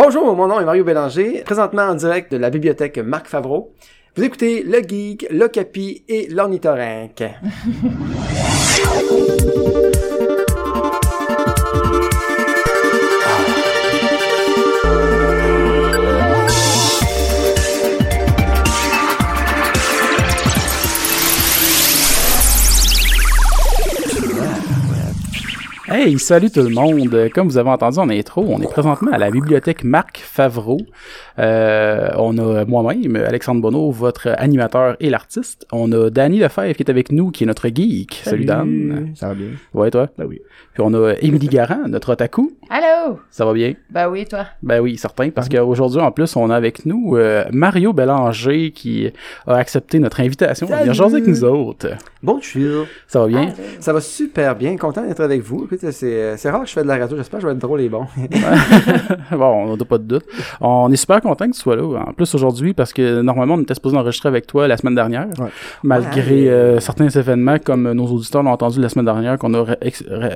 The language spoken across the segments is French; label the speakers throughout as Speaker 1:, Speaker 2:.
Speaker 1: Bonjour, mon nom est Mario Bélanger, présentement en direct de la bibliothèque Marc Favreau. Vous écoutez Le Geek, l'Ocapi et l'Ornithorynque.
Speaker 2: Hey, salut tout le monde. Comme vous avez entendu en intro, on est présentement à la bibliothèque Marc Favreau. Euh, on a moi-même, Alexandre Bonneau, votre animateur et l'artiste. On a Danny Lefebvre qui est avec nous, qui est notre geek. Salut, Dan.
Speaker 3: Ça va bien?
Speaker 2: Ouais, toi?
Speaker 3: Ben oui.
Speaker 2: Puis on a Émilie Garand, notre otaku.
Speaker 4: Allô?
Speaker 2: Ça va bien?
Speaker 4: Ben oui, toi?
Speaker 2: Ben oui, certain, parce qu'aujourd'hui, en plus, on a avec nous euh, Mario Bélanger qui a accepté notre invitation à venir jaser avec nous autres.
Speaker 1: Bonjour.
Speaker 2: Ça va bien?
Speaker 1: Ça va super bien, content d'être avec vous. Écoute, c'est, c'est rare que je fais de la radio, j'espère que je vais être drôle et bon.
Speaker 2: bon, on n'a pas de doute. On est super content que tu sois là. En plus, aujourd'hui, parce que normalement, on était supposé enregistrer avec toi la semaine dernière.
Speaker 3: Ouais.
Speaker 2: Malgré
Speaker 1: Ouais.
Speaker 2: euh, certains événements, comme nos auditeurs l'ont entendu la semaine dernière, qu'on a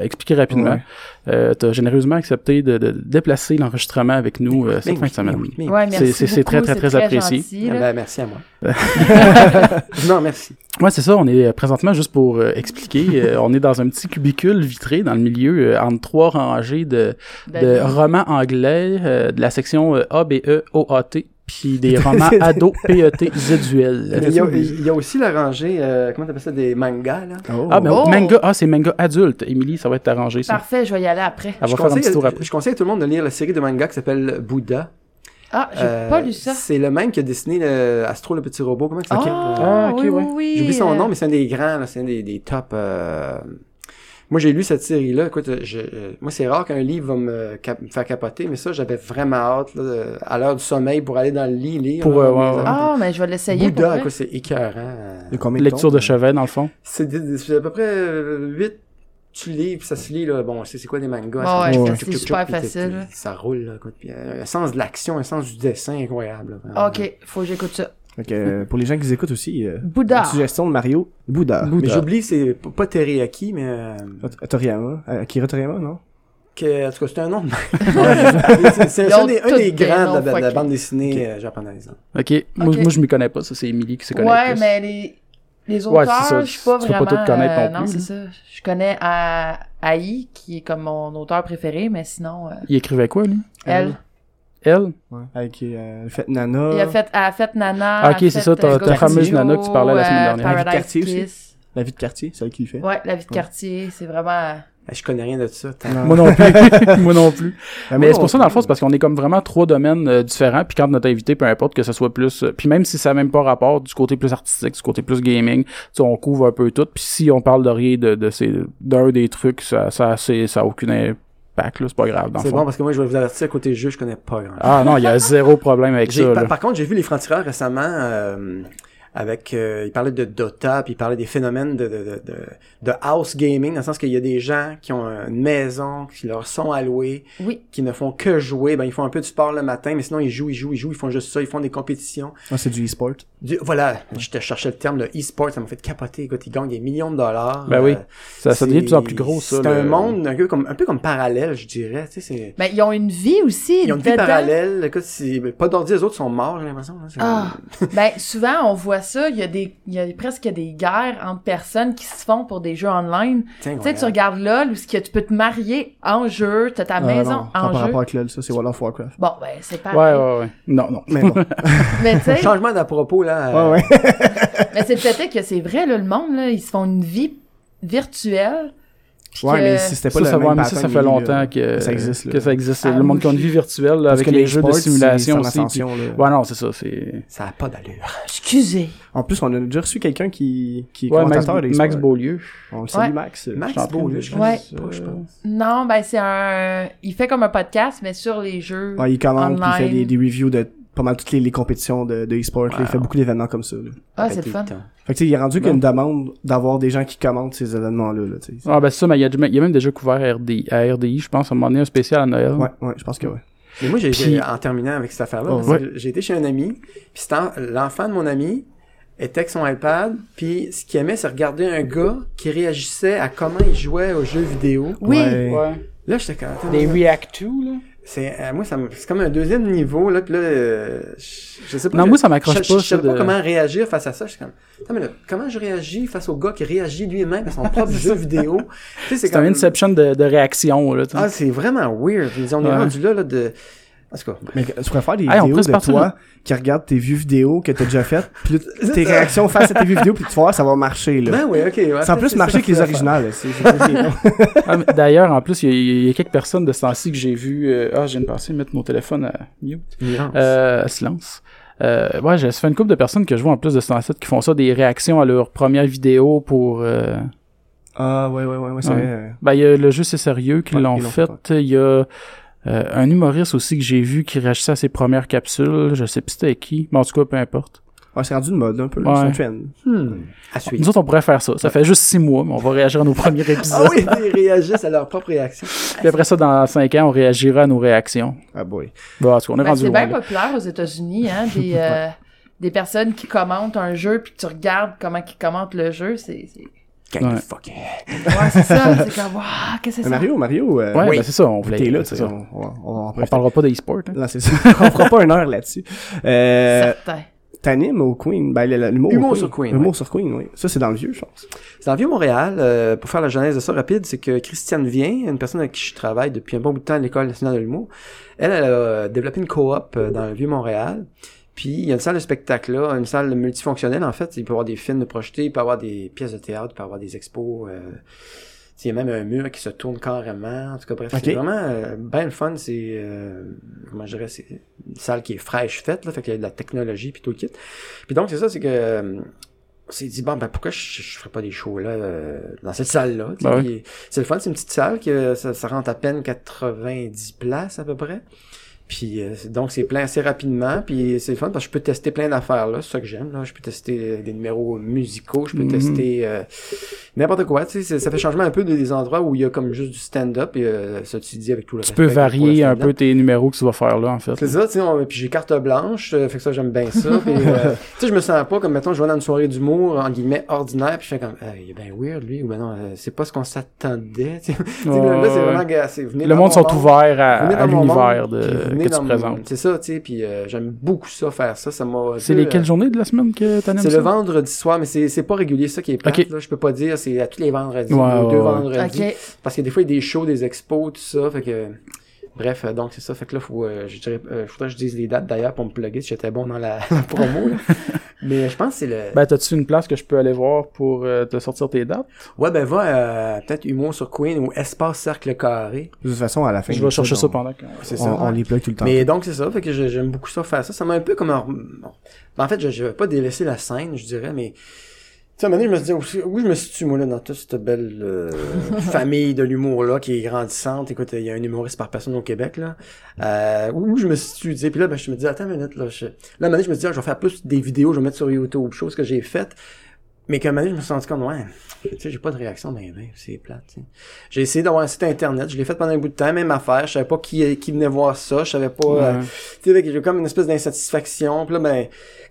Speaker 2: expliqué rapidement.
Speaker 3: Ouais.
Speaker 2: Euh, tu as généreusement accepté de, de déplacer l'enregistrement avec nous euh, cette
Speaker 1: Mais
Speaker 2: fin de semaine.
Speaker 1: oui, oui.
Speaker 4: Ouais, merci.
Speaker 2: C'est- c'est- c'est très,
Speaker 4: beaucoup,
Speaker 2: très, très apprécié.
Speaker 4: gentil,
Speaker 1: Ah ben, merci à moi. non, merci.
Speaker 2: Ouais, c'est ça. On est euh, présentement, juste pour euh, expliquer, euh, on est dans un petit cubicule vitré dans le milieu, euh, entre trois rangées de, de romans anglais, euh, de la section euh, A, B, E, O, A, T, puis des romans ado, P, E, T, Z-U-L.
Speaker 1: Il y, a, il y a aussi la rangée, euh, comment t'appelles ça, des mangas, là?
Speaker 3: Oh.
Speaker 2: Ah, mais
Speaker 4: Oh!
Speaker 2: manga, ah, c'est manga adulte. Émilie, ça va être arrangé, ça.
Speaker 4: Parfait, je vais y aller après.
Speaker 2: Elle va
Speaker 1: je,
Speaker 2: faire un
Speaker 1: conseille,
Speaker 2: petit tour après.
Speaker 1: je conseille à tout le monde de lire la série de mangas qui s'appelle Bouddha.
Speaker 4: Ah, j'ai
Speaker 1: Euh,
Speaker 4: pas lu ça.
Speaker 1: C'est le même qui a dessiné le Astro le petit robot. Comment
Speaker 4: Ah,
Speaker 1: s'appelle?
Speaker 2: Ah, ok,
Speaker 4: oui,
Speaker 2: ouais.
Speaker 4: oui, oui.
Speaker 1: J'oublie son nom, mais c'est un des grands, là, c'est un des, des top. euh, Moi, j'ai lu cette série-là. Écoute, je... euh, moi, c'est rare qu'un livre va me, cap- me faire capoter, mais ça, j'avais vraiment hâte, là, de- à l'heure du sommeil, pour aller dans le lit lire.
Speaker 2: Pour, euh, ouais,
Speaker 1: mes-
Speaker 2: ouais.
Speaker 4: Ah, mais je vais l'essayer.
Speaker 1: Bouddha, écoute, c'est écœurant.
Speaker 3: Il y a combien de
Speaker 2: Lecture de chevet, dans le fond.
Speaker 1: C'est des- c'est à peu près 8 tu lis, puis ça se lit, là. Bon, c'est c'est quoi des mangas? Ça-
Speaker 4: ouais,
Speaker 3: c'est
Speaker 4: super facile.
Speaker 1: Ça roule, là. écoute, puis, euh, un sens de l'action, un sens du dessin incroyable. là.
Speaker 4: Ok, faut que j'écoute ça.
Speaker 3: Fait que, euh, pour les gens qui nous écoutent aussi, euh,
Speaker 4: Bouddha.
Speaker 3: une suggestion de Mario, Bouddha.
Speaker 1: Mais j'oublie, c'est pas Teriyaki, mais. euh,
Speaker 3: Toriyama. Euh, Akira Toriyama, non?
Speaker 1: que, en tout cas, c'est un nom. c'est un des, un
Speaker 4: tous
Speaker 1: des
Speaker 4: des
Speaker 1: grands de la, bande dessinée euh, japonaise. hein.
Speaker 2: OK. Moi,
Speaker 4: Ok.
Speaker 2: moi, je m'y connais pas. Ça, c'est Émilie qui se connaît
Speaker 4: Ouais,
Speaker 2: plus.
Speaker 4: mais les, les
Speaker 2: Ouais,
Speaker 4: auteurs,
Speaker 2: ça.
Speaker 4: je suis pas
Speaker 2: Tu peux pas
Speaker 4: vraiment...
Speaker 2: tout connaître non
Speaker 4: euh, Non,
Speaker 2: plus,
Speaker 4: c'est ça. Je connais Aïe, qui est comme mon auteur préféré, mais sinon, euh,
Speaker 2: Il écrivait quoi, lui?
Speaker 4: elle.
Speaker 2: Elle?
Speaker 3: Ouais. Avec, euh, fait Nana.
Speaker 4: Il a fait, elle a fait Nana.
Speaker 2: Ah, ok,
Speaker 4: elle
Speaker 2: c'est ça, ta-
Speaker 4: euh,
Speaker 3: ta fameuse
Speaker 2: Nana que tu parlais la semaine
Speaker 4: euh,
Speaker 2: dernière.
Speaker 3: La vie de quartier aussi. La vie de quartier, c'est elle qui le fait.
Speaker 4: Ouais, la vie de quartier, c'est vraiment...
Speaker 1: Eh, Je connais rien de ça.
Speaker 3: Non.
Speaker 2: Moi non plus. moi non plus.
Speaker 3: Ben,
Speaker 2: Mais c'est pour ça, dans le fond, c'est parce qu'on est comme vraiment trois domaines euh, différents. Puis quand notre invité, peu importe que ce soit plus. euh, puis même si ça n'a même pas rapport du côté plus artistique, du côté plus gaming, tu sais, on couvre un peu tout. Puis si on parle de rien de, de ces d'un des trucs, ça, ça, c'est- ça a aucun là. C'est pas grave,
Speaker 1: C'est bon parce que moi, je vais vous avertir, côté jeu, je connais pas grand
Speaker 2: Ah non, il y a zéro problème avec ça,
Speaker 1: par, par contre, j'ai vu les francs-tireurs récemment euh, avec euh, ils parlaient de Dota puis ils parlaient des phénomènes de de, de, de, de house gaming dans le sens qu'il y a des gens qui ont une maison qui leur sont alloués
Speaker 4: Oui.
Speaker 1: qui ne font que jouer ben ils font un peu de sport le matin mais sinon ils jouent ils jouent ils jouent ils font juste ça ils font des compétitions
Speaker 3: Ah, c'est du e-sport?
Speaker 1: Du- voilà je te cherchais le terme le e-sport ça m'a fait capoter écoute ils gagnent des millions de dollars
Speaker 2: Ben oui.
Speaker 1: Euh,
Speaker 2: Ça, ça devient de plus en plus gros, ça.
Speaker 1: c'est
Speaker 2: le-
Speaker 1: un monde un peu comme un peu comme parallèle je dirais tu sais c'est
Speaker 4: Mais ils ont une vie aussi.
Speaker 1: ils ont une vie parallèle écoute c'est pas d'ordi les autres sont morts j'ai l'impression hein,
Speaker 4: Ah, ben souvent on voit ça, il y a des il y a presque des guerres entre personnes qui se font pour des jeux online. Tu sais tu regardes LOL où ce que tu peux te marier en jeu, t'as ta
Speaker 3: Ah,
Speaker 4: maison
Speaker 3: non, ça n'a
Speaker 4: en
Speaker 3: pas
Speaker 4: jeu.
Speaker 3: rapport avec LoL, ça, c'est World of Warcraft.
Speaker 4: Bon ben c'est
Speaker 2: Ouais,
Speaker 4: pareil.
Speaker 2: ouais, ouais. Non, non.
Speaker 3: Mais bon.
Speaker 4: Mais tu sais,
Speaker 1: Changement d'à propos, là. euh,
Speaker 3: ouais, ouais.
Speaker 4: mais c'est peut-être que c'est vrai là, le monde là, ils se font une vie virtuelle. Puis
Speaker 3: Ouais,
Speaker 4: que-
Speaker 3: mais si c'était pas
Speaker 2: Ça,
Speaker 3: le
Speaker 2: ça,
Speaker 3: même
Speaker 2: mais ça, fait longtemps que,
Speaker 3: que ça existe, là.
Speaker 2: que ça existe.
Speaker 4: Ah,
Speaker 2: le monde qui a une
Speaker 4: oui.
Speaker 2: vie virtuelle là, avec
Speaker 3: que
Speaker 2: les jeux de simulation aussi. puis-. Ouais, non, c'est ça. C'est
Speaker 1: Ça a pas d'allure.
Speaker 4: Excusez.
Speaker 3: En plus, on a déjà reçu quelqu'un qui, qui est
Speaker 2: ouais, Max,
Speaker 3: commentateur des
Speaker 2: Max. Beaulieu.
Speaker 3: On le salue,
Speaker 4: Ouais.
Speaker 3: Max.
Speaker 1: Max
Speaker 2: Je suis en train
Speaker 1: Beau,
Speaker 2: de-
Speaker 1: là, je
Speaker 4: Ouais.
Speaker 1: sais pas, je pense.
Speaker 4: Non, ben c'est un il fait comme un podcast mais sur les jeux.
Speaker 3: Ouais, il commente, puis il fait des, des reviews de pas mal toutes les, les compétitions de, de e-sport. là. Il fait beaucoup d'événements comme ça. Là.
Speaker 4: Ah, c'est le fun.
Speaker 3: Fait que tu sais, il est rendu qu'il y a une demande d'avoir des gens qui commentent ces événements-là. Là.
Speaker 2: Ah, ben c'est ça, mais il y, a, y a même déjà couvert RD, à RDI, je pense, à un moment donné, un spécial à Noël.
Speaker 3: Ouais, ouais, je pense que ouais.
Speaker 1: Mais moi, j'ai
Speaker 2: Puis-
Speaker 1: en terminant avec cette affaire-là,
Speaker 3: Oh,
Speaker 1: parce
Speaker 2: ouais.
Speaker 1: que j'ai été chez un ami, puis l'enfant de mon ami était avec son iPad, puis ce qu'il aimait, c'est regarder un gars qui réagissait à comment il jouait aux jeux vidéo.
Speaker 4: Oui.
Speaker 3: Ouais.
Speaker 2: Ouais.
Speaker 1: Là, j'étais comme... attends,
Speaker 2: Des. React 2, là.
Speaker 1: C'est euh, moi ça c'est comme un deuxième niveau là puis là euh, je, je sais pas
Speaker 2: Non, moi, ça m'accroche pas,
Speaker 1: je sais pas comment réagir face à ça je suis comme Attends, mais là, comment je réagis face au gars qui réagit lui-même à son propre jeu vidéo? Tu sais
Speaker 2: C'est un inception de, de réaction, là, tu sais.
Speaker 1: ah c'est vraiment weird Puis on est
Speaker 2: Ouais.
Speaker 1: rendu là là de en tout cas
Speaker 3: Mais tu pourrais faire des vidéos de toi qui regardent tes vues vidéo que t'as déjà faites, puis tes réactions face à tes vues vidéo, puis tu vas voir, ça va marcher, là.
Speaker 1: ben oui ok ouais,
Speaker 3: ça en plus marcher que les originales.
Speaker 2: Ah, D'ailleurs, en plus, il y, a- il y a quelques personnes de ce temps-ci que j'ai vu. euh, ah, je viens de passer mettre nos téléphones à mute.
Speaker 1: Nuance.
Speaker 2: Euh, silence. Euh, ouais, j'ai ça fait une couple de personnes que je vois en plus de ce temps-ci qui font ça, des réactions à leur première vidéo pour. euh,
Speaker 3: Ah, ouais, ouais, ouais, ouais, c'est
Speaker 2: Ouais.
Speaker 3: vrai. euh,
Speaker 2: Ben, il y a le jeu C'est sérieux qui
Speaker 3: Ouais,
Speaker 2: l'ont fait, Il y a euh, un humoriste aussi que j'ai vu qui réagissait à ses premières capsules. Je sais plus c'était qui. Mais en tout cas, peu importe.
Speaker 3: Ouais, c'est rendu une mode, un peu.
Speaker 2: Ouais.
Speaker 3: C'est un trend.
Speaker 1: Hmm. à suivre
Speaker 2: Nous autres, on pourrait faire ça. Ça fait juste six mois, mais on va réagir à nos premiers
Speaker 1: ah
Speaker 2: épisodes.
Speaker 1: oui ils réagissent à leur propre réaction
Speaker 2: Puis après ça, dans cinq ans, on réagira à nos réactions.
Speaker 3: Ah, boy.
Speaker 2: Bon, en tout cas, on est
Speaker 4: Ben,
Speaker 2: rendu
Speaker 4: c'est bien
Speaker 2: là.
Speaker 4: populaire aux États-Unis, hein, des, euh, des personnes qui commentent un jeu puis tu regardes comment ils commentent le jeu, c'est, c'est...
Speaker 1: Gang de
Speaker 2: Ouais.
Speaker 1: fuck.
Speaker 4: Ouais, c'est ça, c'est comme, waouh, qu'est-ce que c'est ça?
Speaker 3: Mario, Mario, euh,
Speaker 2: Ouais,
Speaker 1: Oui.
Speaker 2: ben c'est ça, on voulait.
Speaker 3: t'es là,
Speaker 2: c'est
Speaker 3: tu sais,
Speaker 2: ça.
Speaker 3: on,
Speaker 2: parlera pas d'e-sport. Hein.
Speaker 3: Non, c'est ça. on fera pas une heure là-dessus. Euh,
Speaker 4: Certain.
Speaker 3: t'animes au Queen, ben, l'humour
Speaker 1: Humour sur Queen,
Speaker 3: L'humour
Speaker 1: ouais.
Speaker 3: sur Queen, oui. Ça, c'est dans le vieux, je pense.
Speaker 1: C'est dans le Vieux-Montréal. euh, pour faire la genèse de ça rapide, c'est que Christiane Vient, une personne avec qui je travaille depuis un bon bout de temps à l'École nationale de l'humour, elle, elle a euh, développé une coop euh, dans le Vieux-Montréal. Puis il y a une salle de spectacle là, une salle multifonctionnelle en fait. Il peut y avoir des films de projetés, il peut y avoir des pièces de théâtre, il peut y avoir des expos. euh, il y a même un mur qui se tourne carrément. En tout cas, bref, c'est vraiment euh, bien le fun. C'est, euh, comment je dirais, c'est une salle qui est fraîche faite, là, fait qu'il y a de la technologie puis tout le kit. Puis donc, c'est ça, c'est que euh, on s'est dit, bon, ben pourquoi je, je ferais pas des shows là, euh, dans cette salle-là?
Speaker 2: Ben ouais.
Speaker 1: C'est le fun, c'est une petite salle qui ça, ça rentre à peine 90 places à peu près. Puis euh, donc c'est plein assez rapidement, puis c'est fun parce que je peux tester plein d'affaires là, c'est ça que j'aime là. Je peux tester euh, des numéros musicaux, je peux
Speaker 2: Mhm.
Speaker 1: tester euh, n'importe quoi. Tu sais, ça fait changement un peu des endroits où il y a comme juste du stand-up et euh, ça tu dis avec tout le
Speaker 2: Tu peux varier un peu tes numéros que tu vas faire là, en fait.
Speaker 1: C'est ça, tu sais, puis j'ai carte blanche, euh, fait que ça j'aime bien ça. puis, euh, tu sais, je me sens pas comme mettons je vais dans une soirée d'humour en guillemets ordinaire, puis je fais comme, il est bien weird lui, ou ben non, euh, c'est pas ce qu'on s'attendait. tu sais. Là, là, c'est vraiment venez
Speaker 2: Le monde
Speaker 1: mon
Speaker 2: sont ouverts à, à l'univers de, que
Speaker 1: dans
Speaker 2: tu
Speaker 1: mon-
Speaker 2: présentes.
Speaker 1: C'est ça, tu sais, puis euh, j'aime beaucoup ça, faire ça. Ça m'a.
Speaker 2: C'est les quelles
Speaker 1: euh,
Speaker 2: journées de la semaine que t'animes
Speaker 1: C'est le vendredi soir, mais c'est c'est pas régulier, ça qui est plate,
Speaker 2: Ok.
Speaker 1: là. Je peux pas dire, c'est à tous les vendredis,
Speaker 2: Ouais,
Speaker 1: ou deux
Speaker 2: ouais,
Speaker 1: vendredis.
Speaker 4: Ok.
Speaker 1: Parce que des fois, il y a des shows, des expos, tout ça, fait que... Bref, euh, donc c'est ça. Fait que là, faut, euh, je dirais, euh, faudrait que je dise les dates d'ailleurs pour me plugger si j'étais bon dans la, la promo. là. Mais je pense que c'est le...
Speaker 2: Ben, t'as-tu une place que je peux aller voir pour euh, te sortir tes dates?
Speaker 1: Ouais, ben va euh, peut-être Humour sur Queen ou Espace Cercle Carré.
Speaker 3: De toute façon, à la fin.
Speaker 2: Je vais chercher ça pendant que...
Speaker 1: C'est ça.
Speaker 3: on, on les plug tout le temps.
Speaker 1: Mais donc c'est ça, fait que j'aime beaucoup ça faire ça. Ça m'a un peu comme un... bon. En fait, je, je vais pas délaisser la scène, je dirais, mais sais, à un moment donné, je me suis dit, où, où je me situe, moi, là, dans toute cette belle euh, famille de l'humour-là qui est grandissante? Écoute, il y a un humoriste par personne au Québec, là. Euh, où, où je me situe, tu sais? Puis là, ben, je me dis, attends une minute, là. Je... Là, à un moment donné, je me dis, ah, je vais faire plus des vidéos, je vais mettre sur YouTube, chose que j'ai faite. Mais qu'à un moment donné, je me suis rendu compte, ouais, tu sais, j'ai pas de réaction, mais, mais c'est plate, tu sais. J'ai essayé d'avoir un site internet, je l'ai fait pendant un bout de temps, même affaire, je savais pas qui, qui venait voir ça, je savais pas, euh, tu sais, j'ai comme une espèce d'insatisfaction. Puis là, ben,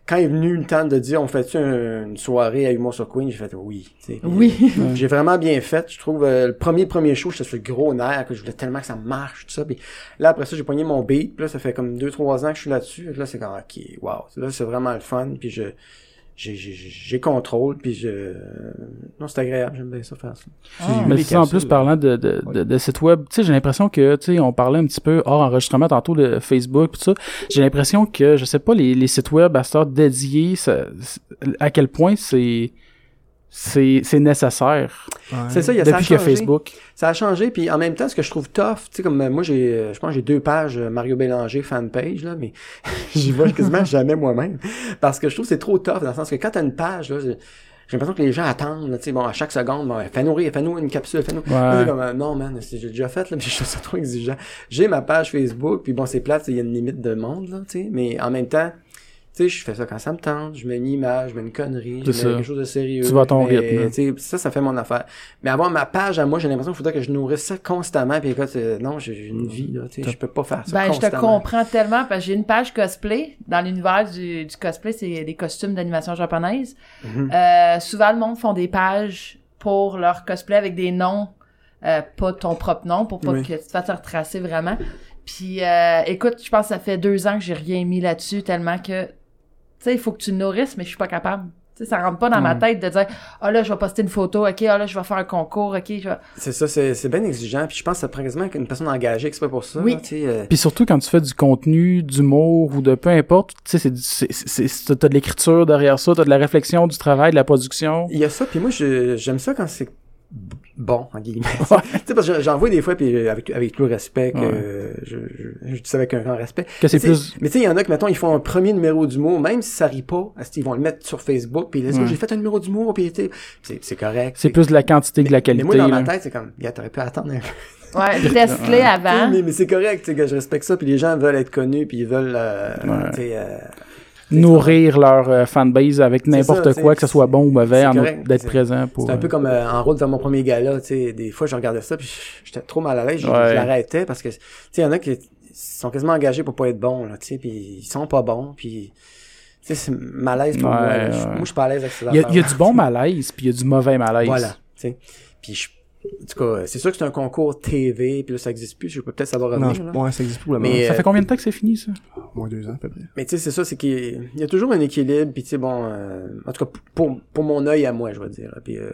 Speaker 1: quand est venu le temps de dire, on fait-tu un- une soirée à Humour sur Queen, j'ai fait oui. tu sais. Puis,
Speaker 4: Oui.
Speaker 1: euh, J'ai vraiment bien fait. Je trouve, euh, le premier premier show, j'étais sur le gros nerf, que je voulais tellement que ça marche, tout ça. Puis là, après ça, j'ai poigné mon beat. Puis là, ça fait comme deux, trois ans que je suis là-dessus. Que Là, c'est comme, ok, wow. Là, c'est vraiment le fun. Puis je, j'ai, j'ai, j'ai contrôle. Puis je, non, c'est agréable. J'aime bien ça faire ça.
Speaker 4: Ah.
Speaker 2: Mais en plus, parlant de, de, de, de site web, tu sais, j'ai l'impression que, tu sais, on parlait un petit peu hors enregistrement tantôt de Facebook, pis tout ça. J'ai l'impression que, je sais pas, les, les sites web à cette heure dédiés, ça- à quel point c'est, c'est, c'est nécessaire.
Speaker 3: Ouais.
Speaker 1: C'est ça, il y a ça a
Speaker 2: Depuis que
Speaker 1: changé.
Speaker 2: Facebook.
Speaker 1: Ça a changé, puis en même temps, ce que je trouve tough, tu sais, comme euh, moi, j'ai, euh, je pense que j'ai deux pages euh, Mario Bélanger fanpage, là, mais j'y vois quasiment jamais moi-même. Parce que je trouve que c'est trop tough, dans le sens que quand t'as une page, là, j'ai l'impression que les gens attendent, là, tu sais, bon, à chaque seconde, bon, fais-nous rire, fais-nous une capsule, fais-nous... C'est comme, euh, non, man, j'ai déjà fait, là, mais je trouve ça trop exigeant. J'ai ma page Facebook, puis bon, c'est plate, il y a une limite de monde, là, tu sais, mais en même temps, sais, je fais ça quand ça me tente, je mets une image, je mets une connerie, je mets
Speaker 2: ça.
Speaker 1: quelque chose de sérieux.
Speaker 2: Tu vas à ton
Speaker 1: mais,
Speaker 2: rythme,
Speaker 1: ça, ça fait mon affaire. Mais avoir ma page à moi, j'ai l'impression qu'il faudrait que je nourrisse ça constamment, puis écoute, euh, non, j'ai une vie, là, tu sais, je peux pas faire ça
Speaker 4: Ben, je te comprends tellement parce que j'ai une page cosplay. Dans l'univers du, du cosplay, c'est des costumes d'animation japonaise.
Speaker 1: Mhm.
Speaker 4: Euh, souvent, le monde font des pages pour leur cosplay avec des noms, euh, pas ton propre nom, pour pas
Speaker 1: Oui.
Speaker 4: que tu te fasses retracer vraiment. Puis, euh, écoute, je pense que ça fait deux ans que j'ai rien mis là-dessus, tellement que, tu sais, il faut que tu le nourrisses, mais je suis pas capable. Tu sais, ça rentre pas dans ma
Speaker 2: Mm.
Speaker 4: tête de dire, ah là, je vais poster une photo, ok, ah là, je vais faire un concours, ok, je vais...
Speaker 1: C'est ça, c'est c'est bien exigeant. Puis je pense que ça prend quasiment une personne engagée exprès pour ça.
Speaker 4: Oui.
Speaker 1: là, tu sais, euh,
Speaker 2: Puis surtout quand tu fais du contenu, d'humour ou de peu importe, tu sais, c'est du- c'est- c'est- c'est- t'as de l'écriture derrière ça, t'as de la réflexion, du travail, de la production.
Speaker 1: Il y a ça, puis moi, je- j'aime ça quand c'est bon, en guillemets. tu sais, parce que j'en vois des fois, puis avec, avec tout le respect, que
Speaker 2: Ouais.
Speaker 1: je, je, je dis ça avec un grand respect.
Speaker 2: Que c'est
Speaker 1: Mais tu sais-
Speaker 2: plus.
Speaker 1: Mais tu sais, il y en a qui, mettons, ils font un premier numéro d'humour, même si ça rit pas, ils vont le mettre sur Facebook, puis ils disent,
Speaker 2: Ouais.
Speaker 1: J'ai fait un numéro d'humour, puis tu sais, c'est c'est correct.
Speaker 2: C'est plus de la quantité que de la
Speaker 1: Mais
Speaker 2: qualité.
Speaker 1: moi, dans ma tête, c'est comme, gars, t'aurais pu attendre un peu.
Speaker 4: Ouais, teste-les avant.
Speaker 1: Mais, mais c'est correct, tu sais, que je respecte ça, puis les gens veulent être connus, puis ils veulent, euh,
Speaker 2: Ouais.
Speaker 1: tu sais, euh,
Speaker 2: Nourrir leur euh, fanbase avec n'importe
Speaker 1: ça,
Speaker 2: quoi, que ce soit bon ou mauvais, d'être présent pour.
Speaker 1: C'est un peu
Speaker 2: euh,
Speaker 1: comme euh, en route vers mon premier gala, tu sais, des fois je regardais ça puis j'étais trop mal à l'aise, je, l'arrêtais parce que tu sais il y en a qui sont quasiment engagés pour pas être bons là, tu sais, puis ils sont pas bons puis tu sais c'est malaise pour
Speaker 2: Ouais,
Speaker 1: moi.
Speaker 2: ouais.
Speaker 1: Moi je suis pas à l'aise avec ces
Speaker 2: Il y, a, y du bon malaise, puis il y a du mauvais malaise.
Speaker 1: Voilà, tu sais. Puis je en tout cas, c'est sûr que c'est un concours TV, puis là ça existe plus, je peux peut-être savoir
Speaker 3: Non,
Speaker 1: revenir.
Speaker 3: je-
Speaker 1: là.
Speaker 3: ouais, ça existe plus
Speaker 1: Mais.
Speaker 2: Ça
Speaker 1: euh,
Speaker 2: fait combien de temps que c'est fini, ça?
Speaker 3: Moins deux ans, à peu près.
Speaker 1: Mais tu sais, c'est ça, c'est qu'il il y a toujours un équilibre, puis tu sais, bon, euh, en tout cas, pour, pour mon œil à moi, je veux dire. Puis euh,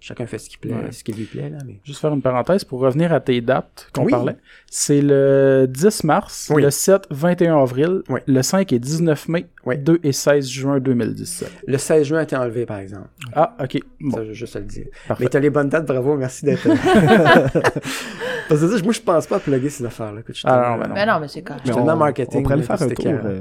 Speaker 1: chacun fait ce qui plaît,
Speaker 2: Ouais.
Speaker 1: ce qui lui plaît, là, mais...
Speaker 2: Juste faire une parenthèse pour revenir à tes dates qu'on
Speaker 1: Oui.
Speaker 2: parlait. C'est le 10 mars,
Speaker 1: Oui.
Speaker 2: le 7, 21 avril,
Speaker 1: Oui.
Speaker 2: le 5 et 19 mai,
Speaker 1: Oui.
Speaker 2: 2 et 16 juin 2017.
Speaker 1: Le 16 juin a été enlevé, par exemple.
Speaker 2: Ah, ok. Bon,
Speaker 1: Ça, je veux juste te le dire.
Speaker 2: parfait.
Speaker 1: Mais t'as les bonnes dates, bravo, merci d'être... Parce que moi, je pense pas à plugger ces affaires-là. que je suis
Speaker 2: Ah,
Speaker 1: tellement-
Speaker 2: non, ben non.
Speaker 4: Mais non, mais c'est correct.
Speaker 1: Je suis tellement marketing,
Speaker 3: On pourrait le faire un tour. euh,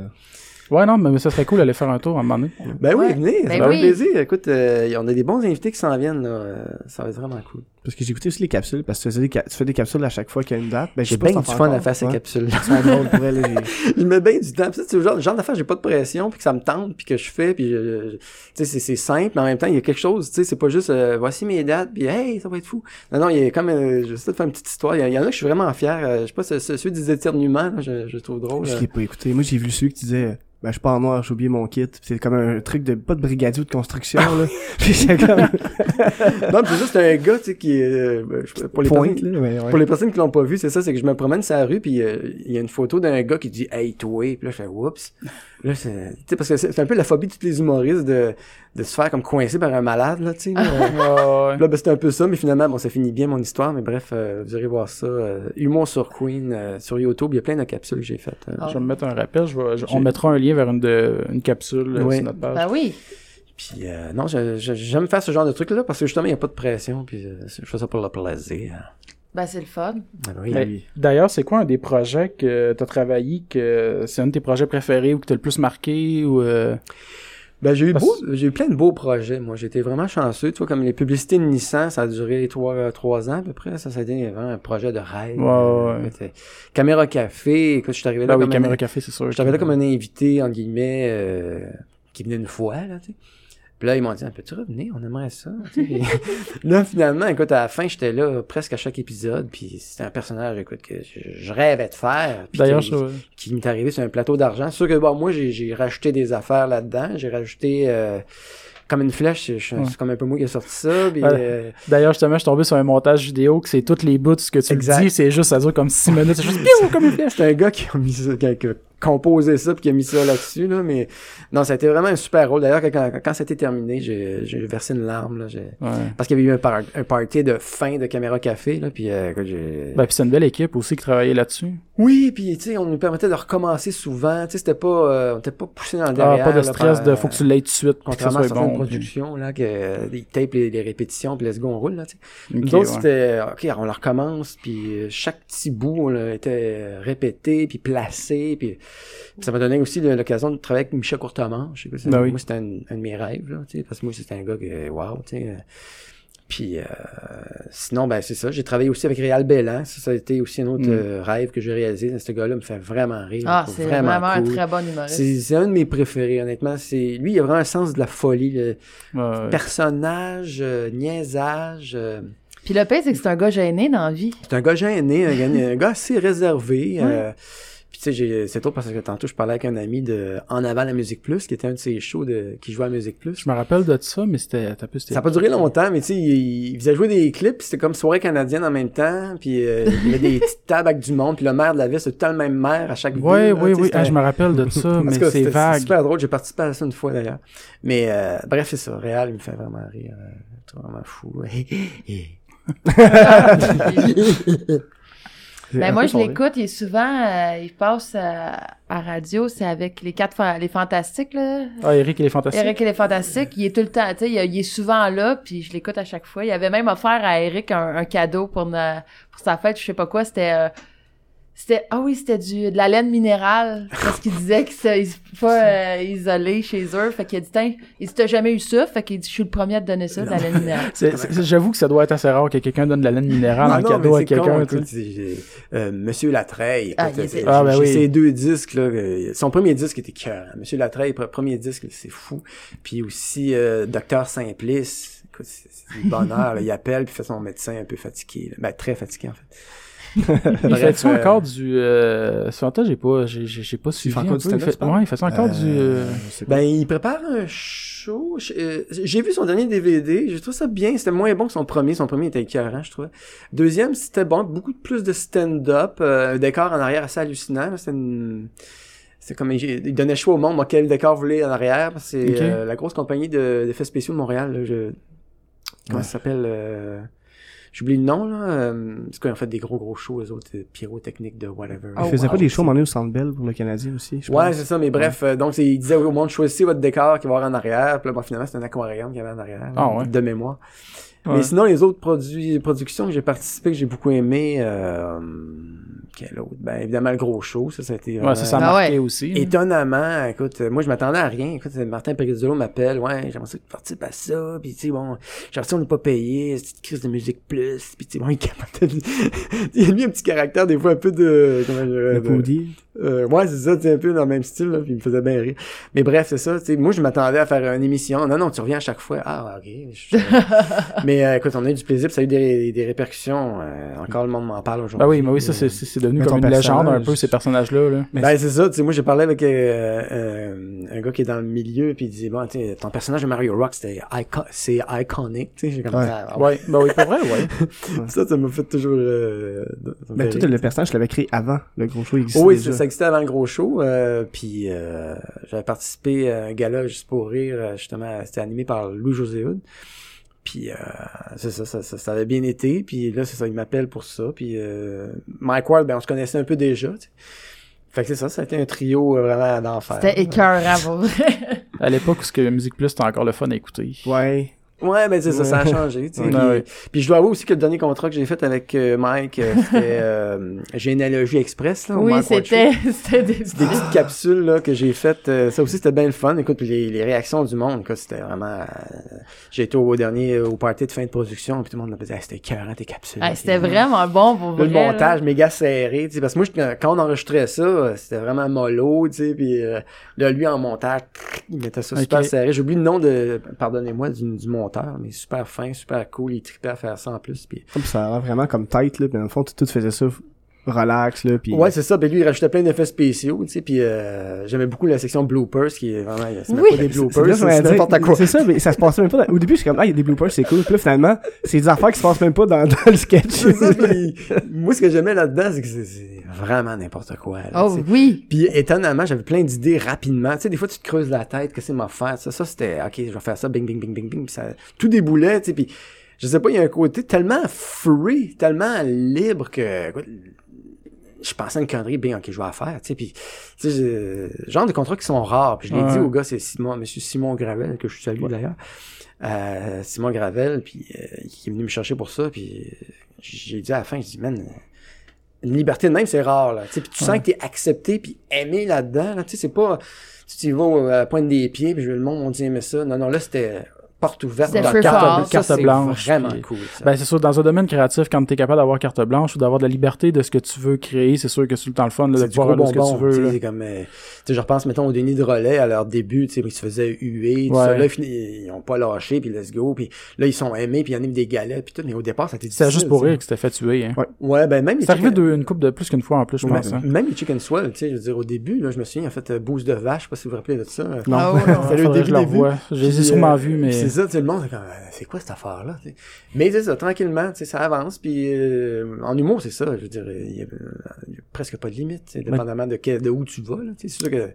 Speaker 2: Ouais, non, mais ça serait cool d'aller faire un tour à un moment donné.
Speaker 1: Ben oui,
Speaker 4: Ouais.
Speaker 1: venez, ça
Speaker 4: Ben
Speaker 1: va
Speaker 4: oui.
Speaker 1: plaisir. Écoute, euh, on a des bons invités qui s'en viennent, là. euh, ça va être vraiment cool.
Speaker 3: Parce que j'ai écouté aussi les capsules, parce que tu, faisais des ca- tu fais des capsules à chaque fois qu'il y a une date. Ben,
Speaker 1: J'ai bien
Speaker 3: si
Speaker 1: du fun à faire ces
Speaker 3: pour elle. j'ai-
Speaker 1: je mets bien du temps. C'est le genre, genre d'affaires, j'ai pas de pression, puis que ça me tente, puis que je fais, puis tu sais, c'est, simple, mais en même temps, il y a quelque chose, tu sais, c'est pas juste, euh, voici mes dates, puis hey, ça va être fou. Non, non, il y a comme, euh, je sais de faire une petite histoire. Il y, a- il y en a que je suis vraiment fier. euh, je sais pas, ce- ce- celui des éternuements, là, je, je trouve drôle.
Speaker 3: Je
Speaker 1: euh.
Speaker 3: l'ai pas écouté. Moi, j'ai vu celui qui disait, ben, je suis pas en noir, j'ai oublié mon kit. C'est comme un truc de, pas de brigadier ou de construction, là. Puis c'est comme,
Speaker 1: non, mais c'est juste un gars, tu sais, qui, euh, pour les personnes,
Speaker 3: là. ouais.
Speaker 1: Pour les personnes qui l'ont pas vu, c'est ça, c'est que je me promène sur la rue puis euh, il y a une photo d'un gars qui dit Hey toi, puis là je fais Oups. Là c'est tu sais parce que c'est un peu la phobie de tous les humoristes de, de se faire comme coincé par un malade là, tu sais. là. Ben, c'était un peu ça, mais finalement, bon, ça finit bien mon histoire, mais bref, euh, vous irez voir ça. euh, Humour sur Queen, euh, sur YouTube, il y a plein de capsules que j'ai faites. euh.
Speaker 4: Ah.
Speaker 2: Je vais me mettre un rappel. Je vais- je- on mettra un lien vers une, de, une capsule
Speaker 1: Oui.
Speaker 2: sur notre page.
Speaker 4: Ben oui.
Speaker 1: Puis euh, non, je- je- j'aime faire ce genre de truc-là parce que justement, il n'y a pas de pression, puis euh, je fais ça pour le plaisir.
Speaker 4: Ben c'est le fun.
Speaker 1: Ah oui.
Speaker 2: D'ailleurs, c'est quoi un des projets que tu as travaillé, que c'est un de tes projets préférés ou que tu as le plus marqué ou euh,
Speaker 1: Ben, j'ai eu,
Speaker 2: Parce-
Speaker 1: beau- j'ai eu plein de beaux projets, moi. J'étais vraiment chanceux. Tu vois, comme les publicités de Nissan, ça a duré trois, euh, trois ans à peu près. Ça, ça a été vraiment un projet de rêve.
Speaker 2: Ouais, ouais,
Speaker 1: euh, Caméra Café, écoute, je suis arrivé là
Speaker 2: Ah oui, Caméra
Speaker 1: un,
Speaker 2: Café, c'est sûr.
Speaker 1: je suis arrivé là comme un invité, en guillemets, euh, qui venait une fois, là, tu sais. Puis là, ils m'ont dit, Ah, peux-tu revenir? On aimerait ça. là, finalement, écoute, à la fin, j'étais là presque à chaque épisode. Puis c'était un personnage, écoute, que je, rêvais de faire.
Speaker 2: D'ailleurs, je...
Speaker 1: qui m'est arrivé sur un plateau d'argent. C'est sûr que bon, moi j'ai, rajouté des affaires là-dedans. J'ai rajouté euh, comme une flèche, c'est, je-
Speaker 2: Ouais.
Speaker 1: c'est comme un peu moi qui ai sorti ça. Euh,
Speaker 2: D'ailleurs, justement, je suis tombé sur un montage vidéo que c'est toutes les bouts, ce que tu
Speaker 1: Exact.
Speaker 2: dis, c'est juste, ça dure comme 6 minutes, c'est juste comme une flèche.
Speaker 1: c'est un gars qui a mis ça, qui qui a composé ça puis qui a mis ça là-dessus là. Mais non, ça a été vraiment un super rôle. D'ailleurs, quand, quand, été terminé, j'ai, j'ai versé une larme là.
Speaker 2: Ouais.
Speaker 1: Parce qu'il y avait eu un, par- un party de fin de caméra café là. Puis euh, j'ai...
Speaker 2: Ben, puis c'est une belle équipe aussi qui travaillait là-dessus.
Speaker 1: Oui, puis tu sais, on nous permettait de recommencer souvent. Tu sais, c'était pas, euh, on était pas poussé dans le
Speaker 2: Ah,
Speaker 1: derrière.
Speaker 2: pas de
Speaker 1: là,
Speaker 2: stress
Speaker 1: par-
Speaker 2: de faut que tu l'aies tout de suite, puis que ça
Speaker 1: Contrairement à
Speaker 2: soit
Speaker 1: certaines
Speaker 2: bon.
Speaker 1: productions, là, que, euh, ils tapent les, les répétitions, puis let's go, on roule, là, tu sais.
Speaker 2: puis-
Speaker 1: Nous
Speaker 2: Ok,
Speaker 1: autres,
Speaker 2: ouais.
Speaker 1: c'était, OK, on la recommence, puis euh, chaque petit bout là, était répété, puis placé, puis ça m'a donné aussi l'occasion de travailler avec Michel Courtemanche. Je sais pas si-
Speaker 2: Ben oui.
Speaker 1: Moi, c'était un, un de mes rêves, là, parce que moi, c'était un gars que, wow, tu sais. euh, Puis euh, sinon, ben c'est ça. J'ai travaillé aussi avec Réal Bellan. Ça, ça a été aussi un autre
Speaker 2: Mm.
Speaker 1: euh, rêve que j'ai réalisé. Ce gars-là me fait vraiment rire.
Speaker 4: Ah, c'est vraiment, un très bon humoriste.
Speaker 1: C'est un de mes préférés, honnêtement. C'est lui, il a vraiment un sens de la folie, le
Speaker 2: Ouais.
Speaker 1: personnage, euh, niaisage. euh,
Speaker 4: Puis le pire, c'est que c'est un gars gêné dans la vie.
Speaker 1: c'est un gars gêné, un gars, un gars assez réservé. euh, Puis tu sais, j'ai- c'est drôle parce que tantôt, je parlais avec un ami de En avant la Musique Plus, qui était un de ces shows de, qui jouait à Musique Plus.
Speaker 2: Je me rappelle de ça, mais c'était t'as plus
Speaker 1: Ça n'a pas duré longtemps, mais tu sais, il, il faisait jouer des clips, c'était comme soirée canadienne en même temps, puis euh, il y avait des petites tables avec du monde, puis le maire de la ville, c'est tout le même maire à chaque ville.
Speaker 2: Ouais,
Speaker 1: là,
Speaker 2: oui, oui.
Speaker 1: c'était-
Speaker 2: Ah, je me rappelle de ça, mais c'est
Speaker 1: c'était-
Speaker 2: vague.
Speaker 1: super drôle, j'ai participé à ça une fois d'ailleurs. Mais euh, bref, c'est ça, Réal, il me fait vraiment rire. euh, je trouve vraiment fou.
Speaker 4: Ben moi, je l'écoute, il est souvent, euh, il passe euh, à radio, c'est avec les quatre, fa- les fantastiques, là.
Speaker 2: Ah, Eric, il est fantastique.
Speaker 4: Eric et les Fantastiques, il est tout le temps, tu sais, il, il est souvent là, puis je l'écoute à chaque fois. Il avait même offert à Eric un, un cadeau pour, pour sa fête, je sais pas quoi, c'était... euh, c'était ah oui c'était du de la laine minérale parce qu'il disait que c'est ils sont pas euh, isolé chez eux fait qu'il a dit tiens il dit t'as jamais eu ça fait qu'il dit je suis le premier à te donner ça de la laine minérale
Speaker 2: C'est- c'est- J'avoue que ça doit être assez rare que quelqu'un donne de la laine minérale en
Speaker 1: non,
Speaker 2: cadeau
Speaker 1: mais
Speaker 2: à quelqu'un.
Speaker 1: euh, Monsieur Latreille,
Speaker 4: Ah,
Speaker 1: euh,
Speaker 4: était-
Speaker 2: Ah, ben oui.
Speaker 1: ces deux disques là, euh, son premier disque était cœur. Monsieur Latreille, pre- premier disque, c'est fou. Puis aussi euh, Docteur Simplice, écoute, c'est c'est du bonheur. là. il appelle puis fait son médecin un peu fatigué, là. ben très fatigué en fait.
Speaker 2: Il
Speaker 1: Bref,
Speaker 2: fait-tu
Speaker 1: euh,
Speaker 2: encore du... Euh... J'ai pas, j'ai, j'ai j'ai pas suivi
Speaker 3: fait
Speaker 2: un
Speaker 3: encore
Speaker 2: peu.
Speaker 3: du
Speaker 2: Il
Speaker 3: stand-up,
Speaker 2: fait...
Speaker 3: parles?
Speaker 2: Ouais, il fait encore du... euh,
Speaker 3: je pas.
Speaker 1: Ben, il prépare un show. Je- euh, J'ai vu son dernier DVD. J'ai trouvé ça bien. C'était moins bon que son premier. Son premier était écœurant, je trouvais. Deuxième, c'était bon. Beaucoup plus de stand-up. euh, un décor en arrière assez hallucinant. C'était une... C'est comme il donnait choix au monde, moi, quel décor voulez en arrière? C'est euh, la grosse compagnie de- d'effets spéciaux de Montréal. là, je... Comment ça s'appelle euh, J'oublie le nom, là. Euh, c'est quoi, en fait, des gros, gros shows, les autres, pyrotechniques de whatever.
Speaker 3: Il
Speaker 4: Oh,
Speaker 3: faisait
Speaker 4: wow.
Speaker 3: pas des shows à au Centre Bell pour le Canadien aussi, je
Speaker 1: Ouais, c'est ça, mais bref, euh, donc c'est- il disait au monde choisissez votre décor qui va y avoir en arrière, puis là, bon, finalement, c'est un aquarium qu'il y avait en arrière,
Speaker 2: Ah ouais.
Speaker 1: de mémoire.
Speaker 2: Ouais.
Speaker 1: Mais sinon, les autres produits, productions que j'ai participé, que j'ai beaucoup aimé, euh, quel autre? Ben, évidemment, le gros show, ça, ça a été
Speaker 2: Ouais, ça, ça a
Speaker 4: Ah
Speaker 2: marqué
Speaker 4: ouais.
Speaker 2: aussi.
Speaker 1: Étonnamment, écoute, moi je m'attendais à rien. Écoute, Martin Perizzolo m'appelle, ouais, j'aimerais ça que tu participes à ça, puis tu sais, bon, j'ai l'impression on n'est pas payé, c'est une crise de musique plus, puis tu sais, bon, il il a mis un petit caractère, des fois un peu de... Comment je dirais, euh, ouais, c'est ça, tu sais, un peu dans le même style, là, puis il me faisait bien rire. Mais bref, c'est ça, tu sais, moi, je m'attendais à faire une émission. Non, non, tu reviens à chaque fois. Ah, ok. je- mais euh, écoute, on a eu du plaisir, puis ça a eu des, des répercussions. euh, encore le monde m'en parle aujourd'hui.
Speaker 2: Ben oui, mais oui, ça, c'est devenu
Speaker 3: Mais
Speaker 2: comme une légende un peu, ces personnages-là. Là.
Speaker 3: Mais
Speaker 1: Ben c'est ça, tu sais, moi j'ai parlé avec euh, euh, un gars qui est dans le milieu, puis il disait, bon, tu sais, ton personnage de Mario Rock, c'était icon c'est iconic, tu sais, j'ai comme
Speaker 3: Ouais.
Speaker 1: ça. ah
Speaker 2: Ouais, ben oui, pour vrai, ouais.
Speaker 1: Ça, ça m'a fait toujours... Euh, me
Speaker 3: Ben,
Speaker 1: rire.
Speaker 3: le personnage, je l'avais créé avant le gros show existait
Speaker 1: Oui,
Speaker 3: déjà.
Speaker 1: ça, existait avant le gros show. euh, puis euh, j'avais participé à un gala juste pour rire, euh, justement, c'était animé par Louis-José Hood. Puis euh, c'est ça, ça, ça, ça avait bien été. Puis là, c'est ça, il m'appelle pour ça. Puis euh, Mike Ward, ben on se connaissait un peu déjà. tu sais. Fait que c'est ça, ça a été un trio euh, vraiment d'enfer.
Speaker 4: c'était écœurant vrai
Speaker 2: À l'époque où ce que Musique Plus, c'était encore le fun à écouter.
Speaker 3: Ouais.
Speaker 1: Ouais, ben c'est ça, ça a changé. tu sais.
Speaker 2: Ouais,
Speaker 1: puis,
Speaker 2: ouais.
Speaker 1: puis je dois avouer aussi que le dernier contrat que j'ai fait avec euh, Mike, euh, c'était euh, Généalogie Express. Là,
Speaker 4: oui c'était c'était des
Speaker 1: des petites capsules là, que j'ai faites. euh, ça aussi, c'était bien le fun. Écoute, les, les réactions du monde, c'était vraiment... j'ai été au dernier, au party de fin de production, puis tout le monde me disait, Ah, c'était écœurant tes capsules.
Speaker 4: Ah, c'était vraiment bon pour vrai
Speaker 1: le
Speaker 4: là.
Speaker 1: montage méga serré, tu sais, parce que moi, je- quand on enregistrait ça, c'était vraiment mollo, tu sais, puis euh, là, lui, en montage, il mettait ça super serré. J'ai oublié le nom de, pardonnez-moi, du, du monteur, mais super fin, super cool, il tripait à faire ça en plus, puis
Speaker 3: ça a l'air vraiment comme tête, là. Puis dans le fond, tout, tout faisait ça relax, là. Puis
Speaker 1: Ouais, c'est ça. Ben lui, il rajoutait plein d'effets spéciaux, tu sais. Puis euh, j'aimais beaucoup la section bloopers, qui est vraiment, c'est
Speaker 4: Oui.
Speaker 1: pas des
Speaker 3: C'est-
Speaker 1: bloopers,
Speaker 3: c'est là,
Speaker 1: n'importe quoi.
Speaker 3: Ça, mais ça se passait même pas. dans- Au début, je suis comme, ah, il y a des bloopers, c'est cool. Puis là, finalement, c'est des affaires qui se passent même pas dans, dans le sketch.
Speaker 1: C'est ça, puis moi, ce que j'aimais là-dedans, c'est que c'est vraiment n'importe quoi. Là,
Speaker 4: oh oui
Speaker 1: Puis étonnamment, j'avais plein d'idées rapidement. Tu sais, des fois, tu te creuses la tête, qu'est-ce que c'est m'a faire? Ça, ça c'était, ok, je vais faire ça, bing, bing, bing, bing, bing. Puis ça, tout déboulait, tu sais. Puis je sais pas, il y a un côté tellement free, tellement libre que, écoute, je pensais à une connerie, bien, ok, je vais la faire, tu sais. Puis, tu sais, genre de contrats qui sont rares. Puis je l'ai
Speaker 2: Ouais.
Speaker 1: dit au gars, c'est Simon, monsieur Simon Gravel, que je salue d'ailleurs. Euh, Simon Gravel, puis euh, qui est venu me chercher pour ça. Puis j'ai dit à la fin, je dis, man, une liberté de même, c'est rare, là. Tu sais, puis tu sens que t'es accepté puis aimé là-dedans, là. Tu sais, c'est pas, tu t'y vas à pointe des pieds puis je le monde, on dit, aimé ça. Non, non, là, c'était porte ouverte dans carte, ça, c'est
Speaker 2: blanche,
Speaker 1: vraiment
Speaker 2: puis-
Speaker 1: cool. Ça.
Speaker 2: Ben, c'est sûr, dans un domaine créatif, quand tu es capable d'avoir carte blanche ou d'avoir de la liberté de ce que tu veux créer, c'est sûr que c'est tout le temps le fun là, de
Speaker 1: c'est
Speaker 2: pouvoir ce que
Speaker 1: bonbon.
Speaker 2: tu veux.
Speaker 1: C'est comme, euh, tu sais, je repense, mettons, au Denis de relais, à leur début, tu sais, ils se faisaient huer, tout
Speaker 2: Ouais.
Speaker 1: ça. Là, ils ont pas lâché, puis let's go, puis là, ils sont aimés, puis il y en a eu des galets, puis tout, mais au départ, c'était
Speaker 2: C'était juste pour
Speaker 1: rire.
Speaker 2: rire que c'était fait tuer. Hein.
Speaker 1: Ouais, ben, même les
Speaker 2: C'est arrivé
Speaker 1: chicken-
Speaker 2: de, une coupe de plus qu'une fois en plus, je pense. hein.
Speaker 1: Même les chicken swell, tu sais, je veux dire, au début, là, je me souviens, en fait, euh, boost de vache, je sais pas si vous vous rappelez de ça.
Speaker 3: Non.
Speaker 4: Ah
Speaker 1: le début,
Speaker 2: je les sûrement vus, mais.
Speaker 1: C'est ça, sais, le monde, c'est comme, euh, c'est quoi cette affaire-là? Mais c'est ça, tranquillement, ça avance. Puis euh, en humour, c'est ça. Je veux dire, il y, a, presque pas de limite, dépendamment de, quel, de où tu vas. C'est sûr que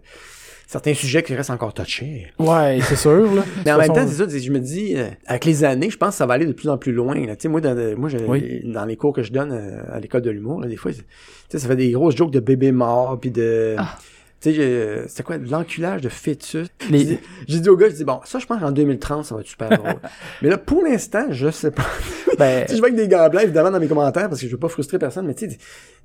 Speaker 1: certains sujets qui restent encore touchés.
Speaker 2: Ouais, c'est sûr, là.
Speaker 1: Mais en même temps, c'est ça, je me dis, euh, avec les années, je pense que ça va aller de plus en plus loin. Là. Moi, dans, le- moi
Speaker 2: Oui.
Speaker 1: dans les cours que je donne euh, à l'école de l'humour, des fois, ça fait des grosses jokes de bébés morts, puis de...
Speaker 4: Ah.
Speaker 1: Tu sais, je- c'était quoi, de l'enculage de fœtus?
Speaker 2: Les-
Speaker 1: J'ai dit- au gars, je dis, bon, ça, je pense qu'en 2030, ça va être super drôle. Mais là, pour l'instant, je sais pas.
Speaker 2: ben,
Speaker 1: Tu sais, je vois avec des gants blancs, évidemment, dans mes commentaires, parce que je veux pas frustrer personne, mais tu sais,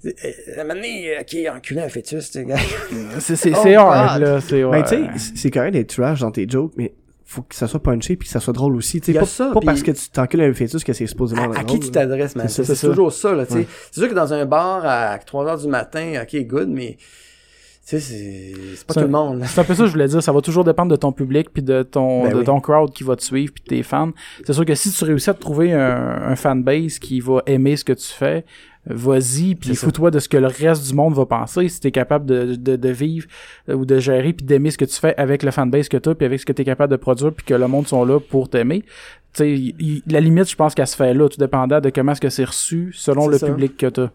Speaker 1: euh, à un moment donné, euh, qui enculé un fœtus, tu sais, gars.
Speaker 2: c'est c'est-
Speaker 4: Oh
Speaker 2: hard, là. C'est
Speaker 3: Ben,
Speaker 2: ouais.
Speaker 3: tu sais, c- c'est correct d'être trash dans tes jokes, mais faut que ça soit punché puis que ça soit drôle aussi. Tu sais, pas,
Speaker 1: ça,
Speaker 3: pas parce que tu t'encules un fœtus que c'est supposément
Speaker 1: À, à
Speaker 3: drôle,
Speaker 1: qui tu t'adresses, man?
Speaker 3: C'est
Speaker 1: toujours ça, là, tu sais.
Speaker 3: Ouais.
Speaker 1: C'est sûr que dans un bar à 3 heures du matin, ok, good, mais, tu sais, c'est pas tout le monde. là.
Speaker 2: C'est un peu ça que je voulais dire. Ça va toujours dépendre de ton public puis de ton
Speaker 1: Ben
Speaker 2: de
Speaker 1: oui.
Speaker 2: ton crowd qui va te suivre puis de tes fans. C'est sûr que si tu réussis à te trouver un, un fanbase qui va aimer ce que tu fais, vas-y puis fous-toi de ce que le reste du monde va penser. Si t'es capable de, de, de vivre euh, ou de gérer puis d'aimer ce que tu fais avec le fanbase que t'as puis avec ce que t'es capable de produire puis que le monde sont là pour t'aimer. Tu sais, la limite, je pense qu'elle se fait là, tout dépendant de comment est-ce que c'est reçu selon le
Speaker 1: ça.
Speaker 2: public que t'as.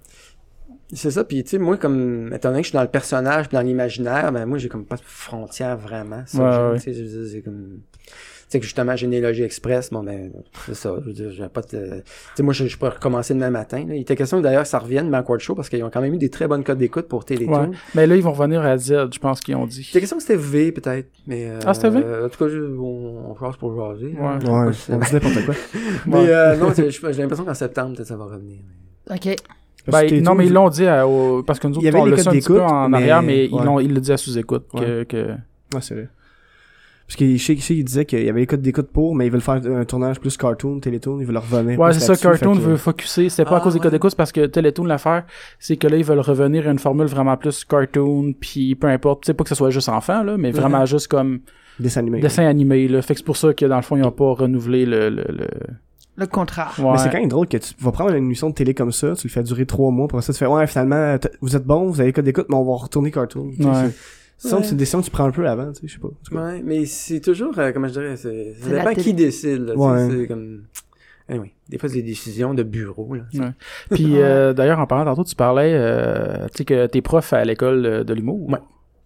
Speaker 1: C'est ça, puis tu sais, moi, comme, étant donné que je suis dans le personnage pis dans l'imaginaire, ben moi, j'ai comme pas de frontière vraiment. Ça,
Speaker 2: Ouais, ouais.
Speaker 1: tu sais, je veux dire, c'est comme... Tu sais que justement, Généalogie Express, bon ben, c'est ça, je veux dire, j'ai pas de... Tu sais, moi, je, je peux recommencer demain matin, là. Il était question, d'ailleurs, que ça revienne, Backward Show, parce qu'ils ont quand même eu des très bonnes codes d'écoute pour Télétoon.
Speaker 2: Ouais. Mais là, ils vont revenir à Z, je pense qu'ils ont dit.
Speaker 1: C'était question que c'était V, peut-être, mais... euh,
Speaker 2: Ah, c'était V?
Speaker 1: En tout cas, je- on, on passe pour jaser.
Speaker 2: Ouais.
Speaker 1: Je sais
Speaker 3: Ouais,
Speaker 1: pas si-
Speaker 3: on dit n'importe quoi.
Speaker 1: Mais
Speaker 2: Ouais.
Speaker 1: euh, non, c'est- j'ai l'impression qu'en septembre, peut-être ça va revenir.
Speaker 4: OK.
Speaker 3: Parce
Speaker 2: Ben, non, mais ils l'ont dit à- au- parce que nous
Speaker 3: Il y
Speaker 2: autres,
Speaker 3: avait
Speaker 2: on le sait un petit peu en
Speaker 3: mais-
Speaker 2: arrière, mais ils l'ont, ils le dit à sous-écoute que, que...
Speaker 3: Ouais, c'est vrai. Parce que je sais, je sais, il disait qu'il y avait les codes d'écoute pour, mais ils veulent faire un tournage plus cartoon, Télétoon, ils veulent revenir.
Speaker 2: Ouais, c'est ça, Cartoon
Speaker 3: que-
Speaker 2: veut focuser. C'est pas à
Speaker 1: Ah,
Speaker 2: cause des
Speaker 1: ouais.
Speaker 2: codes d'écoute, c'est parce que Télétoon l'affaire, c'est que là, ils veulent revenir à une formule vraiment plus cartoon, puis peu importe, tu sais, pas que ce soit juste enfant, là, mais vraiment juste comme
Speaker 3: Dessin animé.
Speaker 2: dessin animé, là. Fait que c'est pour ça que, dans le fond, ils ont pas renouvelé le, le, le...
Speaker 4: Le contrat.
Speaker 2: Ouais.
Speaker 3: Mais c'est quand même drôle que tu vas prendre une émission de télé comme ça, tu le fais durer trois mois, pour ça tu fais ouais finalement vous êtes bon, vous avez les codes d'écoute, mais on va retourner cartoon.
Speaker 2: Ouais.
Speaker 3: c'est-
Speaker 1: Ouais.
Speaker 3: c'est une décision que tu prends un peu avant, tu sais, je sais pas.
Speaker 1: Ouais, mais c'est toujours, euh, comment je dirais, c'est, ça dépend
Speaker 4: télé.
Speaker 1: qui décide, là,
Speaker 3: Ouais.
Speaker 1: c'est comme, anyway, des fois c'est des décisions de bureau, là.
Speaker 2: Ouais. Puis, euh, d'ailleurs, en parlant tantôt, tu parlais, euh, tu sais, que t'es prof à l'école de l'humour.
Speaker 1: Ouais.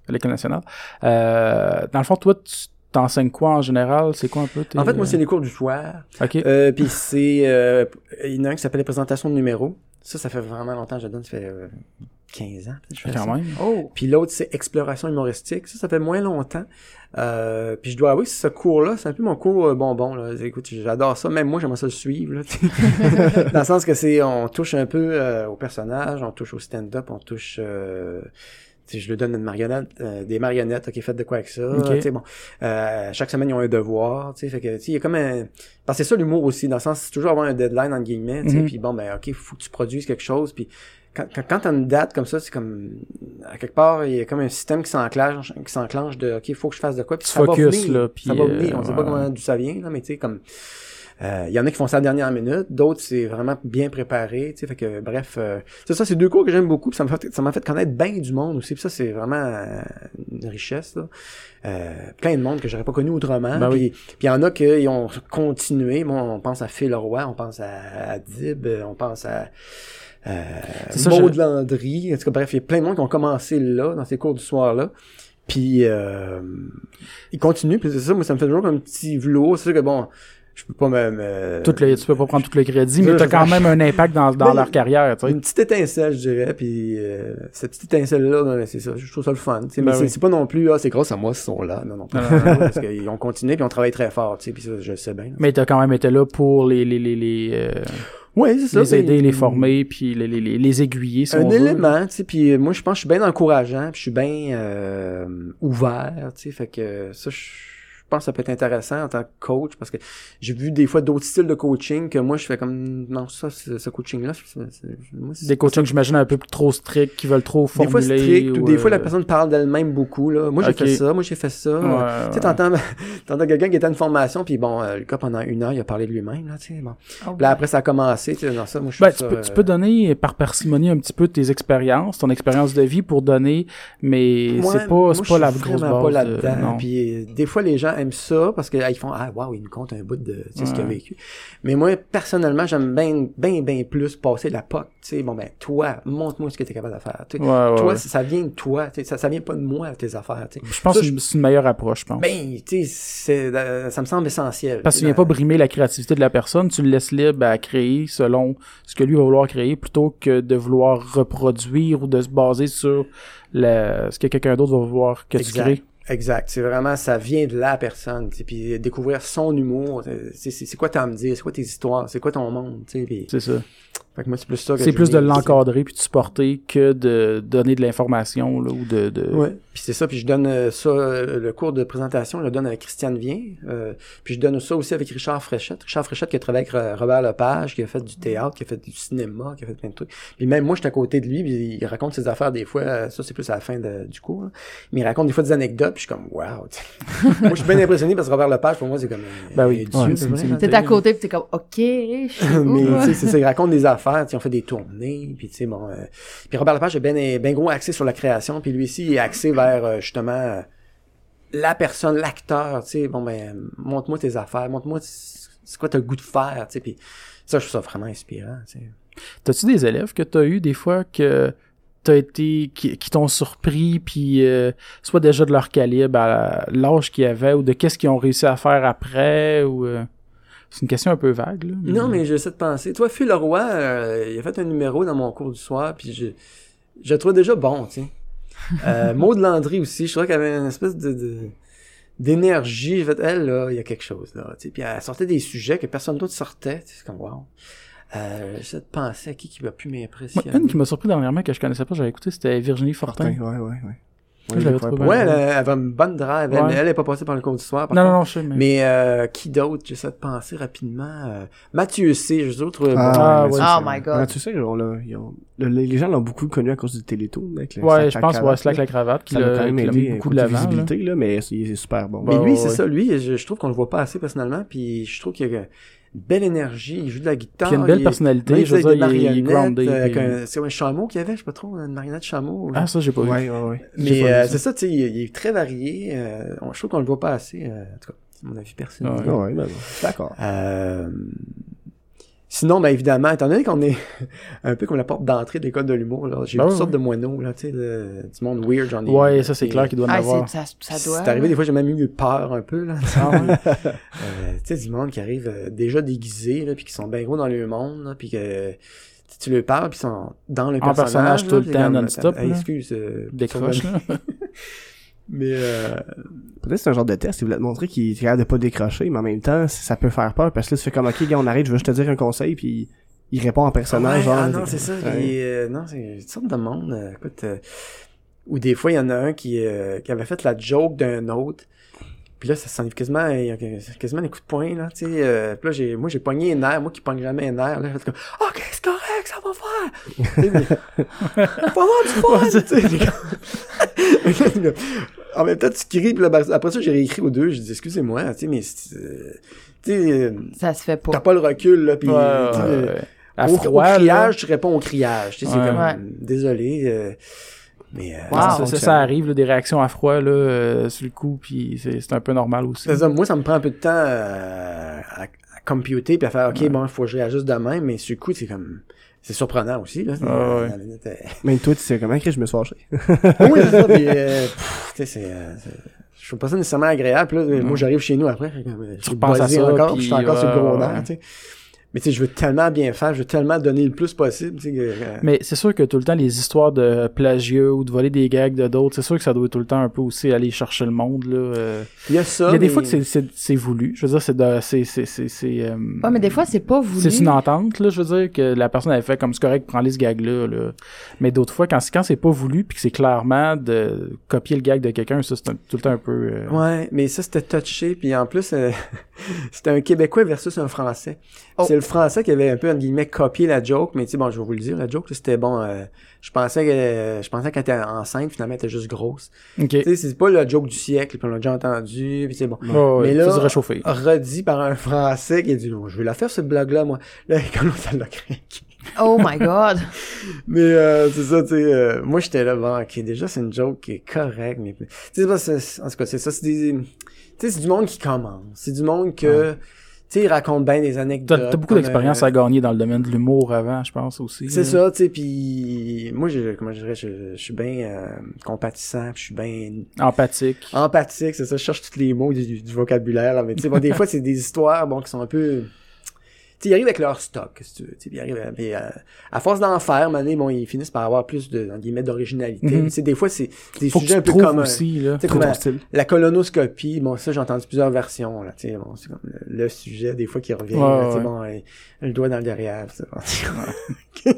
Speaker 2: À l'école nationale. Euh, dans le fond, toi, tu t'enseignes quoi en général? C'est quoi un peu tes...
Speaker 1: En fait, moi, c'est les cours du soir,
Speaker 2: Ok.
Speaker 1: euh, puis c'est, euh, il y en a un qui s'appelle les présentations de numéros. Ça, ça fait vraiment longtemps que je le donne, ça fait euh, 15 ans, peut-être, que je fais ça.
Speaker 2: Quand même.
Speaker 4: Oh.
Speaker 1: Puis l'autre, c'est exploration humoristique. Ça, ça fait moins longtemps. Euh, puis je dois avouer que ce cours-là, c'est un peu mon cours euh, bonbon. Là. Écoute, j'adore ça. Même moi, j'aimerais ça le suivre. Là. Dans le sens que c'est, on touche un peu euh, au personnage, on touche au stand-up, on touche... Euh, je lui donne une marionnette, euh, des marionnettes, ok, faites de quoi avec ça.
Speaker 2: Ok.
Speaker 1: Tu sais, bon, euh, chaque semaine, ils ont un devoir. Tu sais, fait que, il y a comme un... Parce que c'est ça l'humour aussi, dans le sens, c'est toujours avoir un deadline, entre guillemets. Tu sais,
Speaker 2: Mhm.
Speaker 1: puis bon, ben, ok, faut que tu produises quelque chose. Puis quand, quand, quand t'as une date comme ça, c'est comme à quelque part, il y a comme un système qui s'enclenche, qui s'enclenche de OK, il faut que je fasse de quoi, puis ça va
Speaker 2: focuses,
Speaker 1: venir.
Speaker 2: là, puis,
Speaker 1: ça va
Speaker 2: euh,
Speaker 1: venir. On sait pas
Speaker 2: ouais.
Speaker 1: comment d'où ça vient, là, mais tu sais, comme euh, il y en a qui font ça à la dernière minute, d'autres c'est vraiment bien préparé, tu sais, fait que bref, euh, c'est ça, c'est deux cours que j'aime beaucoup, puis ça m'a fait, ça m'a fait connaître bien du monde aussi, puis ça c'est vraiment euh, une richesse là, euh, plein de monde que j'aurais pas connu autrement,
Speaker 2: Ben
Speaker 1: puis puis il y en a qui ont continué, bon, on pense à Phil Leroy, on pense à, à Dib, on pense à euh,
Speaker 2: ça,
Speaker 1: Maud
Speaker 2: je-
Speaker 1: Landry, en tout cas, bref, il y a plein de monde qui ont commencé là, dans ces cours du soir-là. Puis, euh, ils continuent, puis c'est ça, moi, ça me fait toujours un petit velours. C'est sûr que, bon, je peux pas me... me-
Speaker 2: Tout le, tu peux pas prendre tout le crédit, mais t'as
Speaker 1: je
Speaker 2: quand même un impact dans, dans
Speaker 1: Ben,
Speaker 2: leur carrière, tu.
Speaker 1: Une petite étincelle, je dirais, puis euh, cette petite étincelle-là, ben, c'est ça, je trouve ça le fun. tu sais,
Speaker 2: Ben
Speaker 1: mais c'est-
Speaker 2: oui.
Speaker 1: c'est pas non plus, ah, c'est grâce à moi, ils sont là. Non, non,
Speaker 2: Non,
Speaker 1: parce qu'ils ont continué, puis ils ont travaillé très fort, tu sais, puis ça, je sais bien.
Speaker 2: Mais t'as quand même été là pour les, les, les, les, euh,
Speaker 1: Ouais, c'est ça.
Speaker 2: les aider, les former, puis les, les, les, les aiguiller, si
Speaker 1: un
Speaker 2: on
Speaker 1: élément, tu sais, puis euh, moi je pense que je suis bien encourageant, puis je suis bien euh, ouvert, tu sais, fait que ça je pense que ça peut être intéressant en tant que coach parce que j'ai vu des fois d'autres styles de coaching que moi je fais comme non ça ce coaching là
Speaker 2: Des coachings, j'imagine, un peu trop stricts, qui veulent trop
Speaker 1: des
Speaker 2: formuler.
Speaker 1: fois strict ou des fois la
Speaker 2: euh,
Speaker 1: personne parle d'elle-même beaucoup là moi j'ai fait ça moi j'ai fait ça
Speaker 2: ouais,
Speaker 1: tu
Speaker 2: ouais.
Speaker 1: sais t'entends t'entends quelqu'un qui était à une formation puis bon euh, le gars pendant une heure il a parlé de lui-même là tu sais bon
Speaker 4: Oh,
Speaker 1: Puis là après ça a commencé tu sais non ça moi je
Speaker 2: Ben, tu,
Speaker 1: ça,
Speaker 2: peux, tu
Speaker 1: euh,
Speaker 2: peux donner par parcimonie un petit peu tes expériences, ton expérience de vie pour donner, mais c'est pas, c'est
Speaker 1: je
Speaker 2: pas la grosse base.
Speaker 1: pas
Speaker 2: de-
Speaker 1: là-dedans.
Speaker 2: non.
Speaker 1: Puis euh, des fois les gens aiment ça parce que ah, font ah waouh il nous compte un bout de tu sais, ce qu'il a vécu. Mais moi personnellement j'aime bien bien bien plus passer la POC. Tu sais bon ben toi montre-moi ce que tu es capable de faire. Tu sais.
Speaker 2: Ouais,
Speaker 1: toi ça, vient de toi. Ça ça vient pas de moi tes affaires.
Speaker 2: Je pense
Speaker 1: Ça,
Speaker 2: que c'est une meilleure approche, je pense.
Speaker 1: Ben tu sais euh, ça me semble essentiel.
Speaker 2: Parce que tu viens pas brimer la créativité de la personne, tu le laisses libre à créer selon ce que lui va vouloir créer plutôt que de vouloir reproduire ou de se baser sur la- ce que quelqu'un d'autre va vouloir que tu crées.
Speaker 1: Exact. C'est vraiment, ça vient de la personne. Puis découvrir son humour. euh, C'est quoi t'as à me dire? C'est quoi tes histoires? C'est quoi ton monde? puis-
Speaker 2: C'est ça.
Speaker 1: Fait que moi, c'est plus ça que
Speaker 2: C'est plus de l'encadrer puis de supporter que de donner de l'information là, ou de. de...
Speaker 1: Ouais. Puis c'est ça, puis je donne euh, ça, euh, le cours de présentation, je le donne avec Christiane Vien. euh, puis je donne ça aussi avec Richard Fréchette. Richard Fréchette qui a travaillé avec Robert Lepage, qui a fait du théâtre, qui a fait du cinéma, qui a fait plein de trucs. Puis même moi, je suis à côté de lui, puis il raconte ses affaires des fois. euh, Ça, c'est plus à la fin de- du cours. là. Mais il raconte des fois des anecdotes, puis je suis comme, wow. tu sais. moi, je suis bien impressionné parce que Robert Lepage, pour moi, c'est comme
Speaker 2: Ben oui.
Speaker 1: dieu,
Speaker 2: Ouais,
Speaker 1: c'est
Speaker 4: T'es à côté pis t'es comme, ok, je suis où,
Speaker 1: mais tu sais, il raconte des affaires, sais, on fait des tournées, puis tu sais, bon... euh, puis Robert Lepage est bien ben gros axé sur la création, puis lui aussi, il est axé vers, euh, justement, euh, la personne, l'acteur, tu sais, bon, ben, montre-moi tes affaires, montre-moi c'est quoi t'as le goût de faire, tu sais, puis ça, je trouve ça vraiment inspirant, tu sais.
Speaker 2: T'as-tu des élèves que t'as eu des fois que t'as été qui, qui t'ont surpris puis euh, soit déjà de leur calibre à l'âge qu'ils avaient ou de qu'est-ce qu'ils ont réussi à faire après ou euh, c'est une question un peu vague là.
Speaker 1: Non, mais j'essaie de penser. Toi, Phil Leroy, euh, il a fait un numéro dans mon cours du soir, puis je, je le trouvais déjà bon, tu sais. Euh, Maud Landry aussi, je trouvais qu'elle avait une espèce de... de d'énergie, j'ai fait, elle, là, il y a quelque chose, là, tu sais, puis elle sortait des sujets que personne d'autre sortait, tu sais, c'est comme, wow. Euh, j'essaie de penser à qui qui va plus
Speaker 2: Moi,
Speaker 1: m'impressionner.
Speaker 2: une qui m'a surpris dernièrement que je connaissais pas, j'avais écouté, c'était Virginie Fortin.
Speaker 3: Fortin, ouais, ouais, ouais.
Speaker 2: Je l'avais trouvé
Speaker 1: Ouais, elle, elle avait une bonne drive, elle,
Speaker 2: Ouais.
Speaker 1: mais elle est pas passée par le cours du soir, par
Speaker 2: Non, non, non, je sais, mais...
Speaker 1: Mais euh, qui d'autre? J'essaie de penser rapidement. Euh, Mathieu C, je trouve.
Speaker 2: Ah,
Speaker 3: mais
Speaker 2: ouais.
Speaker 3: ça,
Speaker 4: Oh my God.
Speaker 3: Ouais, on l'a- ils ont- le- les gens l'ont beaucoup connu à cause du Télétoon. Avec le
Speaker 2: ouais, je pense, ouais, Slack
Speaker 3: là.
Speaker 2: la cravate qui
Speaker 3: Ça l'a
Speaker 2: l'a
Speaker 3: quand même
Speaker 2: l'a
Speaker 3: aidé
Speaker 2: beaucoup
Speaker 3: coup
Speaker 2: de là.
Speaker 3: visibilité, là, mais c'est il est super bon.
Speaker 1: Mais
Speaker 2: Ouais,
Speaker 1: lui,
Speaker 2: ouais,
Speaker 1: c'est
Speaker 2: ouais.
Speaker 1: ça, lui, je, je trouve qu'on le voit pas assez personnellement, puis je trouve qu'il a une belle énergie, il joue de la guitare.
Speaker 2: Puis il a une belle
Speaker 1: il-
Speaker 2: personnalité,
Speaker 1: même
Speaker 2: je veux dire,
Speaker 1: des
Speaker 2: il est- il est
Speaker 1: marionnettes,
Speaker 2: grounded,
Speaker 1: euh, avec
Speaker 2: puis-
Speaker 1: un- C'est un chameau qu'il y avait, je sais pas trop, une marionnette chameau.
Speaker 2: Ah, ça, j'ai pas vu.
Speaker 3: Ouais, ouais,
Speaker 1: mais euh, c'est ça, tu sais, il, il est très varié. euh, je trouve qu'on le voit pas assez, euh, en tout cas, c'est mon avis personnel.
Speaker 2: Ouais.
Speaker 3: Ouais, ben, bon, d'accord.
Speaker 1: Euh, Sinon, ben évidemment, étant donné qu'on est un peu comme la porte d'entrée de l'école de l'humour, là, j'ai
Speaker 2: Ben
Speaker 1: toutes sortes de moineaux, là, tu sais, le- du monde weird, j'en ai.
Speaker 2: Ouais, ça, c'est clair qu'il doit en
Speaker 4: Ah,
Speaker 2: avoir.
Speaker 4: ça, ça doit.
Speaker 1: C'est arrivé des fois, j'ai même eu peur un peu, là.
Speaker 2: Ah.
Speaker 1: Euh, tu sais, du monde qui arrive euh, déjà déguisé, là, puis qui sont bien gros dans le monde, là, puis que tu- leur parles, puis ils sont dans le
Speaker 2: En personnage
Speaker 1: personnage.
Speaker 2: tout
Speaker 1: là,
Speaker 2: le temps, non-stop,
Speaker 1: Hey, excuse. euh,
Speaker 2: Décroche, là.
Speaker 1: Mais, euh,
Speaker 3: Peut-être que c'est un genre de test, il voulait te montrer qu'il est capable de pas décrocher, mais en même temps, ça peut faire peur, parce que là, tu fais comme, ok, gars, on arrête, je veux juste te dire un conseil, puis il répond en personnage,
Speaker 1: ouais,
Speaker 3: genre.
Speaker 1: ah non, c'est ça.
Speaker 3: Ouais.
Speaker 1: il euh, non, c'est une sorte de monde. euh, écoute, euh, ou des fois, il y en a un qui, euh, qui avait fait la joke d'un autre. Puis là, ça s'en quasiment, il y a quasiment des coups de poing, là, tu sais. euh, puis là, j'ai, moi, j'ai pogné les nerfs, moi qui pogne jamais les nerfs, là, j'ai comme, ok, c'est correct, ça va faire! Faut avoir du fun, tu sais. en même temps, tu cries, puis là, ben, après ça, j'ai réécrit aux deux, j'ai dit, excusez-moi, tu sais, mais, euh, tu sais, euh,
Speaker 4: Ça se fait
Speaker 1: t'as
Speaker 4: pas.
Speaker 1: pas le recul, là, puis,
Speaker 2: Ouais,
Speaker 1: tu sais,
Speaker 2: ouais, ouais. À
Speaker 1: au, au
Speaker 2: froid, là.
Speaker 1: criage, tu réponds au criage. Tu sais, c'est comme,
Speaker 4: Ouais.
Speaker 1: désolé, euh, mais... euh,
Speaker 4: Wow.
Speaker 2: Ça,
Speaker 1: ça
Speaker 2: arrive, là, des réactions à froid, là, euh, sur le coup, puis c'est c'est un peu normal aussi.
Speaker 1: Ça, moi, ça me prend un peu de temps euh, à, à computer puis à faire, OK, bon, il faut que je réagisse de même, mais sur le coup, c'est comme... C'est surprenant aussi, là.
Speaker 2: Ah ouais.
Speaker 1: La minute, euh,
Speaker 3: Même toi, tu sais comment, Chris, je me suis fâché.
Speaker 1: oui, c'est ça, puis, euh, pff, tu sais, c'est... euh, c'est- je trouve pas ça nécessairement agréable. Là, moi, j'arrive chez nous après, comme, je suis
Speaker 2: repenses à ça,
Speaker 1: encore,
Speaker 2: puis
Speaker 1: je suis encore sur le gros
Speaker 2: ouais.
Speaker 1: nerf, tu sais. Mais tu sais, je veux tellement bien faire, je veux tellement donner le plus possible, tu sais, que, euh,
Speaker 2: Mais c'est sûr que tout le temps, les histoires de plagiat ou de voler des gags de d'autres, c'est sûr que ça doit tout le temps un peu aussi aller chercher le monde, là. euh.
Speaker 1: il y a ça.
Speaker 2: Il y a des fois que c'est- voulu. Je veux dire, c'est de- c'est c'est c'est c'est euh,
Speaker 4: Ouais, mais des fois, c'est pas voulu.
Speaker 2: c'est une entente là, je veux dire que la personne avait fait comme c'est correct, prends-les ce gag là, là. Mais d'autres fois quand c'est quand c'est pas voulu puis que c'est clairement de copier le gag de quelqu'un, ça c'est tout le temps un peu euh,
Speaker 1: Ouais, mais ça c'était touché, puis en plus euh, c'était un Québécois versus un Français.
Speaker 4: Oh.
Speaker 1: C'est le Français qui avait un peu entre guillemets copié la joke, mais tu sais bon, je vais vous le dire, la joke c'était bon. euh, je pensais que euh, je pensais qu'elle était enceinte, finalement elle était juste grosse.
Speaker 2: OK.
Speaker 1: Tu sais, c'est pas le joke du siècle, puis on l'a déjà entendu, puis c'est bon.
Speaker 2: Ouais,
Speaker 1: Mais là-
Speaker 2: ça.
Speaker 1: Redit par un Français qui a dit, Oh, je vais la faire cette blague là, moi. Là, l'autre elle l'a craqué?
Speaker 4: Oh my god.
Speaker 1: Mais euh, c'est ça, tu sais, euh, moi j'étais là, bon, ok, déjà c'est une joke qui est correcte, mais tu sais, en tout cas, c'est ça, c'est des, tu sais, c'est du monde qui commence, c'est du monde que, sais, ils racontent bien des anecdotes.
Speaker 2: T'as beaucoup d'expérience
Speaker 1: euh,
Speaker 2: à gagner dans le domaine de l'humour avant, je pense aussi.
Speaker 1: C'est ça, tu sais, puis moi, je, comment je dirais, je, je suis bien euh, compatissant, je suis bien
Speaker 2: Empathique.
Speaker 1: empathique, c'est ça, je cherche tous les mots du, du vocabulaire, là, mais tu sais, bon, des fois, c'est des histoires, bon, qui sont un peu... Tu sais, ils arrivent avec leur stock, si tu veux, tu sais, puis ils arrivent, à- euh, à force d'en faire, à un moment donné, bon, ils finissent par avoir plus de, guillemets, d'originalité, tu sais, des fois, c'est des
Speaker 2: Faut
Speaker 1: sujets un peu
Speaker 2: aussi là.
Speaker 1: Comme la,
Speaker 3: style.
Speaker 1: la colonoscopie, bon, ça, j'ai entendu plusieurs versions, là, tu sais, bon, c'est comme le, le sujet, des fois, qui revient,
Speaker 2: Ouais,
Speaker 1: là, tu sais,
Speaker 2: ouais.
Speaker 1: bon, euh, le doigt dans le derrière, c'est bon.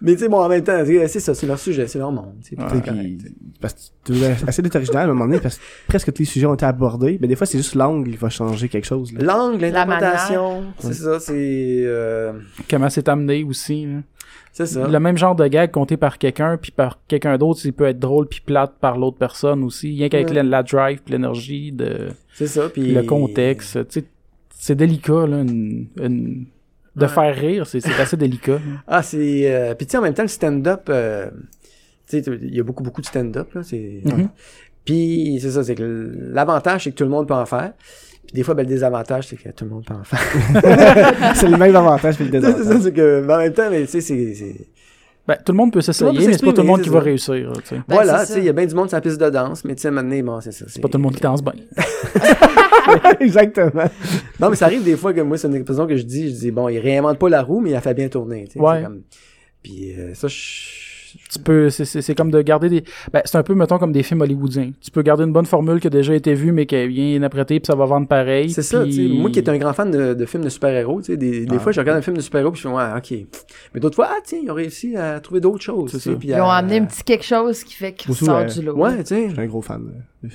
Speaker 1: Mais tu sais, bon, en même temps, c'est c'est ça, c'est leur sujet, c'est leur monde, tu sais, puis
Speaker 2: Ouais,
Speaker 3: Puis, parce que tu essayer d'être original à un moment donné, parce que presque tous les sujets ont été abordés, mais des fois, c'est juste l'angle qui va changer quelque chose. Là.
Speaker 1: L'angle,
Speaker 4: La
Speaker 1: l'interprétation, c'est ça, c'est euh,
Speaker 2: Comment c'est amené aussi. là.
Speaker 1: c'est ça.
Speaker 2: Le même genre de gag compté par quelqu'un, puis par quelqu'un d'autre, il peut être drôle puis plate par l'autre personne aussi. Rien qu'avec
Speaker 1: Ouais.
Speaker 2: la, la drive, l'énergie, de
Speaker 1: C'est ça, puis
Speaker 2: le contexte. C'est délicat, là, une, une- de
Speaker 1: Ouais.
Speaker 2: faire rire, c'est assez délicat. là.
Speaker 1: Ah, c'est euh, puis tu sais en même temps le stand-up euh, tu sais il y a beaucoup beaucoup de stand-up là, c'est
Speaker 2: Mhm.
Speaker 1: Puis c'est ça, c'est que l'avantage c'est que tout le monde peut en faire. Puis des fois ben, le désavantage c'est que tout le monde peut en faire.
Speaker 3: c'est le même avantage que le
Speaker 1: c'est ça,
Speaker 3: désavantage.
Speaker 1: c'est que mais en même temps mais tu sais c'est
Speaker 2: Ben, tout le monde peut s'essayer, mais c'est pas tout le monde qui va réussir. là, tu sais.
Speaker 4: Ben,
Speaker 1: voilà, il y a bien du monde sur la piste de danse, mais tu sais donné, bon, c'est ça,
Speaker 2: C'est pas tout le monde qui danse bien.
Speaker 3: Exactement.
Speaker 1: Non, mais ça arrive des fois que moi, c'est une expression que je dis, je dis, bon, il réinvente pas la roue, mais il a fait bien tourner, tu sais.
Speaker 2: Ouais.
Speaker 1: comme- Puis euh, ça, je...
Speaker 2: Tu peux, c'est- c'est c'est comme de garder des, ben, c'est un peu, mettons, comme des films hollywoodiens. Tu peux garder une bonne formule qui a déjà été vue, mais qui est bien apprêtée, puis ça va vendre pareil.
Speaker 1: C'est ça, tu sais.
Speaker 2: puis-
Speaker 1: Moi qui est un grand fan de, de films de super-héros, tu sais, des, des
Speaker 3: Ah.
Speaker 1: fois, je regarde un film de super-héros, puis je fais, ouais, ok. Mais d'autres fois, ah, tiens, ils ont réussi à trouver d'autres choses,
Speaker 2: C'est
Speaker 1: tu sais,
Speaker 2: ça.
Speaker 1: puis
Speaker 4: Ils
Speaker 1: à-
Speaker 4: ont amené un petit quelque chose qui fait qu'ils sortent
Speaker 3: euh,
Speaker 4: du lot.
Speaker 1: Ouais, tu sais.
Speaker 3: Je suis un gros fan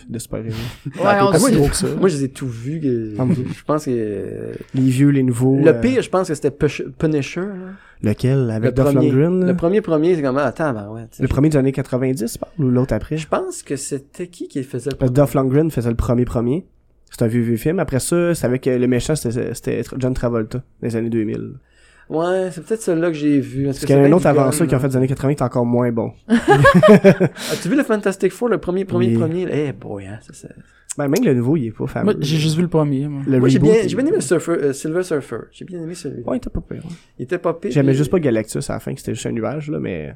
Speaker 3: de, super-héros.
Speaker 4: Ouais, on
Speaker 2: si gros que ça.
Speaker 1: Moi, je les ai tout vus. que-
Speaker 3: Ah, moi,
Speaker 1: je pense que...
Speaker 3: Les vieux, les nouveaux.
Speaker 1: Le
Speaker 3: euh,
Speaker 1: pire, je pense que c'était Punisher, là.
Speaker 3: Lequel? Avec
Speaker 1: Le
Speaker 3: Dolph
Speaker 1: premier.
Speaker 3: Lundgren?
Speaker 1: Le premier premier, c'est comme, attends, ben ouais.
Speaker 3: Le premier des années 90, pas? Ou l'autre après?
Speaker 1: Je pense que c'était qui qui faisait le
Speaker 3: que Dolph Lundgren faisait le premier premier. C'est un vieux, vieux film. Après ça, c'est avec euh, le méchant, c'était John Travolta, des années 2000.
Speaker 1: Ouais, c'est peut-être celui-là que j'ai vu.
Speaker 3: Parce qu'il y a un autre avant ça qui ont fait des années 80 qui est encore moins bon.
Speaker 1: As-tu vu le Fantastic Four, le premier, premier,
Speaker 3: Oui.
Speaker 1: premier? Eh, boy, hein, ça, ça...
Speaker 3: Ben, même le nouveau, il est pas fameux.
Speaker 2: Moi, j'ai juste vu le premier, moi.
Speaker 3: Le
Speaker 1: Moi, j'ai bien,
Speaker 3: il-
Speaker 1: j'ai bien aimé le surfer, euh, Silver Surfer. J'ai bien aimé celui-là.
Speaker 3: Ouais, il était pas pire.
Speaker 1: Il était pas pire.
Speaker 3: J'aimais juste pas Galactus à la fin, que c'était juste un nuage, là, mais...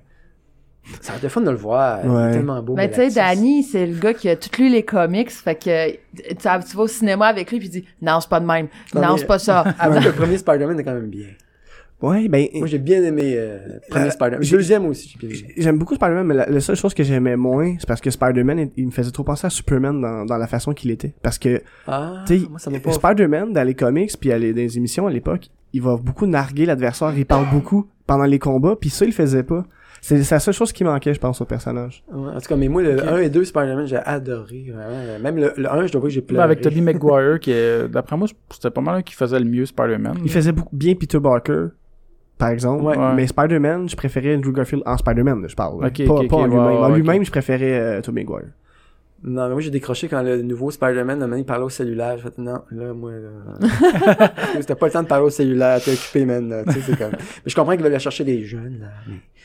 Speaker 1: Ça aurait été fun de le voir. Il
Speaker 3: Ouais.
Speaker 1: est tellement beau.
Speaker 4: Mais tu sais. Danny, c'est le gars qui a tout lu les comics, fait que tu vas au cinéma avec lui puis il dit non, c'est pas de même.
Speaker 1: Non,
Speaker 4: Non,
Speaker 1: mais-
Speaker 4: c'est pas ça.
Speaker 1: Que le premier Spider-Man est quand même bien.
Speaker 3: Ouais, ben...
Speaker 1: Moi, j'ai bien aimé euh, le premier
Speaker 3: Euh,
Speaker 1: Spider-Man. Deuxième aussi, j'ai bien aimé.
Speaker 3: J'aime beaucoup Spider-Man, mais la, la seule chose que j'aimais moins, c'est parce que Spider-Man, il, il me faisait trop penser à Superman dans, dans la façon qu'il était. Parce que,
Speaker 1: Ah,
Speaker 3: tu sais. Spider-Man, dans les comics, puis à les- dans les émissions à l'époque, il va beaucoup narguer l'adversaire, il parle beaucoup pendant les combats, puis ça, il faisait pas. C'est c'est la seule chose qui manquait, je pense, au personnage.
Speaker 1: Ouais, en tout cas, mais moi, le
Speaker 2: Ok.
Speaker 1: 1 et 2 Spider-Man, j'ai adoré. Vraiment. Même le, le 1, je dois que j'ai pleuré.
Speaker 2: avec Tobey Maguire, qui est, d'après moi, c'était pas mal qui faisait le mieux Spider-Man.
Speaker 3: Il faisait beaucoup bien Peter Parker, par exemple.
Speaker 1: Ouais.
Speaker 2: Ouais.
Speaker 3: Mais Spider-Man, je préférais Andrew Garfield en Spider-Man, je parle. pas en lui-même.
Speaker 2: ouais,
Speaker 3: en lui-même, je préférais euh, Tobey Maguire.
Speaker 1: Non, mais moi, j'ai décroché quand le nouveau Spider-Man, il parlait au cellulaire. J'ai fait, non, là, moi, là... C'était pas le temps de parler au cellulaire, t'es occupé, man, là. Tu sais, c'est comme... Mais je comprends qu'ils veulent aller chercher des jeunes, là.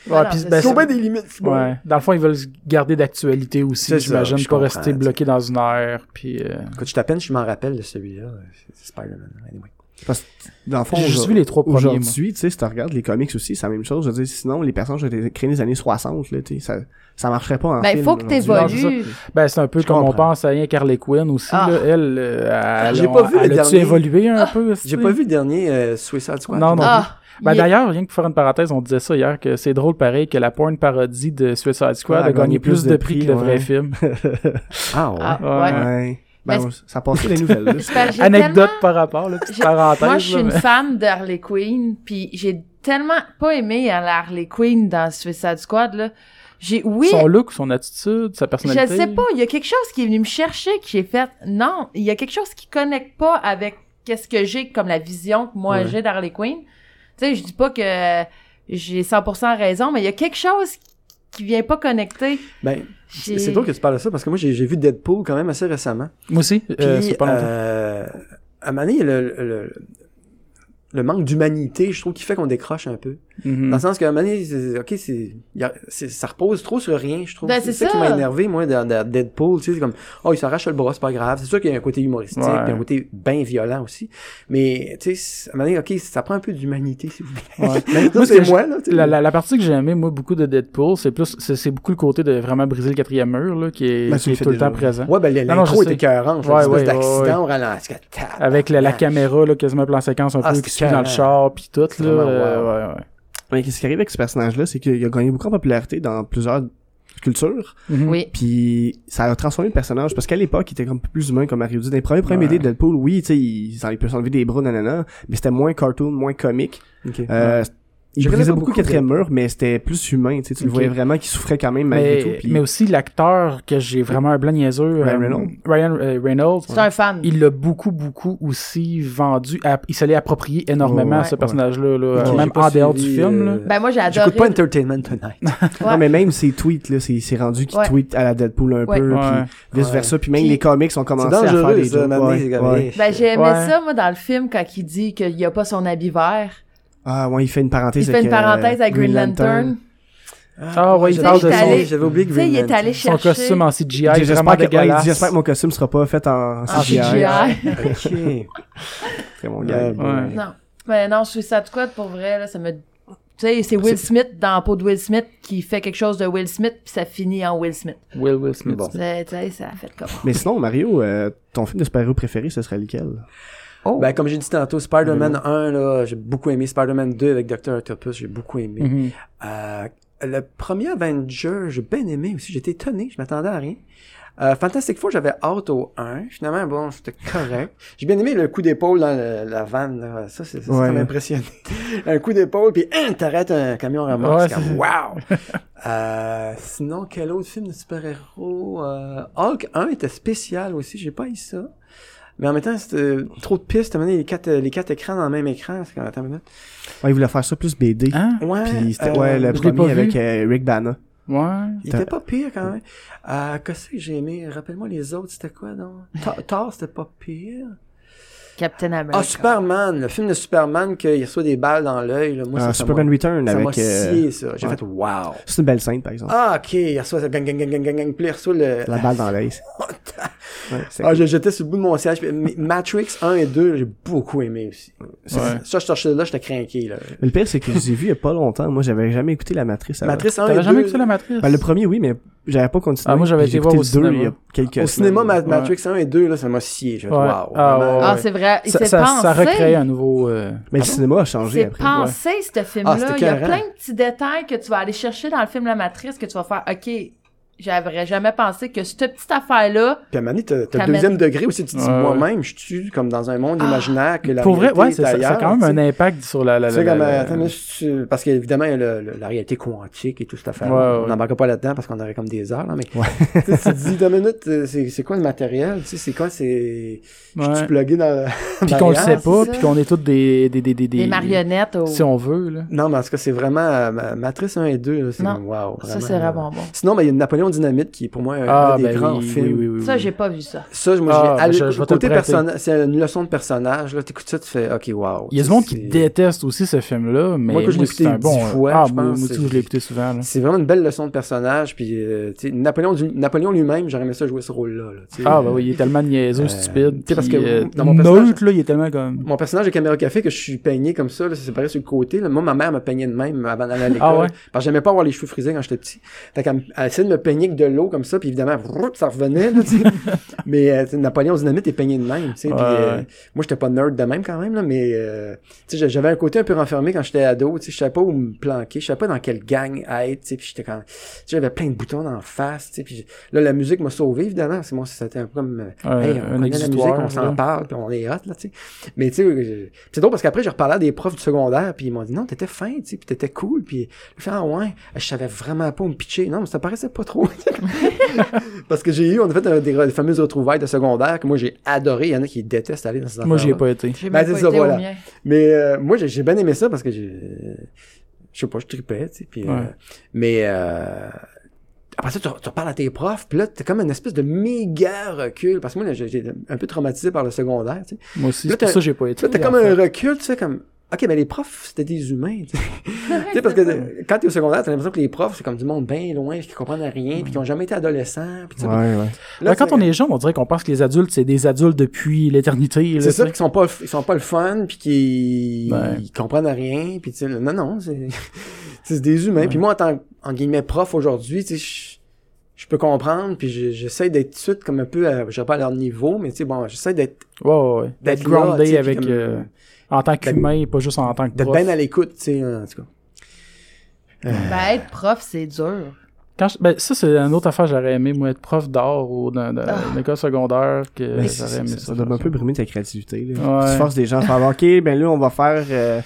Speaker 2: Ouais,
Speaker 4: Alors,
Speaker 2: ben, c'est-
Speaker 1: bien des limites, bon.
Speaker 2: ouais. Dans le fond, ils veulent se garder d'actualité aussi,
Speaker 1: C'est ça,
Speaker 2: j'imagine,
Speaker 1: je
Speaker 2: pas rester bloqué dans une ère, puis... euh,
Speaker 1: Écoute, je t'appelle, je m'en rappelle de celui-là. C'est Spider-Man, anyway.
Speaker 3: Parce que, dans le fond,
Speaker 2: J'ai vu les trois premiers.
Speaker 3: Aujourd'hui, tu sais, si tu regardes les comics aussi, c'est la même chose. Je veux dire, sinon, les personnages ont été créés dans les années 60, là, tu sais, ça, ça marcherait pas en
Speaker 4: Ben,
Speaker 3: film.
Speaker 4: faut que t'évolues.
Speaker 2: Ben, c'est un peu
Speaker 3: Je
Speaker 2: comme on pense à rien Harley Quinn aussi,
Speaker 4: Ah.
Speaker 2: là. Elle, euh, elle,
Speaker 1: J'ai
Speaker 2: on-
Speaker 1: pas vu le
Speaker 2: elle
Speaker 1: dernier.
Speaker 2: évolué un peu?
Speaker 1: J'ai pas vu le dernier euh, Suicide Squad.
Speaker 2: Non, non.
Speaker 4: Ah,
Speaker 2: Ben, d'ailleurs, rien que pour faire une parenthèse, on disait ça hier, que c'est drôle pareil que la porn parodie de Suicide Squad
Speaker 3: Ouais,
Speaker 2: a gagné plus de prix que le vrai
Speaker 3: ouais.
Speaker 2: film.
Speaker 1: Ah ouais.
Speaker 4: Ah,
Speaker 2: Ouais.
Speaker 3: Ben,
Speaker 4: Mais
Speaker 3: ça passait les nouvelles,
Speaker 4: j'ai
Speaker 2: Anecdote
Speaker 4: tellement-
Speaker 2: par rapport, là, petite
Speaker 4: j'ai-
Speaker 2: parenthèse.
Speaker 4: Moi, je suis une
Speaker 2: mais-
Speaker 4: fan d'Harley Quinn, puis j'ai tellement pas aimé la Harley Quinn dans Suicide Squad, là. J'ai, oui,
Speaker 2: Son look, son attitude, sa
Speaker 4: je
Speaker 2: personnalité.
Speaker 4: sais pas, il y a quelque chose qui est venu me chercher, qui est fait, non, il y a quelque chose qui connecte pas avec qu'est-ce que j'ai comme la vision que moi
Speaker 3: Ouais.
Speaker 4: j'ai d'Harley Quinn. Tu sais, je dis pas que j'ai 100% raison, mais il y a quelque chose qui vient pas connecter.
Speaker 1: Ben, c'est drôle que tu parles de ça parce que moi, j'ai vu Deadpool quand même assez récemment.
Speaker 2: Moi aussi, euh,
Speaker 1: Puis,
Speaker 2: c'est pas longtemps.
Speaker 1: euh, à un moment donné, le, le, le manque d'humanité, je trouve, qui fait qu'on décroche un peu.
Speaker 2: Mhm.
Speaker 1: Dans le sens moment donné, c'est- ok, c'est, y a- c'est- ça repose trop sur rien, je trouve.
Speaker 4: Ben,
Speaker 1: c'est ça, qui m'a énervé, moi, dans, dans Deadpool, tu sais, c'est comme, oh, il s'arrache le bras, c'est pas grave. C'est sûr qu'il y a un côté humoristique,
Speaker 2: Ouais.
Speaker 1: puis un côté bien violent aussi. Mais, tu sais, à un moment donné, ok, ça prend un peu d'humanité, s'il vous plaît.
Speaker 2: Ouais.
Speaker 1: Mais
Speaker 2: Moi,
Speaker 1: c'est
Speaker 2: que
Speaker 1: moi, là. tu sais.
Speaker 2: La, la, la partie que j'ai aimé, moi, beaucoup de Deadpool, c'est plus, c'est, c'est beaucoup le côté de vraiment briser le quatrième mur, là, qui est,
Speaker 3: Ben,
Speaker 2: qui est tout le temps présent.
Speaker 1: Ouais, ben, l'intro était écœurante.
Speaker 2: Ouais,
Speaker 1: d'accident
Speaker 2: ouais,
Speaker 1: au ralenti.
Speaker 2: Avec la, caméra, là, quasiment plan séquence un
Speaker 1: Ah,
Speaker 2: peu qui suit dans le
Speaker 1: écœurant.
Speaker 2: char, puis tout, là.
Speaker 3: Mais qu'est-ce qui arrive avec ce personnage-là, c'est qu'il a gagné beaucoup en popularité dans plusieurs cultures,
Speaker 2: Mhm.
Speaker 4: Oui.
Speaker 3: puis ça a transformé le personnage, parce qu'à l'époque, il était comme plus humain, comme Mario dit. Dans les premiers premiers
Speaker 2: Ouais.
Speaker 3: De Deadpool, oui, tu sais, il, il peut s'enlever des bras, nanana, mais c'était moins cartoon, moins comique.
Speaker 1: Ok.
Speaker 3: Euh, Il brisait beaucoup
Speaker 1: beaucoup
Speaker 3: le quatrième mur, mais c'était plus humain, tu sais, tu le voyais vraiment qu'il souffrait quand même malgré tout.
Speaker 2: Mais,
Speaker 3: Puis...
Speaker 2: mais aussi l'acteur que j'ai vraiment un blanc niaiseux,
Speaker 3: Ryan
Speaker 2: euh,
Speaker 3: Reynolds.
Speaker 2: Ryan euh, Reynolds,
Speaker 4: C'est un fan.
Speaker 2: il l'a beaucoup, beaucoup aussi vendu. à- il se l'est approprié énormément,
Speaker 3: Ouais,
Speaker 2: ce
Speaker 3: ouais.
Speaker 2: personnage-là, là,
Speaker 1: Ok,
Speaker 2: même en dehors
Speaker 1: suivi,
Speaker 2: du film. Là.
Speaker 4: Ben, moi, j'ai adoré.
Speaker 1: J'écoute pas Entertainment Tonight.
Speaker 4: Ouais.
Speaker 3: Non, mais même ses tweets, là, c'est c'est rendu qu'il
Speaker 4: Ouais.
Speaker 3: tweet à la Deadpool un
Speaker 4: Ouais.
Speaker 3: peu,
Speaker 2: Ouais.
Speaker 3: puis vice versa, puis même
Speaker 4: Puis-
Speaker 3: les comics ont commencé à faire
Speaker 1: dangereux,
Speaker 3: des
Speaker 1: hey.
Speaker 4: Ben, j'ai aimé ça, moi, dans le film, quand il dit qu'il y a pas son habit vert.
Speaker 3: Ah ouais, il fait une
Speaker 4: Il
Speaker 3: parenthèse
Speaker 4: fait
Speaker 3: avec,
Speaker 4: une parenthèse
Speaker 3: euh,
Speaker 4: avec Green Lantern.
Speaker 2: Ah ouais, il
Speaker 1: j'avais
Speaker 2: parle de
Speaker 1: oublié-
Speaker 4: son-
Speaker 1: J'avais oublié
Speaker 4: Tu sais,
Speaker 1: Green
Speaker 4: il est
Speaker 1: Lantern.
Speaker 4: allé
Speaker 2: Son
Speaker 4: chercher...
Speaker 2: costume en CGI,
Speaker 3: J'espère
Speaker 2: vraiment
Speaker 3: que, ouais, il dit,
Speaker 2: dégueulasse.
Speaker 3: j'espère que mon costume sera pas fait en,
Speaker 4: En
Speaker 3: CGI.
Speaker 4: CGI.
Speaker 1: Ok.
Speaker 3: C'est mon
Speaker 1: Ouais,
Speaker 3: gars.
Speaker 4: Non. Mais non, Suicide Squad, pour vrai, là, ça me... Tu sais, c'est Will Smith dans la peau de Will Smith qui fait quelque chose de Will Smith, puis ça finit en Will Smith.
Speaker 2: Will, Will Smith.
Speaker 1: Bon.
Speaker 4: Tu sais, tu sais, ça a fait comme...
Speaker 3: Mais sinon, Mario, euh, ton film de super-héros préféré, ce serait lequel?
Speaker 4: Oh!
Speaker 1: Ben, comme j'ai dit tantôt, Spider-Man 1, là, j'ai beaucoup aimé. Spider-Man 2 avec Dr. Octopus, j'ai beaucoup aimé.
Speaker 2: Mhm.
Speaker 1: Euh, le premier Avenger, j'ai bien aimé aussi. J'étais étonné, je m'attendais à rien. Euh, Fantastic Four, j'avais hâte au 1. Finalement, bon, c'était correct. J'ai bien aimé le coup d'épaule dans le- la vanne. là. Ça, c'est,
Speaker 3: Ouais.
Speaker 1: impressionné. un coup d'épaule, puis hein, t'arrêtes un camion remorque.
Speaker 2: Ouais,
Speaker 1: comme, wow! euh, sinon, quel autre film de super-héros? Euh, Hulk 1 était spécial aussi. J'ai pas eu ça. Mais en même temps, c'était trop de pistes. À un moment donné, les quatre, les quatre écrans dans le même écran. C'est comme, attends une minute.
Speaker 3: Ouais, il voulait faire ça plus BD.
Speaker 2: Hein?
Speaker 1: Ouais.
Speaker 3: Puis c'était,
Speaker 1: euh,
Speaker 3: ouais, le premier
Speaker 2: vu.
Speaker 3: avec euh, Rick Bana.
Speaker 2: Ouais.
Speaker 1: Il était pas pire quand même. Euh, qu'est-ce que j'ai aimé? Rappelle-moi les autres, c'était quoi donc? Thor, Thor, c'était pas pire.
Speaker 4: Captain America.
Speaker 1: Ah, Superman, le film de Superman qu'il reçoit des balles dans l'œil, là. Moi,
Speaker 3: Ah,
Speaker 1: ça,
Speaker 3: Superman
Speaker 1: m'a-
Speaker 3: Return
Speaker 1: ça
Speaker 3: avec... euh,
Speaker 1: scié, ça. J'ai
Speaker 3: ouais.
Speaker 1: fait wow.
Speaker 3: C'est une belle scène, par exemple.
Speaker 1: Ah, ok, il reçoit ça, gang, gang, gang, gang, gang, gang, puis il reçoit le...
Speaker 3: La balle dans l'œil. Ouais,
Speaker 1: Ah,
Speaker 3: cool.
Speaker 1: j'étais sur le bout de mon siège. Matrix 1 et 2, j'ai beaucoup aimé aussi. Ça,
Speaker 2: Ouais.
Speaker 1: ça, je torchais là, j'étais craqué, là.
Speaker 3: Mais le pire, c'est que je les ai vus il y a pas longtemps. Moi, j'avais jamais écouté La Matrice.
Speaker 1: Matrix 1 et
Speaker 2: T'avais
Speaker 1: 2.
Speaker 2: jamais écouté la matrice?
Speaker 3: Ben, le premier, oui, mais j'avais pas continué.
Speaker 2: Ah, moi, j'avais été voir
Speaker 3: le deux
Speaker 2: cinéma.
Speaker 3: il y a quelques
Speaker 1: Au cinéma, Ma-. Matrix 1 et 2, là, ça m'a scié.
Speaker 2: Ouais.
Speaker 1: wow.
Speaker 2: Ah,
Speaker 1: vraiment.
Speaker 2: ouais,
Speaker 4: Ah, c'est vrai. Il
Speaker 2: ça,
Speaker 4: s'est
Speaker 2: ça,
Speaker 4: pensé.
Speaker 2: ça recrée un nouveau... euh,
Speaker 3: Mais le cinéma a changé
Speaker 4: C'est
Speaker 3: après.
Speaker 4: pensé, ce film-là.
Speaker 1: Ah, c'était
Speaker 4: Il y a plein de petits détails que tu vas aller chercher dans le film La Matrice que tu vas faire, OK, j'avais jamais pensé que cette petite affaire-là,
Speaker 1: Puis à un moment donné, t'as, le deuxième degré aussi, tu te dis, moi-même, je suis comme dans un monde
Speaker 4: Ah.
Speaker 1: imaginaire que la
Speaker 2: Pour vrai,
Speaker 1: réalité
Speaker 2: ouais,
Speaker 1: est
Speaker 2: c'est ça, ça a quand même un impact sur la... la,
Speaker 1: Tu sais,
Speaker 2: la-
Speaker 1: comme,
Speaker 2: la-
Speaker 1: euh, attends, parce qu'évidemment, il y a le- le- la réalité quantique et tout cette affaire.
Speaker 2: Ouais,
Speaker 1: On
Speaker 2: ouais.
Speaker 1: n'embarque pas là-dedans parce qu'on aurait comme des heures, là, mais tu te dis, deux minutes, euh, c'est, c'est quoi le matériel? Tu sais, c'est quoi, c'est, je suis plugué dans
Speaker 2: Puis qu'on le sait pas, puis qu'on est tous des... Des, des, des,
Speaker 4: des marionnettes.
Speaker 2: Si on veut, là.
Speaker 1: Non, mais en tout cas, c'est vraiment, euh, Ma- Matrice 1 et 2, là, c'est
Speaker 4: Non.
Speaker 1: wow.
Speaker 4: Ça, c'est vraiment bon.
Speaker 1: Sinon, ben, il y a Napoléon Napoléon Dynamite, qui est pour moi un,
Speaker 2: Ah,
Speaker 1: un des
Speaker 2: ben
Speaker 1: grands
Speaker 2: oui,
Speaker 1: films.
Speaker 2: oui, oui, oui,
Speaker 4: Ça, j'ai pas vu ça.
Speaker 1: Ça, moi,
Speaker 2: Ah, ben, je- je
Speaker 1: côté personnage, c'est une leçon de personnage, là, t'écoutes ça, tu fais, ok, wow.
Speaker 2: Il y a du monde qui déteste aussi ce film-là, mais
Speaker 1: Moi, que je l'ai
Speaker 2: c'est un
Speaker 1: écouté
Speaker 2: bon.
Speaker 1: dix fois,
Speaker 2: ah,
Speaker 1: je
Speaker 2: moi,
Speaker 1: pense,
Speaker 2: moi je l'ai écouté souvent.
Speaker 1: C'est vraiment une belle leçon de personnage, puis, euh, tu sais, Napoléon, du- Napoléon lui-même, j'aurais aimé ça jouer ce rôle-là, là.
Speaker 2: Ah, bah oui, il est tellement niaiseux,
Speaker 1: Euh,
Speaker 2: stupide.
Speaker 1: tu sais, parce
Speaker 2: puis,
Speaker 1: que
Speaker 2: euh,
Speaker 1: dans mon personnage-
Speaker 2: là, il est tellement comme.
Speaker 1: Mon personnage de caméra café que je suis peigné comme ça, là, c'est séparé sur le côté. Là. Moi, ma mère me peignait de même avant d'aller à l'école.
Speaker 2: Ah ouais?
Speaker 1: Parce que j'aimais pas avoir les cheveux frisés quand j'étais petit. Fait qu'elle essayait de me peigner de l'eau comme ça, puis évidemment, ça revenait. Là, mais euh, Napoléon Dynamite est peigné de même.
Speaker 2: Ouais,
Speaker 1: euh,
Speaker 2: ouais.
Speaker 1: moi, j'étais pas nerd de même quand même, là, mais euh, tu sais, j'avais un côté un peu renfermé quand j'étais ado. tu sais, Je savais pas où me planquer, je savais pas dans quelle gang être. Puis j'étais quand... J'avais plein de boutons en face. Puis là, la musique m'a sauvé, évidemment. que moi, c'était un peu comme... euh, Hey, on connaît la musique, on s'en parle, puis on est hot, là, tu sais. Mais tu sais, euh, c'est drôle parce qu'après, je reparlais à des profs du secondaire, puis ils m'ont dit, non, t'étais fin, tu sais, puis t'étais cool, puis je fais, ah ouais, je savais vraiment pas où me pitcher. Non, mais ça paraissait pas trop. parce que j'ai eu, on a fait euh, des, des fameuses retrouvailles de secondaire que moi, j'ai adoré. Il y en a qui détestent aller dans ces
Speaker 2: Moi, j'y ai pas été.
Speaker 4: J'ai
Speaker 1: Ben,
Speaker 4: pas
Speaker 1: ça,
Speaker 4: été
Speaker 1: voilà. Mais euh, moi, j'ai bien aimé ça parce que j'ai... Je sais pas, je tripais, tu sais, puis... euh, mais... Euh, après ça, tu, tu reparles à tes profs, puis là, t'as comme une espèce de méga recul, parce que moi, là, j'ai un peu traumatisé par le secondaire, tu sais.
Speaker 2: Moi aussi,
Speaker 1: Là,
Speaker 2: c'est pour ça que j'ai pas été.
Speaker 1: Tu sais, t'as
Speaker 2: en
Speaker 1: comme
Speaker 2: fait.
Speaker 1: un recul, tu sais, comme... OK, mais les profs, c'était des humains, tu sais. Tu sais, parce que quand t'es au secondaire, t'as l'impression que les profs, c'est comme du monde bien loin, puis qui comprennent rien, puis qui ont jamais été adolescents, puis sais,
Speaker 3: Ouais, ouais.
Speaker 1: là,
Speaker 2: Ouais, quand on est jeune, on dirait qu'on pense que les adultes, c'est des adultes depuis l'éternité. là,
Speaker 1: C'est ça,
Speaker 2: sais.
Speaker 1: qu'ils sont pas, ils sont pas le fun, puis qu'ils
Speaker 2: Ouais.
Speaker 1: ils comprennent rien, puis tu sais, non, non, c'est c'est des humains. Puis moi, en tant en guillemets prof aujourd'hui, tu sais, je- je peux comprendre, puis je- j'essaie d'être tout de suite comme un peu, à, je dirais pas à leur niveau, mais tu sais, bon, j'essaie d'être
Speaker 2: Ouais, ouais, ouais. D'être groundé
Speaker 1: sais,
Speaker 2: avec.
Speaker 1: comme-
Speaker 2: euh, en tant qu'humain, pas juste en tant que
Speaker 1: d'être
Speaker 2: prof.
Speaker 1: bien à l'écoute, tu sais, en tout cas.
Speaker 4: Ben, être prof, c'est dur.
Speaker 2: Quand je- ben, ça, c'est une autre affaire que j'aurais aimé, moi, être prof d'art ou dans dans
Speaker 4: Ah.
Speaker 2: secondaire, que
Speaker 3: Mais
Speaker 2: j'aurais aimé
Speaker 3: ça,
Speaker 2: ça.
Speaker 3: ça doit un peu brimer ta créativité. Là.
Speaker 2: Ouais.
Speaker 3: Tu forces des gens à faire OK, ben là, on va faire. Euh,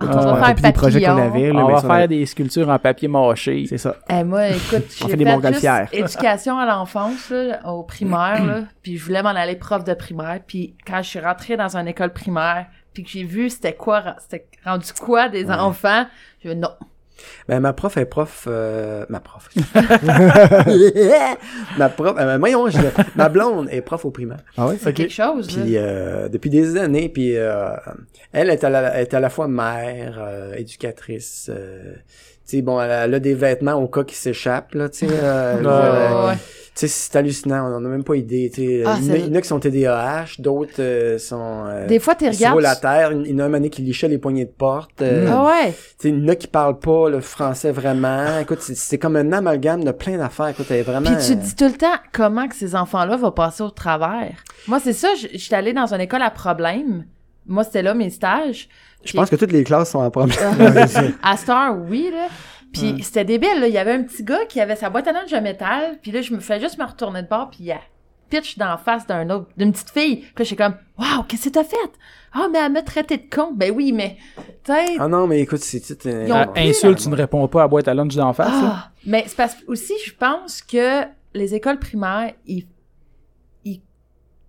Speaker 4: on va faire
Speaker 3: des projets qu'on
Speaker 4: papillon.
Speaker 3: avait. Là,
Speaker 2: On va
Speaker 3: ça,
Speaker 2: faire des sculptures en papier mâché.
Speaker 3: C'est ça.
Speaker 4: Eh, moi, écoute,
Speaker 3: On
Speaker 4: j'ai
Speaker 3: fait des
Speaker 4: fait
Speaker 3: montgolfières.
Speaker 4: juste éducation à l'enfance, là, au primaire, là, puis je voulais m'en aller prof de primaire, puis quand je suis rentrée dans une école primaire, puis que j'ai vu c'était quoi, c'était rendu quoi des enfants, je non.
Speaker 1: Ben, ma prof est prof, euh, ma prof. ma prof, euh, voyons, je- ma blonde est prof au primaire.
Speaker 3: Ah ouais?
Speaker 4: C'est quelque chose, là.
Speaker 1: Puis euh, depuis des années, puis euh, elle est à la, est à la fois mère, euh, éducatrice. Euh, tu sais, bon, elle a, elle a des vêtements au cas qui s'échappent, là, tu sais. Sais, c'est hallucinant, on n'a même pas idée. tu sais.
Speaker 4: Ah,
Speaker 1: il, y en a-
Speaker 4: c'est-
Speaker 1: il y en a qui sont TDAH, d'autres euh, sont euh,
Speaker 4: Des fois, tu
Speaker 1: sur
Speaker 4: regardes.
Speaker 1: la terre. Il y en a un donné qui lichait les poignées de porte. euh,
Speaker 4: Ah ouais.
Speaker 1: tu sais, il y en a qui parlent pas le français vraiment. Écoute, c'est- comme un amalgame de plein d'affaires. Écoute, elle est vraiment...
Speaker 4: Puis tu te dis tout le temps comment que ces enfants-là vont passer au travers. Moi, c'est ça, je- j'étais allée dans une école à problème. Moi, c'était là mes stages.
Speaker 1: Je pense que toutes les classes sont en problème.
Speaker 4: À Star, oui, là. Puis c'était débile, là. Il y avait un petit gars qui avait sa boîte à lunch de métal. Puis là, je me fais juste me retourner de bord. Puis il y a pitch d'en face d'un autre, d'une petite fille. Puis là, j'étais comme, waouh, qu'est-ce que t'as fait? Ah, mais elle m'a traité de con. Ben oui, mais, tu sais.
Speaker 1: ah non, mais écoute, c'est... c'est, euh,
Speaker 2: insulte, tu ne réponds pas à boîte à lunch d'en face.
Speaker 4: Ah, mais c'est parce que aussi, je pense que les écoles primaires, ils, ils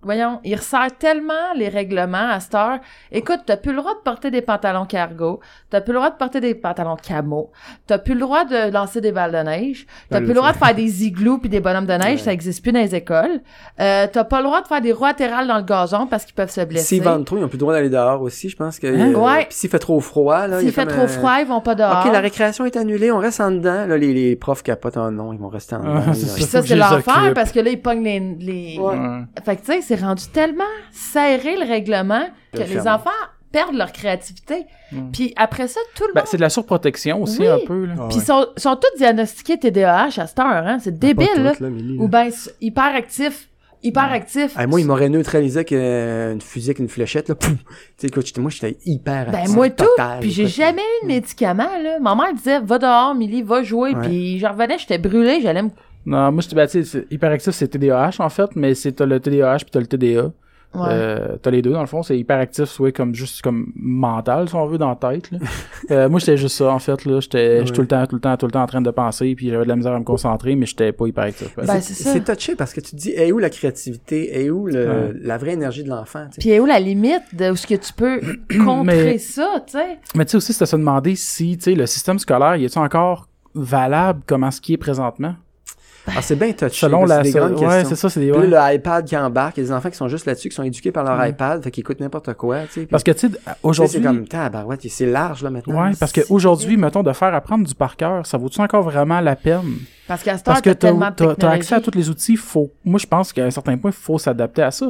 Speaker 4: voyons, ils resserrent tellement les règlements à cette heure. Écoute, t'as plus le droit de porter des pantalons cargo, t'as plus le droit de porter des pantalons camo, t'as plus le droit de lancer des balles de neige, t'as
Speaker 3: Ah,
Speaker 4: plus
Speaker 3: le
Speaker 4: droit de faire des igloos puis des bonhommes de neige,
Speaker 1: Ouais.
Speaker 4: ça existe plus dans les écoles. Euh, t'as pas le droit de faire des roues latérales dans le gazon parce qu'ils peuvent se blesser.
Speaker 1: S'ils vendent trop, ils ont plus le droit d'aller dehors aussi, je pense que...
Speaker 2: Hein?
Speaker 1: euh,
Speaker 4: Ouais.
Speaker 1: Puis s'il fait trop froid, là... il
Speaker 4: S'il fait
Speaker 1: comme
Speaker 4: trop
Speaker 1: un-
Speaker 4: froid, ils vont pas dehors.
Speaker 1: OK, la récréation est annulée, on reste en dedans. Là, les, les profs capotent en non, ils vont rester en
Speaker 2: Ah,
Speaker 1: dedans.
Speaker 4: Puis
Speaker 2: Faut
Speaker 4: ça, c'est l'enfer parce que là, ils pognent les, les...
Speaker 1: Ouais.
Speaker 2: Ouais.
Speaker 4: Fait que tu sais, c'est rendu tellement serré le règlement que
Speaker 1: Le
Speaker 4: les
Speaker 1: ferme.
Speaker 4: enfants perdent leur créativité.
Speaker 2: Mm.
Speaker 4: Puis après ça, tout le
Speaker 2: Ben,
Speaker 4: monde...
Speaker 2: c'est de la surprotection aussi,
Speaker 4: Oui.
Speaker 2: un peu. Là.
Speaker 3: Ah
Speaker 4: Puis
Speaker 3: ouais.
Speaker 4: ils sont, sont tous diagnostiqués TDAH à cette heure, hein? C'est débile,
Speaker 3: Pas
Speaker 4: là. Ou ben s- hyper actif, hyper actif.
Speaker 1: Ah, moi, ils m'auraient neutralisé avec euh, une fusée avec une fléchette, là. Pouf! Tu sais, écoute, j'étais- moi, j'étais hyper
Speaker 4: Ben moi tout,
Speaker 1: total,
Speaker 4: puis j'ai jamais eu de médicaments, là. Ma mère disait, va dehors, Milly, va jouer,
Speaker 1: Ouais.
Speaker 4: puis je revenais, j'étais brûlée, j'allais me...
Speaker 2: Non, moi, je te ben, tu sais, c'est- hyperactif, c'est TDAH, en fait, mais c'est t'as le TDAH puis t'as le TDA.
Speaker 4: Ouais.
Speaker 2: Euh, t'as les deux, dans le fond. C'est hyperactif, soit comme juste comme mental, si on veut, dans la tête. Là. Euh, moi, j'étais juste ça, en fait. là J'étais j'étais tout le temps, tout le temps, tout le temps en train de penser, puis j'avais de la misère à me concentrer, mais j'étais pas hyperactif.
Speaker 4: Ben, c'est
Speaker 1: touché parce que tu te dis, est où la créativité? Est où le,
Speaker 2: Ouais.
Speaker 1: la vraie énergie de l'enfant? tu sais?
Speaker 4: Puis est où la limite de où ce que tu peux contrer
Speaker 2: Mais-
Speaker 4: ça, tu sais?
Speaker 2: Mais tu sais aussi, c'est à se demander si, tu sais, le système scolaire, il est encore valable comme ce qui est présentement?
Speaker 1: Ah, c'est bien touché.
Speaker 2: Selon la...
Speaker 1: c'est des grandes
Speaker 2: ouais,
Speaker 1: questions.
Speaker 2: c'est ça, c'est des...
Speaker 1: Puis
Speaker 2: ouais.
Speaker 1: là, le iPad qui embarque, il y a des enfants qui sont juste là-dessus, qui sont éduqués par leur
Speaker 2: Ouais.
Speaker 1: iPad, fait qu'ils écoutent n'importe quoi, tu sais.
Speaker 2: Parce que, tu sais,
Speaker 1: tu sais, c'est
Speaker 2: aujourd'hui...
Speaker 1: comme, tabarouette, c'est large, là, maintenant.
Speaker 2: Ouais, parce qu'aujourd'hui, mettons, de faire apprendre du par cœur, ça vaut-tu encore vraiment la peine?
Speaker 4: Parce qu'à ce temps,
Speaker 2: que
Speaker 4: t'as
Speaker 2: t'as
Speaker 4: tellement de
Speaker 2: t'as- t'as accès à tous les outils, faut. Moi, je pense qu'à un certain point, il faut s'adapter à ça.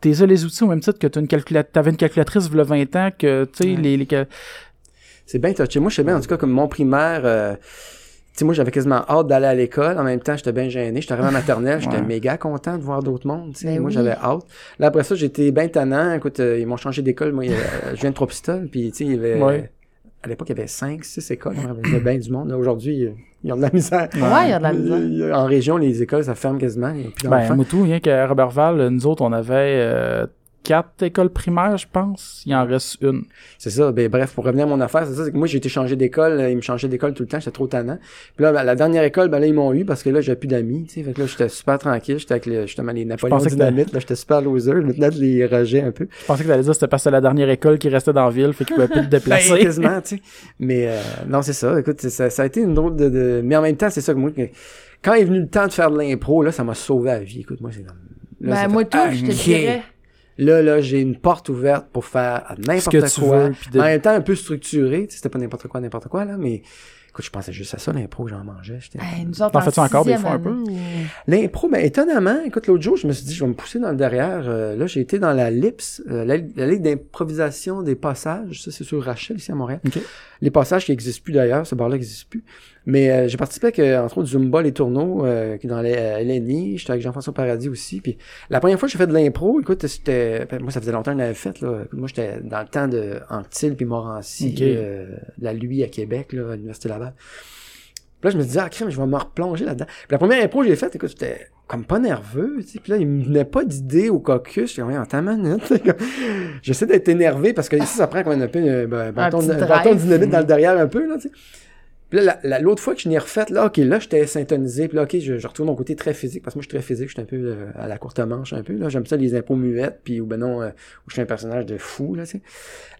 Speaker 2: T'es les outils au même titre que t'as une t'avais une calculatrice il y a 20 ans, que, tu sais,
Speaker 1: Ouais.
Speaker 2: les, les
Speaker 1: C'est bien touché. Moi, je sais bien, en tout cas, comme mon primaire, euh, tu sais, moi, j'avais quasiment hâte d'aller à l'école. En même temps, j'étais bien gêné. J'étais arrivé à la maternelle, j'étais
Speaker 2: Ouais.
Speaker 1: méga content de voir d'autres mondes, tu sais.
Speaker 4: Ben
Speaker 1: moi,
Speaker 4: oui.
Speaker 1: j'avais hâte. Là, après ça, j'étais bien tannant. Écoute, euh, ils m'ont changé d'école. Moi, il y avait- je viens de Trois-Pistoles, puis, tu sais, il y avait...
Speaker 2: Ouais.
Speaker 1: À l'époque, il y avait cinq, six écoles. Il y avait bien du monde. Là, Aujourd'hui, euh, ils ont de la misère.
Speaker 4: Ouais, il y a de la misère.
Speaker 1: Euh, En région, les écoles, ça ferme quasiment. Il y a plus
Speaker 2: Ben, tout, rien qu'à Robertval, nous autres, on avait euh, quatre écoles primaires, je pense. Il en reste une.
Speaker 1: C'est ça. Ben, bref, pour revenir à mon affaire, c'est ça. C'est que moi, j'ai été changé d'école. euh, Ils me changeaient d'école tout le temps. J'étais trop tannant. Puis là, ben, la dernière école, ben là, ils m'ont eu parce que là, j'avais plus d'amis. Tu sais, fait que là, j'étais super tranquille. J'étais avec le- justement les Napoléon
Speaker 2: pensais que
Speaker 1: Dynamite. Là, j'étais super loser. Maintenant, je les rejet un peu.
Speaker 2: Je pensais que t'allais dire que c'était parce que c'était la dernière école qui restait dans la ville, fait qu'ils pouvaient plus te
Speaker 1: Ben,
Speaker 2: déplacer.
Speaker 1: quasiment, tu sais. Mais euh, non, c'est ça. Écoute, ça, ça a été une drôle de, de- Mais en même temps, c'est ça que moi, que- quand est venu le temps de faire de l'impro, là, ça m'a sauvé la vie. Écoute, moi, c'est
Speaker 4: Ben, moi, tout, je te dirais.
Speaker 1: Là, là, j'ai une porte ouverte pour faire
Speaker 2: Ce
Speaker 1: n'importe
Speaker 2: que tu
Speaker 1: quoi.
Speaker 2: veux, de-
Speaker 1: En même temps, un peu structuré. Tu sais, C'était pas n'importe quoi, n'importe quoi, là, mais écoute, je pensais juste à ça, l'impro, j'en mangeais.
Speaker 4: Ben, autres,
Speaker 2: T'en
Speaker 4: en
Speaker 2: fais-tu encore des fois un peu?
Speaker 1: L'impro, ben, étonnamment, écoute, l'autre jour, je me suis dit, je vais me pousser dans le derrière. Euh, là, j'ai été dans la LIPS, euh, la, la Ligue d'improvisation des passages. Ça, c'est sur Rachel, ici à Montréal.
Speaker 2: Ok.
Speaker 1: Les passages qui n'existent plus d'ailleurs, ce bar-là n'existe plus. Mais euh, j'ai participé avec, euh, entre autres, Zumba, les tourneaux, euh, qui est dans les euh, LNI. J'étais avec Jean-François Paradis aussi. Puis la première fois que j'ai fait de l'impro, écoute, c'était... ben, moi, ça faisait longtemps que je l'avais fait. Là. Moi, j'étais dans le temps de Anctil puis Morancy,
Speaker 2: Ok.
Speaker 1: euh, la Lui à Québec, là, à l'Université Laval. Puis là, je me disais, ah, crème, je vais me replonger là-dedans. Puis la première impro que j'ai faite, écoute, j'étais comme pas nerveux, tu sais. Puis là, il me venait pas d'idée au caucus. Je suis en ta minute. J'essaie d'être énervé parce que ici, ça prend comme un peu un bâton, bâton dynamite dans le derrière un peu, là, tu sais. Là, la- la- l'autre fois que je l'ai refaite, là, ok, là, j'étais syntonisé. Puis là, ok, je, retourne mon côté très physique parce que moi, je suis très physique. Je suis un peu euh, à la courte manche, un peu. Là, j'aime ça, les impôts muettes. Puis, ou ben non, euh, où je suis un personnage de fou, là, tu sais.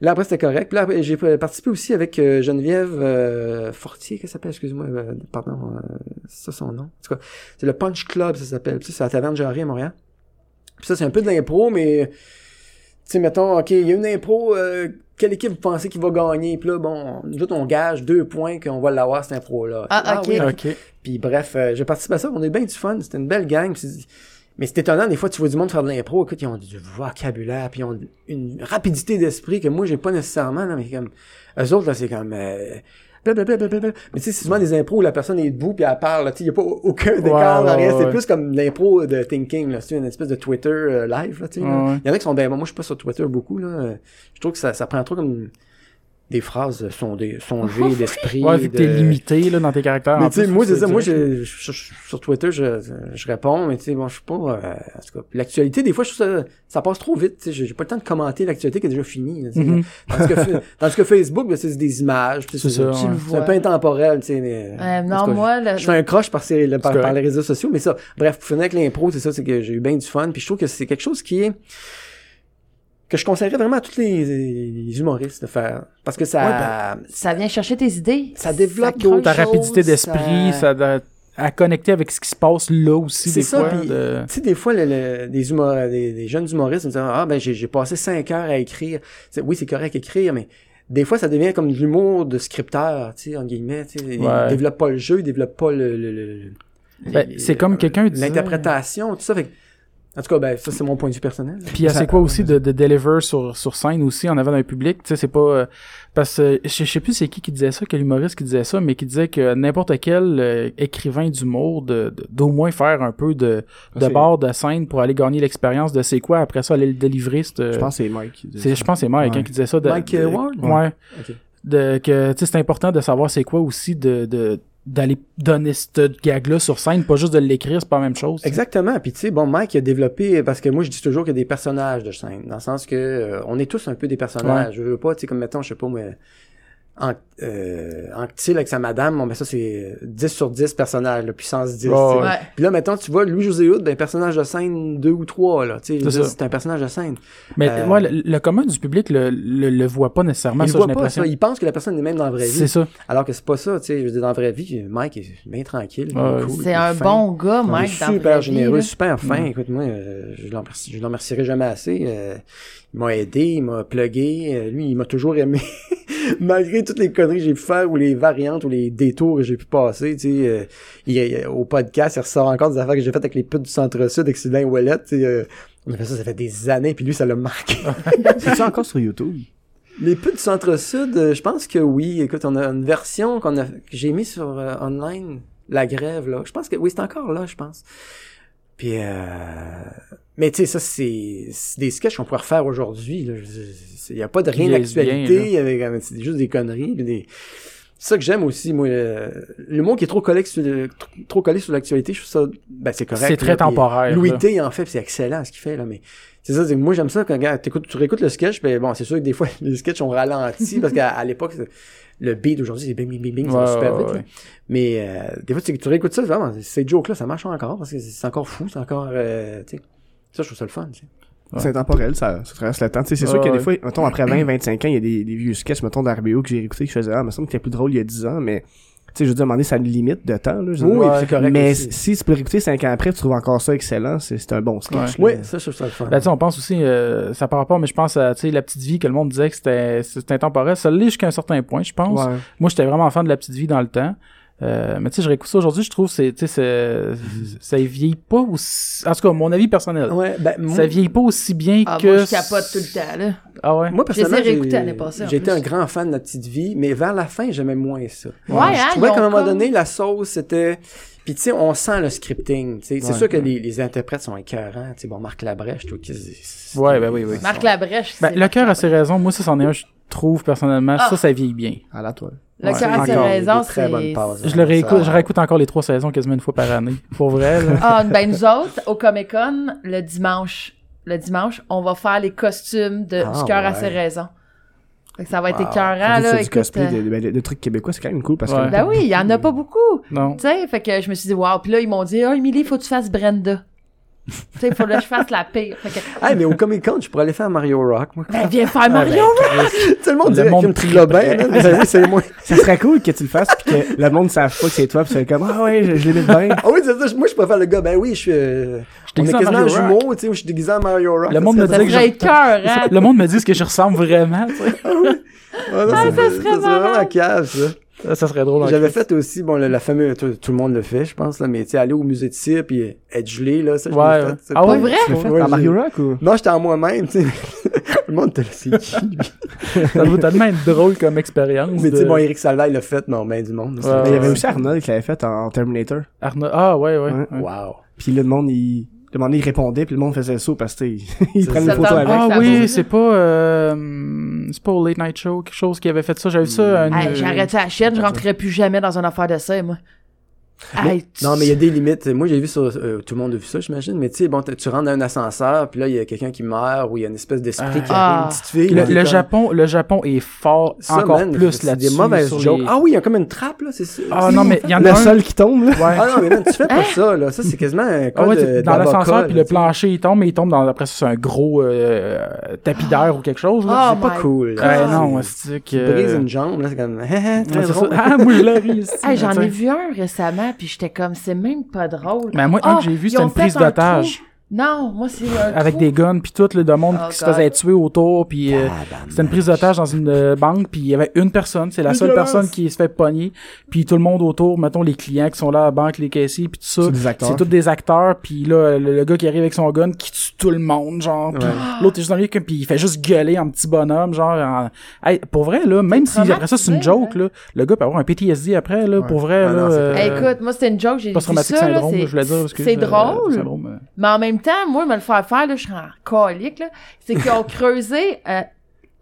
Speaker 1: Là, après, c'était correct. Puis là, j'ai participé aussi avec euh, Geneviève euh, Fortier, qu'elle s'appelle, excuse-moi, pardon, c'est ça son nom? En tout cas, c'est le Punch Club, ça s'appelle. Ça, c'est à la Taverne Jarry à Montréal. Puis ça, c'est un peu de l'impro, mais... Tu sais, mettons, OK, il y a une impro, euh, quelle équipe vous pensez qui va gagner? Puis là, bon, nous autres, on gage deux points qu'on va l'avoir, cette impro-là.
Speaker 4: Ah, ok.
Speaker 1: oui,
Speaker 2: Ok.
Speaker 1: puis bref, euh, j'ai participé à ça, on a eu bien du fun, c'était une belle gang. puis mais c'est étonnant, des fois, tu vois du monde faire de l'impro, écoute, ils ont du vocabulaire, puis ils ont une rapidité d'esprit que moi, j'ai pas nécessairement, là, mais comme, eux autres, là, c'est comme, euh, blablabla. Mais tu sais, c'est souvent des impros où la personne est debout, puis elle parle, là, tu sais, il y a pas aucun décor
Speaker 2: Ouais, ouais,
Speaker 1: c'est
Speaker 2: ouais.
Speaker 1: plus comme l'impro de thinking, là, c'est une espèce de Twitter euh, live, là. Il y en a qui sont, ben, moi, je suis pas sur Twitter beaucoup, là, je trouve que ça, ça prend trop comme des phrases sondées, songées, d'esprit.
Speaker 2: Ouais, vu que t'es
Speaker 1: de-
Speaker 2: limité, là, dans tes caractères.
Speaker 1: mais tu sais, moi, c'est ça. Moi, je, je- sur Twitter, je, je réponds, mais tu sais, bon, je suis pas, euh, en tout cas, l'actualité, des fois, je trouve ça, ça passe trop vite, tu sais, j'ai pas le temps de commenter l'actualité qui est déjà finie, là, tu sais.
Speaker 2: Mhm.
Speaker 1: tandis, que, tandis que Facebook, ben, c'est des images, tu sais,
Speaker 2: C'est ça,
Speaker 1: c'est un peu intemporel, tu sais, mais,
Speaker 4: Euh, non,
Speaker 1: cas,
Speaker 4: moi, le-
Speaker 1: je fais un croche par, ces- le- par, les réseaux sociaux, mais ça, bref, pour finir avec l'impro, c'est ça, c'est que j'ai eu bien du fun, puis je trouve que c'est quelque chose qui est, que je conseillerais vraiment à tous les, les humoristes de faire, parce que ça,
Speaker 2: Ouais, ben,
Speaker 4: ça vient chercher tes idées.
Speaker 1: ça développe d'autres
Speaker 2: Ta rapidité d'esprit,
Speaker 1: ça-
Speaker 2: ça... à connecter avec ce qui se passe là aussi,
Speaker 1: C'est
Speaker 2: des
Speaker 1: ça,
Speaker 2: fois. de-
Speaker 1: Tu sais, des fois, le- le- des, humor, des, des jeunes humoristes me disent Ah, ben, j'ai passé cinq heures à écrire. Oui, c'est correct écrire, mais des fois, ça devient comme de l'humour de scripteur, tu sais, en guillemets. Tu sais. Ils
Speaker 2: Ouais.
Speaker 1: développent pas le jeu, ils développent pas le.
Speaker 2: Ben, c'est comme quelqu'un
Speaker 1: L'interprétation, tout ça. Fait, en tout cas, ben, ça, c'est mon point de vue personnel.
Speaker 2: Puis c'est quoi aussi de, de deliver sur, sur scène aussi en avant d'un public, tu sais, c'est pas... euh, parce que je, je sais plus c'est qui qui disait ça, quel humoriste qui disait ça, mais qui disait que n'importe quel euh, écrivain d'humour de, de- d'au moins faire un peu de, de
Speaker 3: C'est-
Speaker 2: bord de scène pour aller gagner l'expérience de c'est quoi, après ça aller le délivrer. euh,
Speaker 3: Je pense que c'est Mike. qui ça.
Speaker 2: je pense que c'est Mike hein,
Speaker 3: Ouais.
Speaker 2: qui disait ça. De,
Speaker 1: Mike,
Speaker 2: de-
Speaker 1: euh, Ward?
Speaker 2: Ouais.
Speaker 1: Ok.
Speaker 2: De, que, tu sais, c'est important de savoir c'est quoi aussi de, de, d'aller donner cette gag-là sur scène, pas juste de l'écrire, c'est pas la même chose.
Speaker 1: Exactement. Puis tu sais, bon, Mike a développé parce que moi je dis toujours qu'il y a des personnages de scène, dans le sens que euh, on est tous un peu des personnages. Je veux pas, tu sais, comme mettons, je sais pas moi. En, euh, Anctil avec sa madame, bon, ben ça, c'est 10 sur 10 personnages, là, puissance 10.
Speaker 2: Ouais,
Speaker 1: tu sais.
Speaker 4: Ouais.
Speaker 1: Puis là, maintenant, tu vois, Louis-José Hood, ben, personnage de scène 2 ou 3, là,
Speaker 2: C'est
Speaker 1: c'est un personnage de scène.
Speaker 2: Mais
Speaker 1: Euh,
Speaker 2: moi, le, le commun du public le, le, le voit pas nécessairement,
Speaker 1: il
Speaker 2: ça,
Speaker 1: voit pas
Speaker 2: l'impression.
Speaker 1: ça, il pense que la personne est même dans la vraie
Speaker 2: C'est
Speaker 1: vie.
Speaker 2: ça.
Speaker 1: Alors que c'est pas ça, tu sais, je veux dire, dans la vraie vie, Mike est bien tranquille,
Speaker 2: Ouais.
Speaker 1: cool,
Speaker 4: C'est
Speaker 1: est
Speaker 4: un
Speaker 1: fin.
Speaker 4: bon gars, Mike, dans la
Speaker 1: super
Speaker 4: vraie vie,
Speaker 1: généreux,
Speaker 4: là.
Speaker 1: super fin.
Speaker 2: Mm.
Speaker 1: Écoute, moi, euh, je l'en remercie- je l'en remercierai jamais assez. Il m'a aidé, il m'a plugué. Euh, lui, il m'a toujours aimé. Malgré toutes les conneries que j'ai pu faire ou les variantes ou les détours que j'ai pu passer, tu sais, euh, il- au podcast, il ressort encore des affaires que j'ai faites avec les putes du Centre-Sud, avec Sylvain Ouellet, tu sais, euh, on a fait ça, ça fait des années, puis lui, ça l'a marqué.
Speaker 3: C'est ça encore sur YouTube?
Speaker 1: Les putes du Centre-Sud, euh, je pense que oui. Écoute, on a une version qu'on a, que j'ai mis sur euh, online, la grève, là. Je pense que oui, c'est encore là, je pense. Puis, euh... mais tu sais, ça, c'est c'est des sketchs qu'on pourrait refaire aujourd'hui. Il n'y a pas de rien d'actualité, c'est juste des conneries. des... C'est ça que j'aime aussi, moi. euh, Le mot qui est trop collé sur, le- trop collé sur l'actualité, je trouve ça, ben, c'est correct.
Speaker 2: C'est très
Speaker 1: là,
Speaker 2: temporaire.
Speaker 1: Louis. T, en fait, c'est excellent ce qu'il fait, là, mais c'est ça, c'est que moi, j'aime ça quand, regarde, tu réécoutes le sketch, ben bon, c'est sûr que des fois, les sketchs ont ralenti, parce qu'à à l'époque, le beat d'aujourd'hui, c'est bing, bing, bing, bing, ça va super
Speaker 2: ouais,
Speaker 1: vite,
Speaker 2: ouais.
Speaker 1: Mais, euh, des fois, tu, tu réécoutes ça, vraiment, ces jokes-là, ça marche encore, parce que c'est encore fou, c'est encore, euh, tu sais, ça, je trouve ça le fun, tu sais.
Speaker 2: Ouais.
Speaker 3: C'est intemporel, ça, ça traverse le temps. Tu sais, c'est sûr
Speaker 2: Ouais,
Speaker 3: qu'il y a des
Speaker 2: ouais.
Speaker 3: fois, mettons, après 20, 25 ans, il y a des, des vieux sketchs, mettons, d'RBO que j'ai écouté, que je faisais, ah, il me semble que c'était plus drôle il y a 10 ans, mais, tu sais, je veux dire, à un moment donné, ça a une limite de temps, là. je
Speaker 1: Oui, oui, c'est correct.
Speaker 3: mais
Speaker 1: aussi.
Speaker 3: si tu peux l'écouter 5 ans après, tu trouves encore ça excellent, c'est c'est un bon sketch.
Speaker 1: Oui,
Speaker 3: là.
Speaker 1: ça, je trouve ça le fun.
Speaker 2: Ben, tu sais, on pense aussi, euh, ça par rapport, mais je pense à, tu sais, la petite vie que le monde disait que c'était, c'était intemporel. Ça l'est jusqu'à un certain point, je pense.
Speaker 3: Ouais.
Speaker 2: Moi, j'étais vraiment fan de la petite vie dans le temps. Euh, mais tu sais, je réécoute ça aujourd'hui, je trouve, c'est, tu sais, c'est- ça vieillit pas aussi, en tout cas, mon avis personnel.
Speaker 1: Ouais, ben, moi,
Speaker 2: Ça vieillit pas aussi bien
Speaker 4: Ah,
Speaker 2: que.
Speaker 4: moi, je capote tout le temps, là.
Speaker 2: Ah ouais?
Speaker 1: moi, personnellement,
Speaker 4: J'ai
Speaker 1: été un grand fan de la petite vie, mais vers la fin, j'aimais moins ça.
Speaker 4: Ouais, hein,
Speaker 1: je trouvais qu'à un moment
Speaker 4: comme-
Speaker 1: donné, la sauce, c'était... Puis tu sais, on sent le scripting. tu sais. C'est
Speaker 3: Ouais.
Speaker 1: sûr que les, les interprètes sont écœurants. Tu sais, bon, Marc Labrèche, que c'est-
Speaker 2: Ouais, ben oui, oui.
Speaker 4: Marc Labrèche,
Speaker 2: Ben, le cœur a ses raisons. Moi, ça, c'en est un, je trouve, personnellement.
Speaker 4: Ah.
Speaker 2: Ça, ça vieillit bien.
Speaker 3: À la toile.
Speaker 4: Le
Speaker 2: Ouais.
Speaker 4: cœur a ses raisons, c'est...
Speaker 2: Je le réécoute,
Speaker 1: ça.
Speaker 2: je réécoute encore les trois saisons quasiment une fois par année. Pour vrai, là.
Speaker 4: Ah, ben nous autres, au Comic Con, le dimanche, le dimanche, on va faire les costumes de
Speaker 1: Ah,
Speaker 4: Du cœur à ses raisons. Fait que ça va être
Speaker 3: Wow.
Speaker 4: écœurant, là.
Speaker 3: c'est du
Speaker 4: écoute,
Speaker 3: cosplay
Speaker 4: euh,
Speaker 3: de, ben, de- de trucs québécois, c'est quand même cool parce
Speaker 2: Ouais.
Speaker 3: que.
Speaker 4: Ben oui, il y en a pas beaucoup.
Speaker 2: Non.
Speaker 4: Tu sais, fait que je me suis dit, waouh. Puis là, ils m'ont dit, ah, Emily, faut que tu fasses Brenda. Tu sais, il faut que je fasse la pire. Fait que,
Speaker 1: Ah, mais au Comic Con, je pourrais aller faire Mario Rock, moi.
Speaker 4: ben, viens faire Mario.
Speaker 1: Tout le monde
Speaker 2: Le
Speaker 1: dirait qu'il me. Ben oui, c'est moi.
Speaker 3: Ça serait cool que tu le fasses pis que le monde ne sache pas que c'est toi pis c'est comme, ah ouais, je, je l'imite bien.
Speaker 1: Ah oui, c'est ça. Moi, je préfère le gars. Ben oui, je suis... euh, On est
Speaker 2: déguisé en
Speaker 1: quasiment jumeau, tu sais, où je suis déguisé en Mario Rock.
Speaker 2: Le monde me dirait que je-
Speaker 4: écœurant.
Speaker 2: Le monde me dit ce que je ressemble vraiment, tu sais.
Speaker 1: Ah, non,
Speaker 4: Ah, ça serait
Speaker 1: ça serait vraiment
Speaker 4: malade.
Speaker 1: cave, ça.
Speaker 2: Ça, ça serait drôle.
Speaker 1: J'avais fait aussi, bon, le, la fameuse, tout, tout le monde le fait, je pense, là, mais tu sais, aller au musée de cire puis être gelé, là, ça, je
Speaker 2: Ouais,
Speaker 1: l'ai
Speaker 2: ouais.
Speaker 1: fait. c'est
Speaker 2: Ah
Speaker 1: pas-
Speaker 2: ouais?
Speaker 4: vrai?
Speaker 3: Tu fait?
Speaker 1: Ouais,
Speaker 3: en Mario Rock ou?
Speaker 1: Non, j'étais en moi-même, tu sais. le monde te le sait qui, lui.
Speaker 2: Ça doit tellement être drôle comme expérience.
Speaker 1: Mais tu sais,
Speaker 2: de-
Speaker 1: bon, Eric Salvaille l'a fait, non, ben du monde.
Speaker 3: il y avait aussi Arnold qui l'avait fait en, en Terminator.
Speaker 2: Arnaud- Ah, ouais, ouais.
Speaker 1: Wow.
Speaker 3: Puis là, le monde, il, le monde, il répondait puis le monde faisait saut parce que, tu sais, ils prennent une
Speaker 4: ça
Speaker 3: photo avec.
Speaker 2: Ah
Speaker 4: ça
Speaker 2: oui, c'est pas euh, c'est pas au Late Night Show quelque chose qui avait fait ça. J'avais vu ça. une-
Speaker 4: Hey, j'ai arrêté la chienne, je rentrerai plus jamais dans une affaire de ça, moi. Hey, tu-
Speaker 1: Non, mais il y a des limites. Moi, j'ai vu ça, euh, tout le monde a vu ça, j'imagine. Mais tu sais, bon, tu rentres dans un ascenseur, puis là, il y a quelqu'un qui meurt, ou il y a une espèce d'esprit qui
Speaker 4: Ah.
Speaker 1: arrive, une petite fille.
Speaker 2: Le,
Speaker 1: là,
Speaker 2: le
Speaker 1: comme-
Speaker 2: Japon, le Japon est fort
Speaker 1: Ça,
Speaker 2: encore
Speaker 1: man,
Speaker 2: plus là-dessus.
Speaker 1: des mauvaises jokes.
Speaker 2: les-
Speaker 1: Ah oui, il y a comme une trappe, là, c'est ça.
Speaker 2: Ah non, mais il y en a
Speaker 3: Le
Speaker 2: un.
Speaker 3: sol qui tombe, là.
Speaker 2: Ouais.
Speaker 1: Ah non, mais man, tu fais pas ça, là. Ça, c'est quasiment un
Speaker 2: Ah ouais,
Speaker 1: de,
Speaker 2: dans l'ascenseur, puis le plancher, il tombe, mais il tombe dans, après c'est un gros euh, tapis d'air ou quelque chose. Là.
Speaker 4: Oh
Speaker 1: C'est pas cool.
Speaker 2: Ouais, non,
Speaker 1: C'est-
Speaker 2: que...
Speaker 1: brises une jambe, là, c'est comme, drôle.
Speaker 2: ça. Ah, moi, je l'ai
Speaker 4: j'en ai vu un récemment, puis j'étais comme, c'est même pas drôle.
Speaker 2: Mais moi, un
Speaker 4: Ah,
Speaker 2: que j'ai vu, c'était une prise
Speaker 4: un
Speaker 2: d'otage.
Speaker 4: Non, moi, c'est un
Speaker 2: Avec
Speaker 4: trou.
Speaker 2: des guns, puis tout, le de monde
Speaker 4: Oh,
Speaker 2: qui se faisait tuer autour, puis euh, c'était une prise d'otage dans une euh, banque, puis il y avait une personne, c'est la
Speaker 1: Une
Speaker 2: seule
Speaker 1: violence.
Speaker 2: personne qui se fait pogner, puis tout le monde autour, mettons les clients qui sont là à la banque, les caissiers, puis tout ça,
Speaker 3: C'est
Speaker 2: tous des acteurs, puis là, le, le gars qui arrive avec son gun, qui tue tout le monde, genre, puis
Speaker 1: Ouais.
Speaker 2: l'autre est juste dans le puis il fait juste gueuler en petit bonhomme, genre, en- Hey, pour vrai, là, même si après ça c'est une joke, là, le gars peut avoir un PTSD après, là, pour vrai,
Speaker 1: Ah
Speaker 2: là,
Speaker 1: non,
Speaker 2: euh,
Speaker 4: Hey, écoute, moi, c'était une joke, j'ai
Speaker 2: post-traumatique
Speaker 4: ça, c'est-
Speaker 2: je voulais dire, parce que
Speaker 4: c'est
Speaker 2: euh,
Speaker 4: drôle,
Speaker 2: euh,
Speaker 4: mais en même temps, moi, me le faire faire, là, je serais en colique, là. C'est qu'ils ont creusé, euh,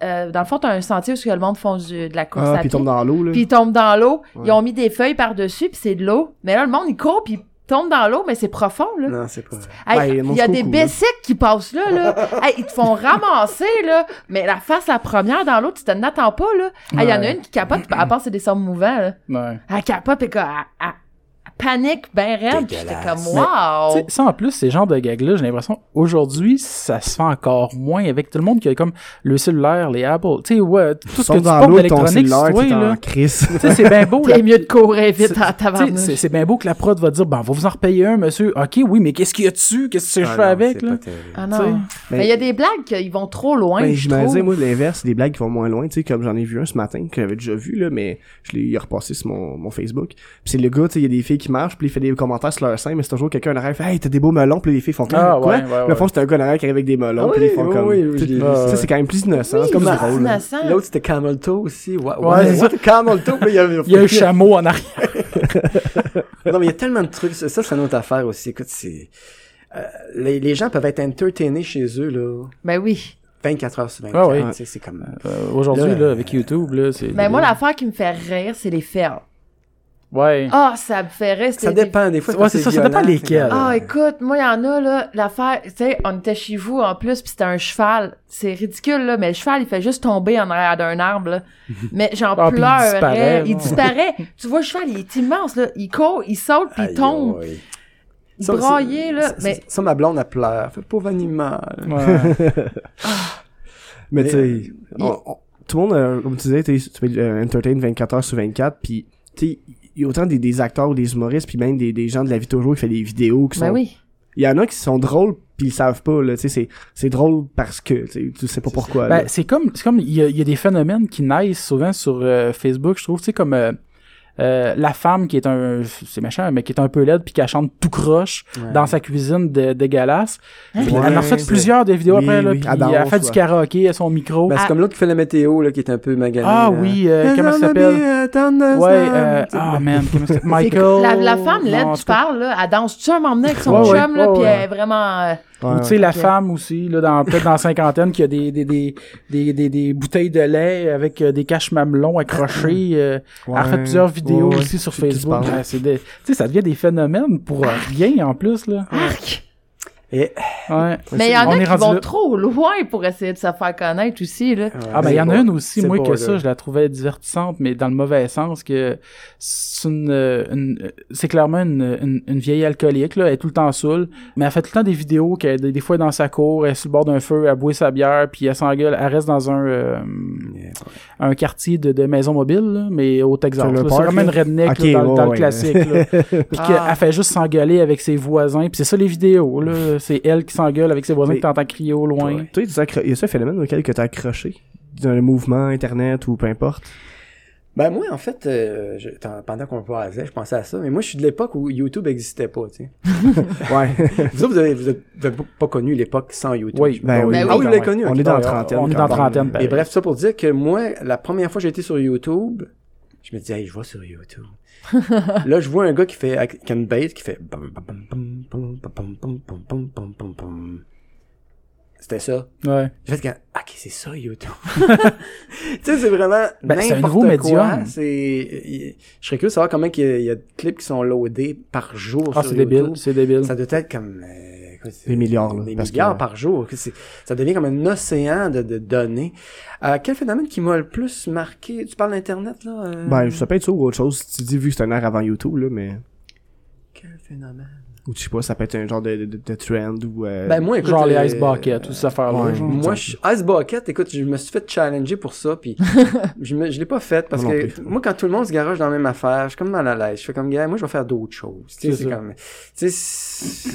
Speaker 4: euh, dans le fond, t'as un sentier où le monde font du- de la course
Speaker 3: Ah,
Speaker 4: à
Speaker 3: puis tombe dans l'eau, là.
Speaker 4: Puis ils tombent dans l'eau,
Speaker 3: Ouais.
Speaker 4: ils ont mis des feuilles par-dessus, puis c'est de l'eau. Mais là, le monde, il court, puis ils tombent dans l'eau, mais c'est profond, là.
Speaker 1: Non, c'est pas.
Speaker 4: Hey,
Speaker 3: Ben,
Speaker 4: il y a des bessiques qui passent là, là. Hey, ils te font ramasser, là. Mais la face la première dans l'eau, tu t'en attends pas, là. Hey, Il y en a une qui capote, à part c'est des sommes mouvants, là.
Speaker 2: Ouais.
Speaker 4: Elle capote, pis quoi, elle, elle- elle panique ben raide, pis j'étais comme,
Speaker 1: Dégueulasse.
Speaker 2: Tu sais,
Speaker 4: wow!
Speaker 2: ça en plus, ces genres de gags-là, j'ai l'impression, aujourd'hui, ça se fait encore moins avec tout le monde qui a comme le cellulaire, les Apple. Tu sais, ouais, tout ce que tu
Speaker 3: dans
Speaker 2: portes d'électronique. Tu sais, c'est bien beau.
Speaker 4: T'es mieux de courir vite
Speaker 2: sais,
Speaker 4: tabarnouche.
Speaker 2: c'est c'est bien beau que la prod va dire, ben, on va vous en repayer un, monsieur. OK, oui, mais qu'est-ce qu'il y a dessus? Qu'est-ce que je
Speaker 1: Ah
Speaker 2: fais avec, là?
Speaker 4: Ah non. Mais il y a des blagues qui vont trop loin,
Speaker 3: Ben,
Speaker 4: je
Speaker 3: je me disais,
Speaker 4: trouve.
Speaker 3: moi, l'inverse, des blagues qui vont moins loin, tu sais, comme j'en ai vu un ce matin, que j'avais déjà vu, là, mais je l'ai repassé sur mon, mon Facebook. Puis c'est le gars, tu sais, il y a des filles qui marchent, puis il fait des commentaires sur leur sein, mais c'est toujours quelqu'un en arrière, qui fait, hey, t'as des beaux melons, puis les filles font,
Speaker 2: Ah,
Speaker 3: quoi?
Speaker 2: ouais, ouais, ouais.
Speaker 3: fond, c'est un gars en arrière qui arrive avec des melons,
Speaker 1: Ah
Speaker 3: puis
Speaker 1: oui,
Speaker 3: ils font
Speaker 1: oui,
Speaker 3: comme,
Speaker 1: oui.
Speaker 2: Ah, ouais.
Speaker 3: c'est quand même plus innocent,
Speaker 4: Oui,
Speaker 3: c'est comme drôle.
Speaker 1: L'autre, c'était Camel Toe aussi. Ouais,
Speaker 2: c'est ça.
Speaker 1: c'était Camel Toe, puis il y avait...
Speaker 2: Il y a un chameau en arrière.
Speaker 1: Non, mais il y a tellement de trucs. Ça, ça, c'est une autre affaire aussi. Écoute, c'est... euh, les, les gens peuvent être entertainés chez eux, là,
Speaker 4: Ben oui.
Speaker 1: 24 heures sur 24.
Speaker 2: Ah oui.
Speaker 1: C'est comme...
Speaker 2: Euh, aujourd'hui,
Speaker 1: Là,
Speaker 2: là, avec YouTube, là, c'est...
Speaker 4: Ben moi, l'affaire qui me fait rire, c'est les fermes.
Speaker 2: Ouais.
Speaker 4: Ah, ça me fait rire. c'était
Speaker 1: Ça dépend, des fois.
Speaker 2: Ouais, c'est ça, ça dépend lesquels.
Speaker 4: Ah, écoute, moi, il y en a, là, l'affaire, tu sais, on était chez vous, en plus, puis c'était un cheval. C'est ridicule, là, mais le cheval, il fait juste tomber en arrière d'un arbre, là. Mais j'en
Speaker 2: Ah, puis il disparaît,
Speaker 4: Il disparaît. tu vois, le cheval, il est immense, là. Il court, il saute, puis il tombe.
Speaker 1: aïe.
Speaker 4: Il
Speaker 1: Ça,
Speaker 4: braillait,
Speaker 1: ça-
Speaker 4: là.
Speaker 1: ça-
Speaker 4: Mais,
Speaker 1: Ça, ma blonde, elle pleure. Fait pauvre animal.
Speaker 2: Ouais.
Speaker 3: Mais
Speaker 1: Mais,
Speaker 3: tu sais,
Speaker 1: euh,
Speaker 3: tout le monde, euh, comme tu disais, t'es- tu peux euh, entertain 24 heures sur 24, puis tu sais, y a autant des, des acteurs ou des humoristes, puis même des, des gens de la vie de toujours qui font des vidéos qui sont...
Speaker 4: ben oui.
Speaker 3: Il y en a qui sont drôles, puis ils savent pas, là, tu sais, c'est, c'est drôle parce que, tu sais, tu sais pas pourquoi.
Speaker 2: Ben, c'est comme, c'est comme, il y a, il y a des phénomènes qui naissent souvent sur euh, Facebook, je trouve, tu sais, comme euh, euh, la femme qui est un, c'est méchant, mais qui est un peu laide puis qui chante tout croche
Speaker 1: Ouais.
Speaker 2: dans sa cuisine de, dégueulasse.
Speaker 3: Ouais,
Speaker 2: elle en a fait plusieurs des vidéos
Speaker 3: Oui,
Speaker 2: après, là,
Speaker 3: oui,
Speaker 2: puis
Speaker 3: elle danse,
Speaker 2: elle fait du karaoké à son micro.
Speaker 1: Ben, c'est
Speaker 4: Ah.
Speaker 1: comme l'autre qui fait la météo, là, qui est un peu magané.
Speaker 2: ah
Speaker 1: là.
Speaker 2: oui, euh, comment ça s'appelle? Ouais, euh, ah man, comment ça s'appelle? Michael.
Speaker 4: La, la femme laide,
Speaker 2: Non,
Speaker 4: tu parles, là, elle danse-tu un moment donné avec son
Speaker 2: Ouais, ouais,
Speaker 4: chum, là, puis
Speaker 2: ouais.
Speaker 4: elle est vraiment... euh,
Speaker 3: Ouais,
Speaker 2: Ou tu sais, la femme aussi, là, dans, peut-être dans la cinquantaine, qui a des, des, des, des, des, des bouteilles de lait avec euh, des caches mamelons accrochés. Euh, Elle a fait plusieurs vidéos
Speaker 3: Ouais, ouais.
Speaker 2: aussi sur Facebook.
Speaker 3: parles.
Speaker 2: Ouais, c'est des- Tu sais, ça devient des phénomènes pour rien en plus, là.
Speaker 4: Arc!
Speaker 1: Et,
Speaker 2: Ouais.
Speaker 4: Mais il y en a qui vont
Speaker 2: là.
Speaker 4: trop loin pour essayer de se faire connaître aussi, là.
Speaker 2: Ah, ben, il y en a une aussi, moi, que
Speaker 1: là.
Speaker 2: ça, je la trouvais divertissante, mais dans le mauvais sens, que c'est une, euh, une- euh, c'est clairement une, une, une vieille alcoolique, là, elle est tout le temps saoule, mais elle fait tout le temps des vidéos qu'elle, des, des fois, dans sa cour, elle est sur le bord d'un feu, elle boit sa bière, puis elle s'engueule, elle reste dans un, euh, un quartier de, de maison mobile, là, mais au Texas. C'est vraiment une redneck
Speaker 3: Ok,
Speaker 2: là, dans,
Speaker 3: ouais,
Speaker 2: dans le
Speaker 3: ouais.
Speaker 2: classique. Là. Puis
Speaker 4: Ah.
Speaker 2: qu'elle fait juste s'engueuler avec ses voisins, puis c'est ça les vidéos. là. C'est elle qui s'engueule avec ses voisins que t'entends crier au loin.
Speaker 3: Ouais. Tu accro- il y a ce phénomène auquel que t'as accroché d'un mouvement internet ou peu importe?
Speaker 1: Ben moi, en fait, euh, je- pendant qu'on parlait, je pensais à ça, mais moi, je suis de l'époque où YouTube existait pas, tu sais.
Speaker 3: Ouais.
Speaker 1: vous autres, vous avez, vous avez- vous avez pas connu l'époque sans YouTube.
Speaker 2: Oui.
Speaker 3: Ben oui.
Speaker 1: Ah, vous
Speaker 4: oui.
Speaker 1: l'avez connu,
Speaker 3: On
Speaker 1: ok.
Speaker 3: est dans la trentaine.
Speaker 2: On est dans la trentaine,
Speaker 1: Et bref, ça pour dire que moi, la première fois que j'ai été sur YouTube, je me disais, hey, je vais sur YouTube. Là, je vois un gars qui fait, une base, qui fait C'était ça.
Speaker 2: Ouais.
Speaker 1: J'ai fait que, ok, c'est ça, YouTube. tu sais, c'est vraiment
Speaker 2: Ben, c'est un
Speaker 1: n'importe
Speaker 2: nouveau
Speaker 1: quoi.
Speaker 2: médium.
Speaker 1: C'est, je serais curieux de savoir comment il y, a, il y a de clips qui sont loadés par jour
Speaker 2: Ah, c'est débile, c'est débile.
Speaker 1: Ça doit être comme, euh, quoi,
Speaker 3: Des milliards, là,
Speaker 1: Des
Speaker 3: parce
Speaker 1: milliards
Speaker 3: que-
Speaker 1: par jour. Ça devient comme un océan de, de données. Euh, quel phénomène qui m'a le plus marqué? Tu parles d'Internet, là? euh?
Speaker 3: Ben, ça peut être ça ou autre chose. Tu dis, vu que c'est un air avant YouTube, là, mais.
Speaker 1: Quel phénomène?
Speaker 3: Ou je sais pas, ça peut être un genre de, de, de trend ou. euh,
Speaker 1: Ben, moi, écoute.
Speaker 2: Genre les
Speaker 1: euh,
Speaker 2: Ice Bucket, toutes ces affaires-là.
Speaker 3: ouais.
Speaker 1: Moi, je, Ice Bucket, écoute, je me suis fait challenger pour ça, puis je, me, je l'ai pas fait parce
Speaker 3: Moi
Speaker 1: que moi, quand tout le monde se garoche dans la même affaire, je suis comme mal à l'aise. Je fais comme, gars, moi, je vais faire d'autres choses. Tu sais,
Speaker 2: C'est
Speaker 1: comme, tu sais,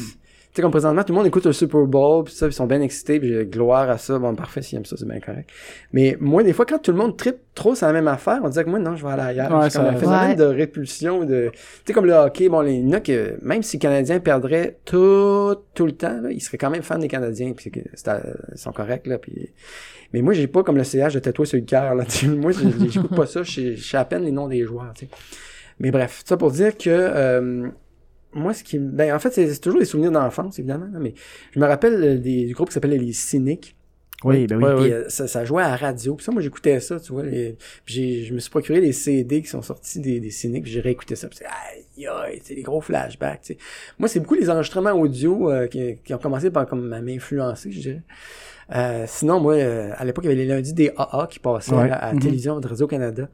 Speaker 1: sais, comme présentement, tout le monde écoute le Super Bowl, puis ça, ils sont bien excités, puis j'ai gloire à ça. Bon, parfait, s'ils aiment ça, c'est bien correct. Mais moi, des fois, quand tout le monde tripe trop sur la même affaire, on dirait que moi, non, je vais aller ailleurs.
Speaker 2: Ouais,
Speaker 1: c'est comme un phénomène
Speaker 4: Ouais.
Speaker 1: de répulsion, de, tu sais, comme le hockey, bon, les, a que, même si les Canadiens perdraient tout, tout le temps, là, ils seraient quand même fans des Canadiens, puis c'est que c'est à- ils sont corrects, là, puis mais moi, j'ai pas comme le CH de tatouer sur le cœur, là. tu sais. Moi, j'ai- j'écoute pas ça. Je sais- je sais à peine les noms des joueurs, tu sais. Mais bref, ça pour dire que, euh, moi, ce qui, me- ben, en fait, c'est toujours des souvenirs d'enfance, évidemment, là, mais je me rappelle euh, des, du groupe qui s'appelait les Cyniques.
Speaker 3: Oui, ben oui.
Speaker 2: Ouais,
Speaker 1: Puis
Speaker 2: ouais.
Speaker 1: euh, ça, ça jouait à la radio. Puis ça, moi, j'écoutais ça, tu vois. les- Puis je me suis procuré des CD qui sont sortis des, des cyniques. Puis j'ai réécouté ça. Puis c'est, aïe, aïe, c'est des gros flashbacks, tu sais. Moi, c'est beaucoup les enregistrements audio euh, qui, qui ont commencé par comme à m'influencer, je dirais. Euh, sinon, moi, euh, à l'époque, il y avait les lundis des AA qui passaient
Speaker 3: Ouais.
Speaker 1: à la
Speaker 2: Mhm.
Speaker 1: télévision de Radio-Canada.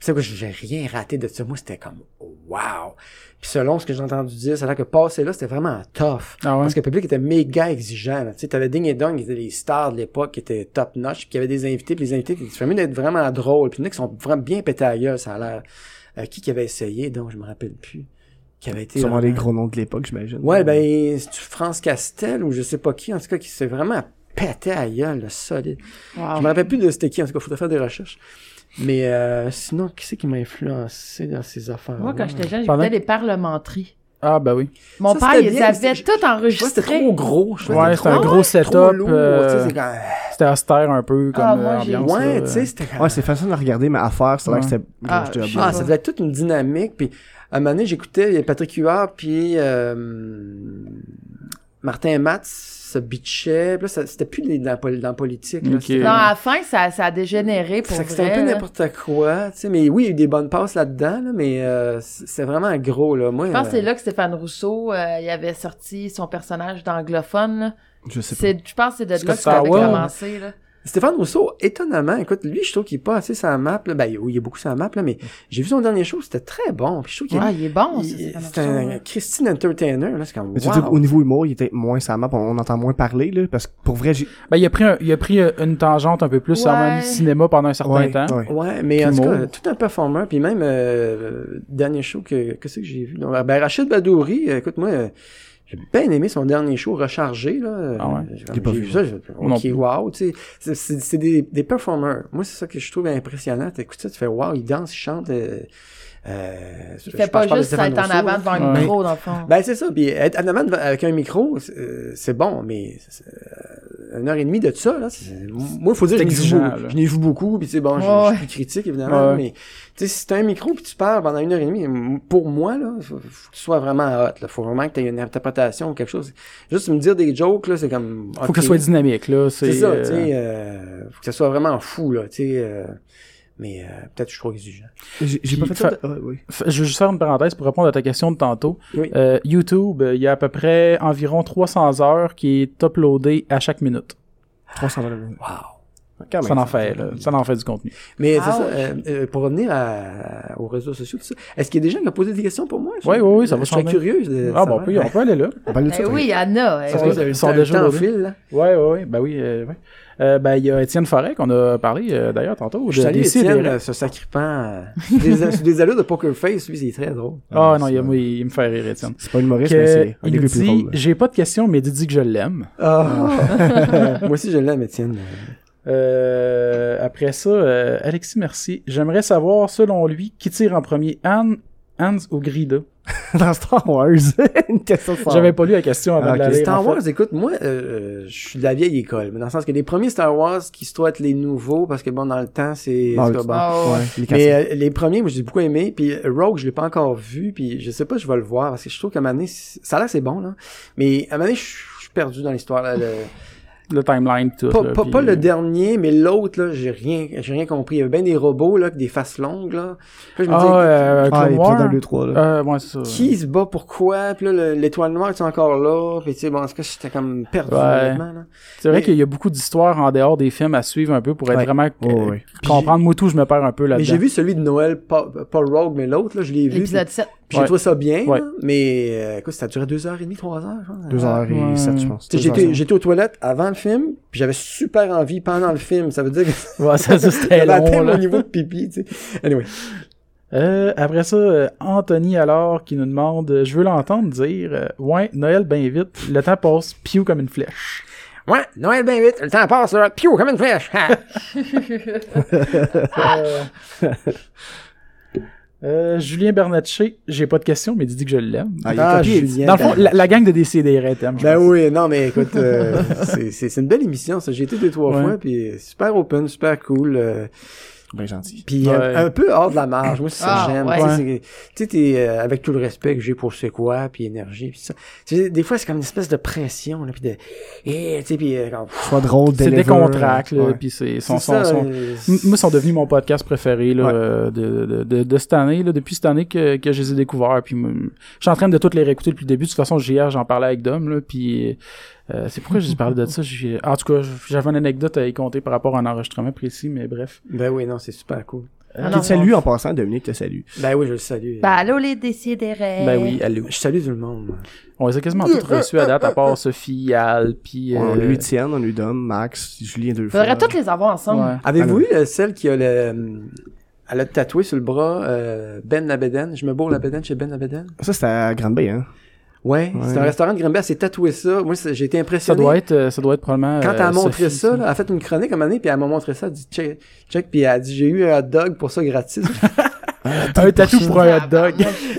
Speaker 1: Ça, moi, j'ai rien raté de ça. Moi, c'était comme, wow! Puis selon ce que j'ai entendu dire, ça a l'air que passer là, c'était vraiment tough.
Speaker 2: Ah ouais?
Speaker 1: Parce que le public était méga exigeant. là. Tu sais, t'avais Ding et Dong, qui étaient les stars de l'époque, qui étaient top notch, puis il y avait des invités, puis les invités, qui étaient d'être vraiment drôles. Puis il y en a qui sont vraiment bien pétés à gueule, ça a l'air. Euh, qui qui avait essayé, donc je me rappelle plus. Qui avait été.
Speaker 3: Sûrement les gros noms de l'époque, j'imagine.
Speaker 1: Ouais, ben, c'est France Castel ou je sais pas qui, en tout cas, qui s'est vraiment pété à gueule, là, solide.
Speaker 4: Wow.
Speaker 1: Je me rappelle plus de c'était qui, en tout cas, faudrait faire des recherches. Mais euh, sinon, qui c'est qui m'a influencé dans ces affaires
Speaker 4: Moi, quand j'étais jeune,
Speaker 2: Pendant-
Speaker 4: j'écoutais les parlementeries.
Speaker 2: Ah, ben oui.
Speaker 4: Mon
Speaker 1: Ça,
Speaker 4: père, ils
Speaker 1: bien,
Speaker 4: avaient tout enregistré.
Speaker 1: c'était trop gros. Je
Speaker 2: Ouais,
Speaker 1: c'était
Speaker 2: un
Speaker 1: trop-
Speaker 2: gros setup. Euh, C'était austère un peu comme
Speaker 4: Ah,
Speaker 2: euh,
Speaker 4: moi,
Speaker 2: ambiance.
Speaker 1: Ouais,
Speaker 2: là.
Speaker 1: tu sais, c'était quand
Speaker 3: Ouais, c'est facile à regarder, mais à faire, c'est vrai
Speaker 2: Ouais.
Speaker 3: que c'était
Speaker 4: Ah,
Speaker 1: Ah, ça être toute une dynamique. Puis à un moment donné, j'écoutais Patrick Huard puis euh, Martin Matz se bitchait. Puis là, ça- c'était plus dans, dans la politique. Là,
Speaker 4: Non, à la fin, ça, ça a dégénéré pour
Speaker 1: Fait
Speaker 4: vrai.
Speaker 1: c'était un peu n'importe quoi, tu sais, mais oui, il y a eu des bonnes passes là-dedans, là, mais euh, c'est vraiment gros, là. Moi,
Speaker 4: Je pense que c'est
Speaker 1: euh,
Speaker 4: là que Stéphane Rousseau, euh, il avait sorti son personnage d'anglophone. là.
Speaker 3: Je sais pas.
Speaker 4: Je pense que c'est de là que ça avait commencé. Là.
Speaker 1: Stéphane Rousseau, étonnamment, écoute, lui, je trouve qu'il est pas assez sur la map, là. Ben, oui, il est beaucoup sur la map, là, mais j'ai vu son dernier show, c'était très bon, puis je trouve qu'il
Speaker 4: Ah, il est bon,
Speaker 1: c'est un. Christine Entertainer, là, c'est comme,
Speaker 3: Mais tu dis
Speaker 1: wow.
Speaker 3: qu'au niveau humour, il était moins sa map, on, entend moins parler, là, parce que pour vrai, j'ai...
Speaker 2: Ben, il a pris, un- il a pris euh, une tangente un peu plus sur
Speaker 4: Ouais.
Speaker 2: le cinéma pendant un certain
Speaker 3: Ouais,
Speaker 2: temps.
Speaker 3: ouais.
Speaker 1: Ouais, mais en tout cas, tout un performeur, puis même, euh, dernier show que, que c'est que j'ai vu? Donc, ben, Rachid Badouri, écoute, moi, euh, j'ai bien aimé son dernier show rechargé, là.
Speaker 2: Ah ouais?
Speaker 1: J'ai
Speaker 3: pas vu,
Speaker 1: vu ça, ok, wow, tu sais. C'est- des, des performeurs. Moi, c'est ça que je trouve impressionnant. T'écoutes ça, tu fais wow, il danse, il chante, euh, euh,
Speaker 4: Il
Speaker 1: je
Speaker 4: fait pas
Speaker 1: je
Speaker 4: juste être en avant devant un
Speaker 2: Ouais.
Speaker 4: micro, dans le fond.
Speaker 1: Ben, c'est ça. Puis être en avant avec un micro, c'est euh, c'est bon, mais c'est, euh, une heure et demie de ça, là, c'est- moi, il faut dire que je
Speaker 2: C'est
Speaker 1: n'ai vu, beaucoup-
Speaker 2: là.
Speaker 1: je n'ai vu beaucoup, puis tu sais, bon, je-
Speaker 4: Ouais.
Speaker 1: je, suis plus critique, évidemment,
Speaker 2: Ouais.
Speaker 1: mais tu sais, si t'as un micro puis tu parles pendant une heure et demie, pour moi, là, faut, faut que tu sois vraiment hot, là. Faut vraiment que tu aies une interprétation ou quelque chose. Juste me dire des jokes, là, c'est comme...
Speaker 2: Faut que ce soit dynamique, là. C'est
Speaker 1: C'est ça,
Speaker 2: euh,
Speaker 1: tu sais, euh, faut que ça soit vraiment fou, là, tu sais, euh, mais euh, peut-être que je suis trop exigeant.
Speaker 3: J'ai j'ai pas fait
Speaker 2: fa-
Speaker 3: ouais, oui.
Speaker 2: F- Je vais juste faire une parenthèse pour répondre à ta question de tantôt.
Speaker 1: Oui.
Speaker 2: Euh, YouTube, euh, il y a à peu près environ 300 heures qui est uploadé à chaque minute.
Speaker 3: 300 dollars.
Speaker 1: Wow.
Speaker 3: Quand même.
Speaker 2: Ça en fait, là. Ça en fait du contenu.
Speaker 1: Mais c'est
Speaker 4: Ah
Speaker 1: ça,
Speaker 4: ouais.
Speaker 1: euh, euh, pour revenir à- aux réseaux sociaux, tout ça, est-ce qu'il y a des gens qui ont posé des questions pour moi?
Speaker 2: Oui, oui, oui, ça va
Speaker 1: Je serais de
Speaker 2: Ah bon, on peut, on peut aller là.
Speaker 3: On parle de ça.
Speaker 4: Ben oui, il y en a. eh oui.
Speaker 2: Ils sont déjà ouais, ouais. Ben oui, euh, ouais. Euh, ben, il y a Étienne Forêt qu'on a parlé euh, d'ailleurs tantôt.
Speaker 1: Je
Speaker 2: de-
Speaker 1: salue Étienne, ce sacripant. euh, des, des allures de poker face, lui, c'est très drôle.
Speaker 2: Ah
Speaker 3: Ah,
Speaker 2: non, il, il, il me fait rire, Étienne.
Speaker 3: C'est pas humoriste,
Speaker 2: Que-
Speaker 3: mais c'est un
Speaker 2: il
Speaker 3: des plus
Speaker 2: dit
Speaker 3: drôles.
Speaker 2: J'ai pas de question, mais Didi dit que je l'aime.
Speaker 1: Ah. Moi aussi, je l'aime, Étienne.
Speaker 2: Euh, après ça, euh, Alexis Merci. J'aimerais savoir, selon lui, qui tire en premier, Anne, Hans ou Grida?
Speaker 3: Dans Star Wars. Une question de Star
Speaker 2: J'avais pas lu la question avant
Speaker 3: Ah,
Speaker 2: de la lire,
Speaker 1: Star
Speaker 2: en fait.
Speaker 1: Wars, écoute, moi, euh, euh, je suis de la vieille école, mais dans le sens que les premiers Star Wars qui se trouvent être les nouveaux, parce que bon, dans le temps, c'est... C'est
Speaker 3: oui.
Speaker 1: bon.
Speaker 4: Ah, ouais.
Speaker 1: Mais euh, les premiers, moi, j'ai beaucoup aimé. Puis euh, Rogue, je l'ai pas encore vu. Puis je sais pas, je vais le voir parce que je trouve qu'à un moment donné, ça a l'air c'est bon là. Mais à un moment donné, je je suis perdu dans l'histoire. là. Le-
Speaker 2: Le timeline, tout.
Speaker 1: Pas,
Speaker 2: là,
Speaker 1: pas,
Speaker 2: puis-
Speaker 1: pas le dernier, mais l'autre là, j'ai rien, j'ai rien compris. Il y avait bien des robots là, avec des faces longues là. Puis je me
Speaker 2: Ah,
Speaker 1: dis,
Speaker 2: euh,
Speaker 3: Ah,
Speaker 2: Clone
Speaker 3: l'épisode
Speaker 2: Wars?
Speaker 3: 1, 2, 3, là.
Speaker 2: Euh, ouais, c'est ça.
Speaker 1: qui se bat pourquoi? Puis là, le- l'étoile noire est encore là. Puis tu sais, bon, en tout cas, j'étais comme perdu.
Speaker 2: Ouais. C'est vrai
Speaker 1: Mais-
Speaker 2: qu'il y a beaucoup d'histoires en dehors des films à suivre un peu pour être
Speaker 3: Ouais.
Speaker 2: vraiment
Speaker 3: Oh,
Speaker 2: euh,
Speaker 3: ouais.
Speaker 2: comprendre. Moi, tout, je me perds un peu
Speaker 1: Mais
Speaker 2: là-dedans.
Speaker 1: j'ai vu celui de Noël, pas, pas Rogue, mais l'autre là, je l'ai vu.
Speaker 4: L'épisode 7.
Speaker 1: Puis j'ai trouvé ça bien.
Speaker 2: Ouais.
Speaker 1: mais euh, écoute, ça a duré deux heures et demie, trois heures. je pense.
Speaker 3: 2 heures et 7, je pense.
Speaker 1: Tu sais,
Speaker 3: Deux heures
Speaker 1: J'étais, aux toilettes avant le film, puis j'avais super envie pendant le film. Ça veut dire que
Speaker 2: Ouais, ça, ça, c'était long, là.
Speaker 1: mon niveau de pipi, tu sais. Anyway.
Speaker 2: Euh, après ça, euh, Anthony alors qui nous demande, euh, je veux l'entendre dire, euh, ouais, Noël bien vite, le temps passe piou comme une flèche.
Speaker 1: Ouais, Noël bien vite, le temps passe, là, piou, comme une flèche.
Speaker 2: Euh, Julien Bernatchez, j'ai pas de question, mais dit que je l'aime.
Speaker 3: Ah, il a
Speaker 1: Ah,
Speaker 3: copié.
Speaker 1: Julien.
Speaker 2: Dans le fond, la, la gang de DCDR t'aime, je
Speaker 1: Ben
Speaker 2: pense.
Speaker 1: oui, non, mais écoute, euh, c'est, c'est, c'est une belle émission, ça. J'ai été deux, trois
Speaker 2: Ouais.
Speaker 1: fois, puis super open, super cool. euh,
Speaker 3: Ben gentil.
Speaker 1: Puis
Speaker 2: Ouais.
Speaker 1: un, un peu hors de la marge. Moi, c'est ça
Speaker 4: Ah,
Speaker 1: que j'aime.
Speaker 4: ouais.
Speaker 1: Tu sais, euh, avec tout le respect que j'ai pour c'est quoi, puis énergie, puis ça. Tu sais, des fois, c'est comme une espèce de pression, là, puis de... Eh, tu sais, puis... euh, comme-
Speaker 3: Soit drôle,
Speaker 2: C'est contracts, là,
Speaker 3: ouais.
Speaker 2: puis c'est, sont-
Speaker 1: euh,
Speaker 2: M- Moi, ils sont devenus mon podcast préféré là,
Speaker 3: Ouais.
Speaker 2: euh, de, de, de, de cette année, là, depuis cette année que, que je les ai découverts. Puis, je suis en train de toutes les réécouter depuis le début. De toute façon, hier, j'en parlais avec Dom, là, puis euh, c'est pourquoi j'ai parlé de ça. J'ai- En tout cas, j'avais une anecdote à y compter par rapport à un enregistrement précis, mais bref.
Speaker 1: Ben oui, non, c'est super cool.
Speaker 4: Ah
Speaker 3: Qui te salue en passant, Dominique te salue.
Speaker 1: Ben oui, je le salue.
Speaker 4: Ben, allô, les décidérés.
Speaker 2: Ben oui, allô.
Speaker 1: Je salue tout le monde.
Speaker 2: On les a quasiment tous reçus à date, à part Sophie, Al, puis...
Speaker 3: On
Speaker 2: euh,
Speaker 3: lui Étienne, on lui donne, Max, Julien deux fois.
Speaker 4: Faudrait toutes les avoir ensemble.
Speaker 2: ouais.
Speaker 1: Avez-vous eu euh, celle qui a le... euh, Elle a tatoué sur le bras euh, Ben Labeden? Je me bourre Labeden chez Ben Labeden.
Speaker 3: Ça, c'était à Grande Bay, hein.
Speaker 1: Ouais,
Speaker 3: Ouais.
Speaker 1: c'est un restaurant de Grimby. S'est tatoué ça. Moi, c'est- j'ai été
Speaker 2: Ça
Speaker 1: impressionné.
Speaker 2: doit être, euh, ça doit être probablement...
Speaker 1: Quand elle a
Speaker 2: euh,
Speaker 1: montré
Speaker 2: Sophie,
Speaker 1: ça, là, elle a fait une chronique à un moment donné, puis elle m'a montré ça, elle a dit check, check puis elle a dit j'ai eu un hot dog pour ça gratis.
Speaker 2: Un tatou pour un hot dog.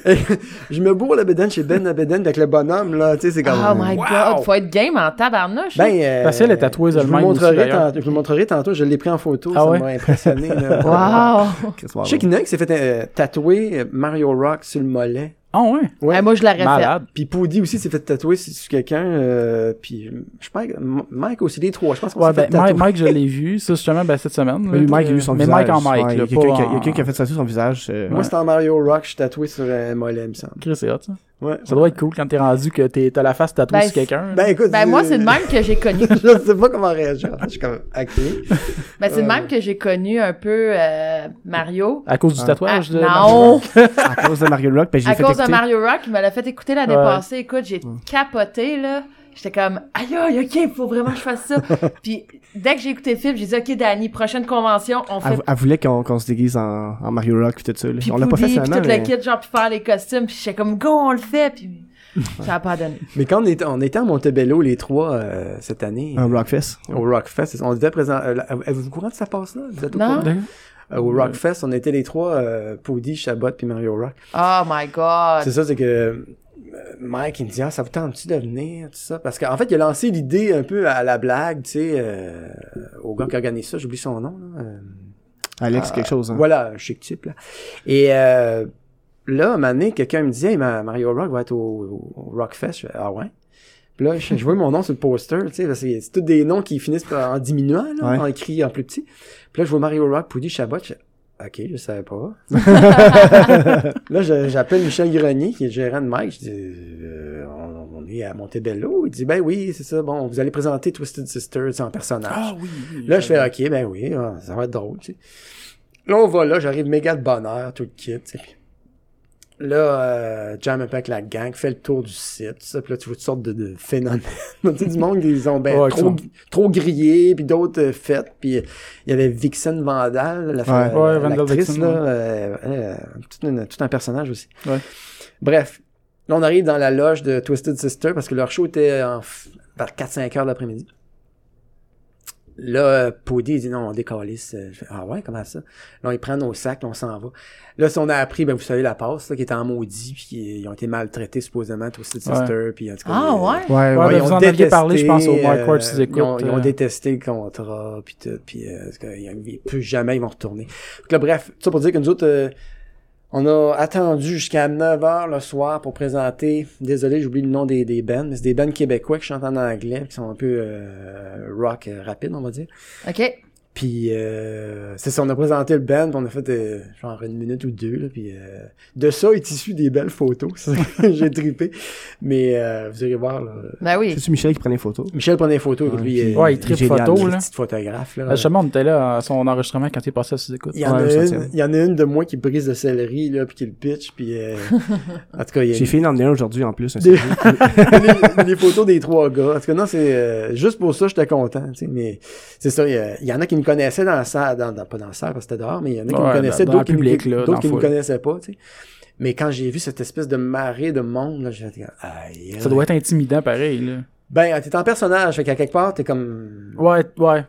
Speaker 1: je me bourre la bédaine chez Ben Labeden avec le bonhomme là, tu sais c'est comme
Speaker 4: Oh my
Speaker 1: wow!
Speaker 4: god, faut être game en tabarnouche.
Speaker 1: Ben, euh,
Speaker 2: Parce qu'elle est tatoueuse
Speaker 1: je vous
Speaker 2: elle-même
Speaker 1: montrerai tantôt, je vous montrerai tantôt, je l'ai pris en photo,
Speaker 2: Ah
Speaker 1: ça
Speaker 2: ouais?
Speaker 1: m'a impressionné. là.
Speaker 4: wow.
Speaker 1: Je sais qu'il y en a un qui s'est fait euh, tatouer Mario Rock sur le mollet.
Speaker 2: Ah ouais?
Speaker 1: Ouais.
Speaker 4: Moi, je l'aurais fait.
Speaker 2: Malade.
Speaker 1: Puis Poudy aussi s'est fait tatouer sur quelqu'un. euh, puis je pense Mike aussi, les trois. Je pense qu'on
Speaker 2: Ouais,
Speaker 1: s'est
Speaker 2: ben,
Speaker 1: fait tatouer.
Speaker 2: Mike, Mike, je l'ai vu, ça, justement, ben, cette semaine.
Speaker 3: Oui, Mike a
Speaker 2: euh,
Speaker 3: eu son
Speaker 2: mais
Speaker 3: visage.
Speaker 2: Mike en Mike,
Speaker 3: Ouais,
Speaker 2: là,
Speaker 3: Il y a quelqu'un qui a- qui a fait ça sur son visage. euh,
Speaker 1: Moi, c'était en Mario Rock, je suis tatoué sur un mollet, il me semble.
Speaker 2: Chris, c'est hot, ça.
Speaker 1: Ouais.
Speaker 2: Ça doit être cool quand t'es rendu que t'es, t'as la face tatouée
Speaker 4: Ben,
Speaker 2: sur quelqu'un.
Speaker 1: Ben écoute.
Speaker 4: Ben, moi, c'est
Speaker 1: euh,
Speaker 4: de même que j'ai connu.
Speaker 1: je sais pas comment réagir. Je suis comme, ok.
Speaker 4: Ben, c'est
Speaker 1: Ouais.
Speaker 4: même que j'ai connu un peu euh, Mario.
Speaker 2: À cause du
Speaker 3: Ah.
Speaker 2: tatouage
Speaker 4: Ah,
Speaker 2: de
Speaker 4: non!
Speaker 3: à cause de Mario Rock, ben, j'ai fait
Speaker 4: cause de. Mario Rock, il me l'a fait écouter l'année
Speaker 2: Ouais.
Speaker 4: passée. Écoute, j'ai capoté, là. J'étais comme, aïe, aïe, ok, faut vraiment que je fasse ça. Puis, dès que j'ai écouté le film, j'ai dit, ok, Danny, prochaine convention, on fait
Speaker 3: Elle, elle voulait qu'on se déguise en, en Mario Rock pis tout ça. là.
Speaker 4: Puis
Speaker 3: On l'a pas fait
Speaker 4: Poudi, puis
Speaker 3: finalement,
Speaker 4: tout
Speaker 3: mais...
Speaker 4: le kit, genre, puis faire les costumes, puis j'étais comme, go, on le fait, puis ça a pas donné.
Speaker 1: Mais quand on était, on était à Montebello, les trois, euh, cette année,
Speaker 3: Un Rockfest.
Speaker 1: au Rockfest, on devait présenter. Euh, Avez-vous courant de ça passe là? Vous êtes au
Speaker 4: Non.
Speaker 1: courant? Euh, au Rockfest, on était les trois, euh, Poudy, Chabot puis Mario Rock.
Speaker 4: Oh my god.
Speaker 1: C'est ça, c'est que euh, Mike, il me dit, ah, ça vous tente-tu de venir, tout ça? Parce qu'en fait, il a lancé l'idée un peu à la blague, tu sais, euh, au gars qui organise ça, j'oublie son nom, là. euh,
Speaker 3: Alex, quelque chose. Hein.
Speaker 1: Voilà, un chic type, là. Et euh, là, un moment donné, quelqu'un me disait, hey, ma- Mario Rock va être au, au Rockfest. Je fais, ah ouais? Puis là, je, je vois mon nom sur le poster, tu sais, c'est tous des noms qui finissent par- en diminuant, là,
Speaker 3: Ouais.
Speaker 1: en écrit en plus petit. Puis là, je vois Mario Rock, Poudy, Chabot, je fais, OK, je savais pas. là, je- j'appelle Michel Grenier, qui est le gérant de Mike. Je dis, euh, on, on est à Montebello. Il dit, ben oui, c'est ça. Bon, vous allez présenter Twisted Sisters en personnage.
Speaker 2: Ah oui. oui,
Speaker 1: Là, je fais, OK, ben oui, ah, ça va être drôle, tu sais. Là, on va là, j'arrive méga de bonheur, tout le kit, tu sais. Là, euh, jam un peu avec la gang, fait le tour du site, ça, puis là, tu vois toutes sortes de, de phénomènes. tu sais, du monde ils ont ben,
Speaker 2: Ouais,
Speaker 1: trop, trop grillé, puis d'autres euh, faites, puis euh, il y avait Vixen Vandal, la,
Speaker 3: Ouais.
Speaker 1: la-
Speaker 2: Ouais, Vandal
Speaker 1: l'actrice,
Speaker 2: Vixen,
Speaker 1: là, euh, euh, tout, une- tout un personnage aussi.
Speaker 2: Ouais.
Speaker 1: Bref, là, on arrive dans la loge de Twisted Sister, parce que leur show était en, vers 4-5 heures d'après-midi. Là, euh, Poudy, il dit non, on décalisse. Euh, Je fais, ah ouais, comment ça? Là, ils prennent nos sacs, là, on s'en va. Là, si on a appris, ben, vous savez, la passe, là, qui était en maudit, puis ils ont été maltraités, supposément, Twisted
Speaker 2: Ouais.
Speaker 1: Sister, puis en tout cas.
Speaker 4: Ah
Speaker 1: euh,
Speaker 4: ouais?
Speaker 3: Ouais,
Speaker 2: Ouais,
Speaker 3: ouais.
Speaker 2: ben,
Speaker 1: ils
Speaker 2: vous
Speaker 1: ont
Speaker 2: en aviez parlé, je pense, au
Speaker 1: détesté,
Speaker 2: Mark Ward,
Speaker 1: euh,
Speaker 2: si ils
Speaker 1: ils, ont,
Speaker 2: écoutent,
Speaker 1: ils ont
Speaker 2: euh.
Speaker 1: détesté le contrat, puis tout, puis euh, plus jamais ils vont retourner. Donc là, bref, tout ça pour dire que nous autres, euh, on a attendu jusqu'à 9h le soir pour présenter, désolé, j'oublie le nom des, des bands, mais c'est des bands québécois qui chantent en anglais, qui sont un peu euh, rock euh, rapide, on va dire.
Speaker 4: OK.
Speaker 1: Puis euh, c'est ça, on a présenté le band, puis on a fait euh, genre une minute ou deux, là, puis euh, de ça est issu des belles photos. Ça, J'ai trippé. Mais euh, vous irez voir, là.
Speaker 4: Ben oui.
Speaker 3: C'est-tu Michel qui prenait les photos?
Speaker 1: Michel prenait des photos,
Speaker 3: Ouais,
Speaker 1: lui,
Speaker 3: puis-
Speaker 1: euh,
Speaker 2: Ouais, il tripe
Speaker 3: génial,
Speaker 2: photo,
Speaker 1: il est
Speaker 2: là.
Speaker 1: petit photographe, là.
Speaker 2: Euh, Justement, on était là à son enregistrement quand il est passé à sous-écoute.
Speaker 1: Il y, en
Speaker 3: Ouais,
Speaker 1: a une, il y en a une de moi qui brise le céleri, là, puis qui le pitch, puis euh, en tout cas, il y a
Speaker 3: J'ai fini d'en un aujourd'hui en plus. un
Speaker 1: des,
Speaker 3: CD.
Speaker 1: des- des photos des trois gars. En tout cas, non, c'est euh, juste pour ça, j'étais content, tu sais, mais c'est ça, il y, a- il y en a qui me connaissaient dans la salle, dans, dans- pas dans la salle, parce que c'était dehors, mais il y en a qui
Speaker 2: Ouais,
Speaker 1: me connaissaient, d'autres qui,
Speaker 2: public,
Speaker 1: me,
Speaker 2: là,
Speaker 1: d'autres qui me connaissaient pas, tu sais. Mais quand j'ai vu cette espèce de marée de monde, là, aïe,
Speaker 2: Ça doit être intimidant, pareil, là.
Speaker 1: Ben, t'es en personnage, fait qu'à quelque part, t'es comme,
Speaker 2: Ouais, ouais.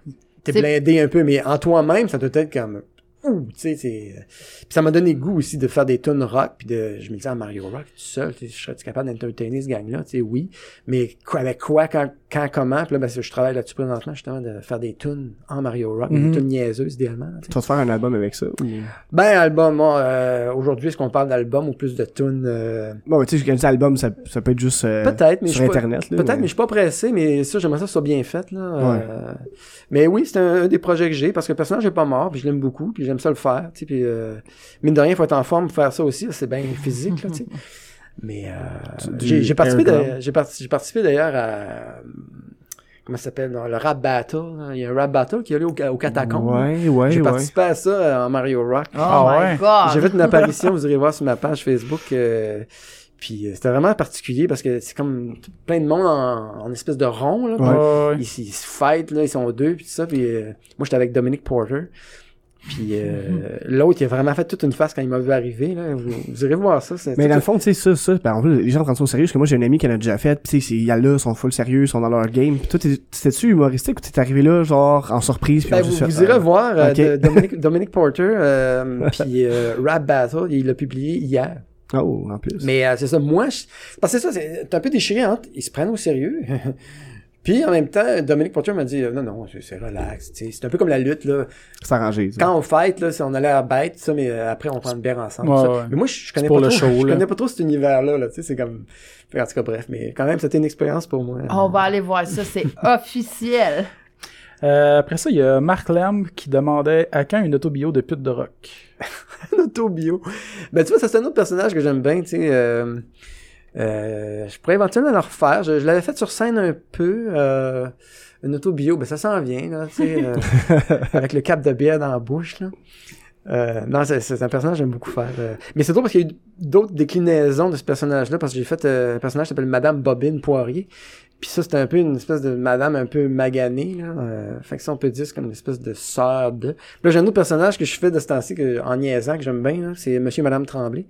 Speaker 1: t'es
Speaker 4: C'est-
Speaker 1: blindé un peu, mais en toi-même, ça doit être comme, ouh, tu sais, c'est... Puis ça m'a donné goût aussi de faire des tunes rock, puis de... Je me disais, en Mario Rock, tout seul, tu sais, je serais capable d'entertainer ce gang-là, tu sais, oui. Mais quoi, avec quoi, quand, quand, comment? Puis là, ben, je travaille là-dessus présentement, justement, de faire des tunes en Mario Rock,
Speaker 3: Mhm.
Speaker 1: des tunes niaiseuses, idéalement, tu
Speaker 3: vas te faire un album avec ça? Ou...
Speaker 1: Ben, album, moi, euh, aujourd'hui, est-ce qu'on parle d'album ou plus de tunes? euh,
Speaker 3: Bon, mais tu sais, quand je dis album, ça, ça peut être juste euh,
Speaker 1: Peut-être, mais
Speaker 3: sur Internet. là,
Speaker 1: Peut-être, mais je suis pas pressé, mais ça, j'aimerais ça soit bien fait, là.
Speaker 3: Ouais.
Speaker 1: Euh, mais oui, c'est un, un des projets que j'ai, parce que le personnage est pas mort, puis je l'aime beaucoup, puis j'aime ça le faire, tu sais, puis euh, mine de rien, il faut être en forme pour faire ça aussi, c'est bien physique, là, tu sais. Mais euh, j'ai participé, j'ai d'ailleurs à comment ça s'appelle, le rap battle. Il y a un rap battle qui est allé au, au catacombe. là.
Speaker 3: Ouais, ouais,
Speaker 1: J'ai
Speaker 3: ouais.
Speaker 1: participé à ça euh, en Mario Rock.
Speaker 4: Oh
Speaker 2: Ah
Speaker 4: my
Speaker 2: ouais?
Speaker 4: god.
Speaker 1: J'ai fait une apparition, vous irez voir sur ma page Facebook. euh, puis euh, c'était vraiment particulier parce que c'est comme plein de monde en, en espèce de rond. Là,
Speaker 3: Ouais.
Speaker 2: Ouais, ouais.
Speaker 1: ils, ils se fightent, là, ils sont deux, puis tout ça. Puis euh, moi, j'étais avec Dominic Porter. Puis euh, l'autre, il a vraiment fait toute une face quand il m'a vu arriver. Là. Vous, vous irez voir ça. c'est-
Speaker 3: Mais dans le fond, tu sais, ça, ça, ben, en plus, les gens prennent ça au sérieux, parce que moi, j'ai un ami qui en a déjà fait, c'est- il y a là, ils sont full sérieux, ils sont dans leur game, pis toi, t'es- t'étais-tu humoristique ou t'es arrivé là, genre, en surprise, pis
Speaker 1: Ben,
Speaker 3: on
Speaker 1: vous, vous irez
Speaker 3: euh,
Speaker 1: voir euh,
Speaker 3: ok.
Speaker 1: de- Dominic, Dominic Porter, euh, puis euh, Rap Battle, il l'a publié hier.
Speaker 3: Oh, en plus.
Speaker 1: Mais euh, c'est ça, moi, je... parce que c'est ça, c'est un peu déchiré entre, ils se prennent au sérieux. Puis en même temps, Dominic Porter m'a dit, euh, non, non, c'est relax, tu sais. c'est un peu comme la lutte, là.
Speaker 3: C'est arrangé, ça.
Speaker 1: Quand on fight, là, c'est- on a l'air bête, ça, mais euh, après, on prend une bière ensemble.
Speaker 2: Ouais,
Speaker 1: ça.
Speaker 2: ouais.
Speaker 1: Mais moi, je, je connais
Speaker 2: pour
Speaker 1: pas
Speaker 2: le
Speaker 1: trop,
Speaker 2: show,
Speaker 1: je
Speaker 2: là.
Speaker 1: connais pas trop cet univers-là, là, tu sais, c'est comme, en tout cas, bref, mais quand même, c'était une expérience pour moi.
Speaker 4: On va aller voir ça, c'est officiel.
Speaker 2: Euh, après ça, il y a Mark Lamb qui demandait à quand une autobio de pute de rock?
Speaker 1: un autobio. Ben, tu vois, ça, c'est un autre personnage que j'aime bien, tu sais. Euh, euh, je pourrais éventuellement le refaire. Je, je l'avais fait sur scène un peu. Euh, une autobio, ben ça s'en vient, là, tu sais. euh, avec le cap de bière dans la bouche, là. Euh, non, c'est, un personnage que j'aime beaucoup faire. euh. Mais c'est drôle parce qu'il y a eu d'autres déclinaisons de ce personnage-là, parce que j'ai fait euh, un personnage qui s'appelle Madame Bobine Poirier. Puis ça, c'était un peu une espèce de madame un peu maganée, là. Euh, fait que ça, on peut dire, c'est comme une espèce de sœur de... Puis là, j'ai un autre personnage que je fais de ce temps-ci, que, en niaisant, que j'aime bien, là. C'est Monsieur et Madame Tremblay.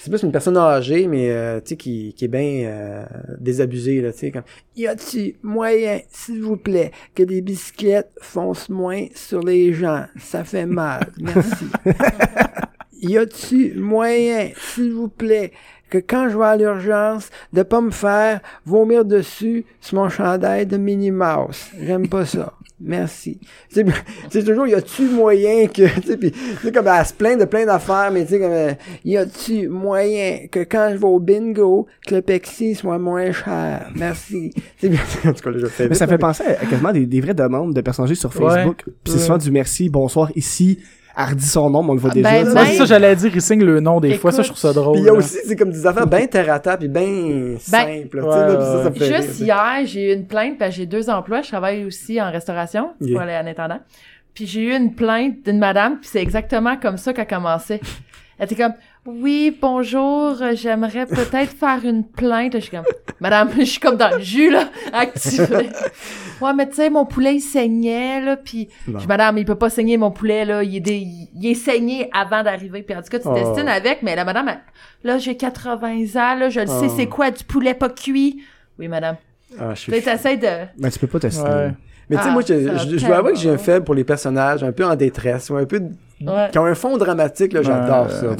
Speaker 1: C'est plus une personne âgée, mais, euh, tu sais, qui, qui est bien euh, désabusée, là, tu sais, comme... Y a-tu moyen, s'il vous plaît, que des bicyclettes foncent moins sur les gens? Ça fait mal. Merci. y a-tu moyen, s'il vous plaît, que quand je vais à l'urgence, de pas me faire vomir dessus sur mon chandail de Minnie Mouse. J'aime pas ça. Merci. C'est c'est toujours, y a-tu moyen que, tu sais, pis, tu sais, comme elle se plaint de plein d'affaires, mais tu sais, comme, euh, y a-tu moyen que quand je vais au bingo, que le Pepsi soit moins cher? Merci. C'est bien, en tout cas, là, je fais
Speaker 3: Mais
Speaker 1: vite,
Speaker 3: ça
Speaker 1: là,
Speaker 3: fait penser à quasiment des, des vraies demandes de personnages sur
Speaker 2: Ouais.
Speaker 3: Facebook. Puis c'est
Speaker 2: Ouais.
Speaker 3: souvent du merci, bonsoir, ici, Hardy son nom, mais on le voit
Speaker 4: Ah,
Speaker 3: déjà.
Speaker 4: ben,
Speaker 3: tu sais.
Speaker 2: Ouais,
Speaker 4: ben-
Speaker 2: ça, j'allais dire, il signe le nom des fois, ça, je trouve ça drôle.
Speaker 1: Puis il y a aussi, c'est comme des affaires bien terre à terre, puis bien simples, là, tu sais, là, puis ça, ça fait
Speaker 4: Juste hier, j'ai eu une plainte parce que j'ai deux emplois. Je travaille aussi en restauration
Speaker 1: Yeah.
Speaker 4: pour aller en intendant. Puis j'ai eu une plainte d'une madame, puis c'est exactement comme ça qu'elle commençait. Elle était comme oui bonjour, euh, j'aimerais peut-être faire une plainte. Je suis comme madame, je suis comme dans le jus là, activé. Ouais mais tu sais mon poulet il saignait là, puis je
Speaker 3: Bon.
Speaker 4: dis, madame il peut pas saigner mon poulet là, il est dé- il est saigné avant d'arriver. Puis en tout cas tu
Speaker 1: Oh.
Speaker 4: destines avec, mais la madame elle- là j'ai 80 ans là, je le sais
Speaker 1: Oh.
Speaker 4: c'est quoi du poulet pas cuit? Oui madame.
Speaker 1: Ah, je suis
Speaker 4: t'essayes de.
Speaker 3: Ben, tu peux pas tester.
Speaker 2: Ouais.
Speaker 1: Mais tu sais,
Speaker 4: Ah,
Speaker 1: moi, je,
Speaker 4: ça
Speaker 1: je, je dois avouer que j'ai un faible pour les personnages un peu en détresse, ou un peu,
Speaker 4: Ouais.
Speaker 1: qui ont un fond dramatique, là, j'adore ça.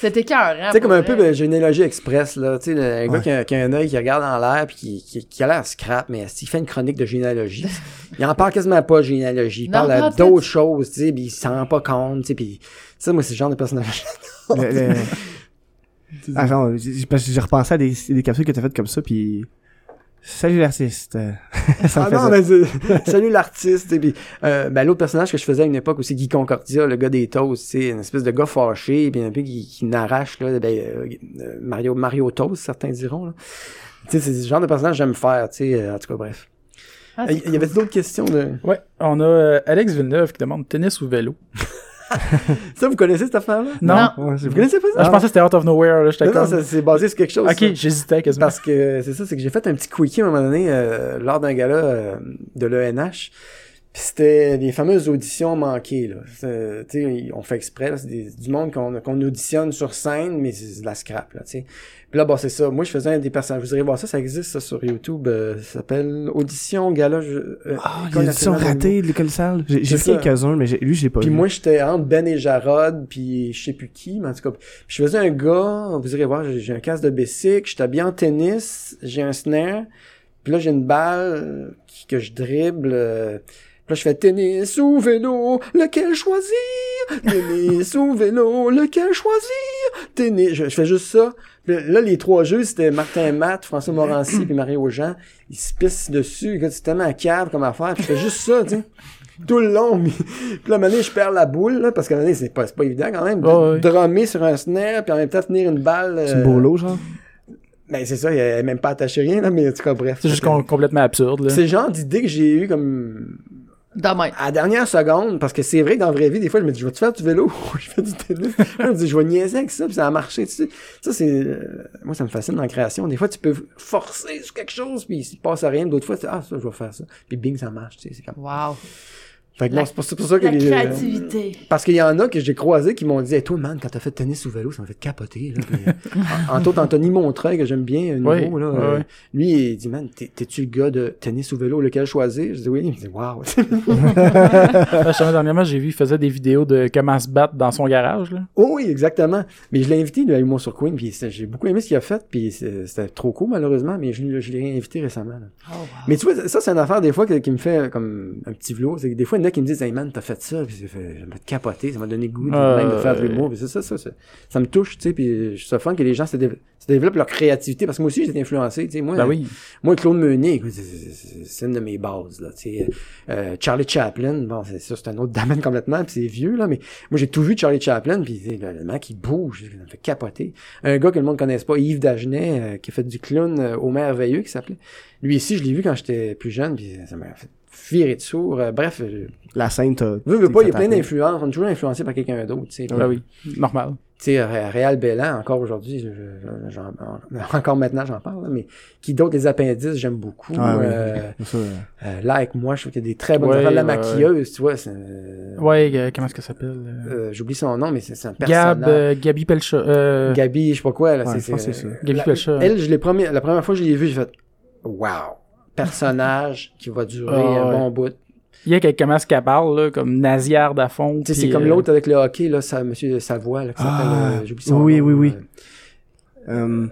Speaker 4: C'était cœur, hein.
Speaker 1: Tu sais, comme un peu ben, généalogie express, là, tu sais, un gars
Speaker 3: Ouais.
Speaker 1: qui a, qui a un œil qui regarde en l'air puis qui, qui, qui a l'air scrap, mais il fait une chronique de généalogie. il en parle quasiment pas de généalogie. Il
Speaker 4: Non,
Speaker 1: parle d'autres choses, tu sais, puis il s'en rend pas compte, tu sais, puis ça, moi, c'est le genre de personnage.
Speaker 3: Le- le- genre, j'ai parce que j'ai repensé à des, des capsules que t'as faites comme ça, puis salut l'artiste. Euh,
Speaker 1: Ah non, mais c'est- salut l'artiste. Et puis, euh, ben, l'autre personnage que je faisais à une époque aussi, Guy Concordia, le gars des toasts, c'est une espèce de gars fâché, puis un peu qui, qui n'arrache, là, ben, euh, euh, Mario, Mario Toast, certains diront, là. Tu sais, c'est ce genre de personnage que j'aime faire, tu sais, euh, en tout cas, bref.
Speaker 4: Ah,
Speaker 1: Euh, Il y avait d'autres questions de...
Speaker 2: Ouais, on a euh, Alex Villeneuve qui demande tennis ou vélo?
Speaker 1: Ça, vous connaissez cette affaire-là?
Speaker 2: Non.
Speaker 3: Ouais,
Speaker 1: Vous connaissez pas
Speaker 2: Ah,
Speaker 1: ça?
Speaker 2: je pensais que c'était out of nowhere, là, j'étais
Speaker 1: Non, non,
Speaker 2: comme...
Speaker 1: ça, c'est basé sur quelque chose.
Speaker 2: Ok, j'hésitais quasiment.
Speaker 1: Parce que c'est ça, c'est que j'ai fait un petit quickie à un moment donné euh, lors d'un gala euh, de l'ENH. C'était les fameuses auditions manquées, là. C'est- Tu sais, on fait exprès. C'est du monde qu'on auditionne sur scène, mais c'est de la scrap, là, tu sais. Puis là, bon, c'est ça. Moi, je faisais un des personnages. Vous irez voir ça, ça existe, ça, sur YouTube. euh, ça s'appelle Audition Gala. je- euh,
Speaker 3: Ah, les auditions
Speaker 1: de
Speaker 3: ratées de l'école salle. J'ai fait quelques-uns, mais lui, j'ai pas
Speaker 1: Puis
Speaker 3: vu.
Speaker 1: moi, j'étais entre Ben et Jarod, puis je sais plus qui, mais en tout cas, puis je faisais un gars, vous irez voir, j'ai un casque de Bessic, j'étais bien en tennis, j'ai un snare, puis là, j'ai une balle que je dribble, euh, puis là, je fais tennis ou vélo, lequel choisir? Tennis ou vélo, lequel choisir? Tennis, je, je fais juste ça. Puis là, les trois jeux, c'était Martin Matt, François Morancy, puis Mario Jean. Ils se pissent dessus. C'est tellement cave comme affaire. Puis je fais juste ça, tu sais. Tout le long. mais- Puis là, à un moment donné, je perds la boule, là, parce qu'à un moment donné, c'est pas, c'est pas évident quand même. De drummer sur un snare, puis en même temps tenir une balle.
Speaker 3: C'est
Speaker 1: euh,
Speaker 3: une bolo, genre?
Speaker 1: Ben, c'est ça, il est même pas attaché rien, là, mais en tout cas, bref.
Speaker 2: C'est juste com- complètement absurde, là.
Speaker 1: C'est le genre d'idée que j'ai eu comme
Speaker 4: Demain.
Speaker 1: à la dernière seconde, parce que c'est vrai que dans la vraie vie, des fois, je me dis, je vais-tu faire du vélo? je fais du tennis. Je me dis, je vais niaiser avec ça, puis ça a marché, tu sais. Ça, c'est, euh, moi, ça me fascine dans la création. Des fois, tu peux forcer sur quelque chose, puis il se passe rien. D'autres fois, tu dis, ah, ça, je vais faire ça. Puis bing, ça marche, tu sais. C'est comme...
Speaker 4: Wow.
Speaker 1: Fait que
Speaker 4: La-
Speaker 1: non, c'est pour, c'est pour ça que
Speaker 4: La
Speaker 1: les, euh,
Speaker 4: créativité.
Speaker 1: parce qu'il y en a que j'ai croisés qui m'ont dit, hey, toi, man, quand t'as fait tennis ou vélo, ça m'a fait capoter, là. Puis, euh, en- autres, Anthony Montreuil, que j'aime bien, un nouveau,
Speaker 2: Oui,
Speaker 1: là. euh, lui, il dit, man, t'es- t'es-tu le gars de tennis ou vélo, lequel choisir? Je dis, oui. Il me dit,
Speaker 2: justement, dernièrement, j'ai vu, il faisait des vidéos de comment se battre dans son garage, là.
Speaker 1: Oh oui, exactement. Mais je l'ai invité, lui, à Humour sur Queen, puis j'ai beaucoup aimé ce qu'il a fait, puis c'était trop cool, malheureusement, mais je, l'ai- je l'ai réinvité récemment. là.
Speaker 4: Oh, wow.
Speaker 1: Mais tu vois, ça, c'est une affaire, des fois, qui me fait euh, comme un petit vlog. C'est que des fois, il y en a qui me disent, hey man, t'as fait ça, puis ça fait, ça m'a capoté, ça m'a donné le goût de,
Speaker 2: Euh,
Speaker 1: même de faire de l'humour, puis c'est ça, ça, ça, ça me touche, tu sais, puis je suis fun que les gens se, dév- se développent leur créativité, parce que moi aussi, j'ai été influencé, tu sais, moi,
Speaker 2: Ben oui.
Speaker 1: moi, Claude Meunier, c'est- une de mes bases, là, tu sais. Euh, Charlie Chaplin, bon, c'est ça, c'est un autre domaine complètement, puis c'est vieux, là, mais moi, j'ai tout vu de Charlie Chaplin, puis le, mec, il bouge, ça me fait capoter. Un gars que le monde connaisse pas, Yves Dagenet, euh, qui a fait du clown euh, au merveilleux, qui s'appelait. Lui ici, je l'ai vu quand j'étais plus jeune, puis ça m'a fait virer de sourd. Euh, bref, euh,
Speaker 3: La scène, t'as.
Speaker 1: veux, veux pas, il y a plein d'influences, on est toujours influencé par quelqu'un d'autre, tu sais.
Speaker 2: Ben oui. Normal.
Speaker 1: Tu sais, Ré- Réal Bellan, encore aujourd'hui, je- je- j'en- en- encore maintenant, j'en parle, là, mais qui d'autre, les appendices, j'aime beaucoup.
Speaker 3: Ah, oui,
Speaker 1: Euh,
Speaker 3: oui. Ça, euh,
Speaker 1: là, avec moi, je trouve qu'il y a des très bonnes
Speaker 2: Ouais,
Speaker 1: affaires. La
Speaker 2: ouais,
Speaker 1: maquilleuse, tu vois, c'est, euh,
Speaker 2: Ouais, euh, comment est-ce qu'elle s'appelle? euh,
Speaker 1: j'oublie son nom, mais c'est, c'est un personnage.
Speaker 2: Gab, euh, Gabi Pelcha. Euh,
Speaker 1: Gabi, je sais pas quoi, là,
Speaker 3: Ouais,
Speaker 1: c'est,
Speaker 3: ça.
Speaker 2: Gabi
Speaker 1: la-
Speaker 2: Pelcha.
Speaker 1: Elle, je l'ai la première fois que je l'ai vue, j'ai fait, wow, personnage qui va durer
Speaker 2: Ah,
Speaker 1: un
Speaker 2: ouais.
Speaker 1: bon bout.
Speaker 2: Il y a quelqu'un comment est-ce qu'elle parle, là, comme nasillarde à fond.
Speaker 1: Tu sais, c'est comme
Speaker 2: euh,
Speaker 1: l'autre avec le hockey, là, ça, monsieur Savoie, là, qui
Speaker 3: Ah,
Speaker 1: s'appelle, euh, j'oublie son
Speaker 3: oui,
Speaker 1: nom.
Speaker 3: oui, oui.
Speaker 1: euh,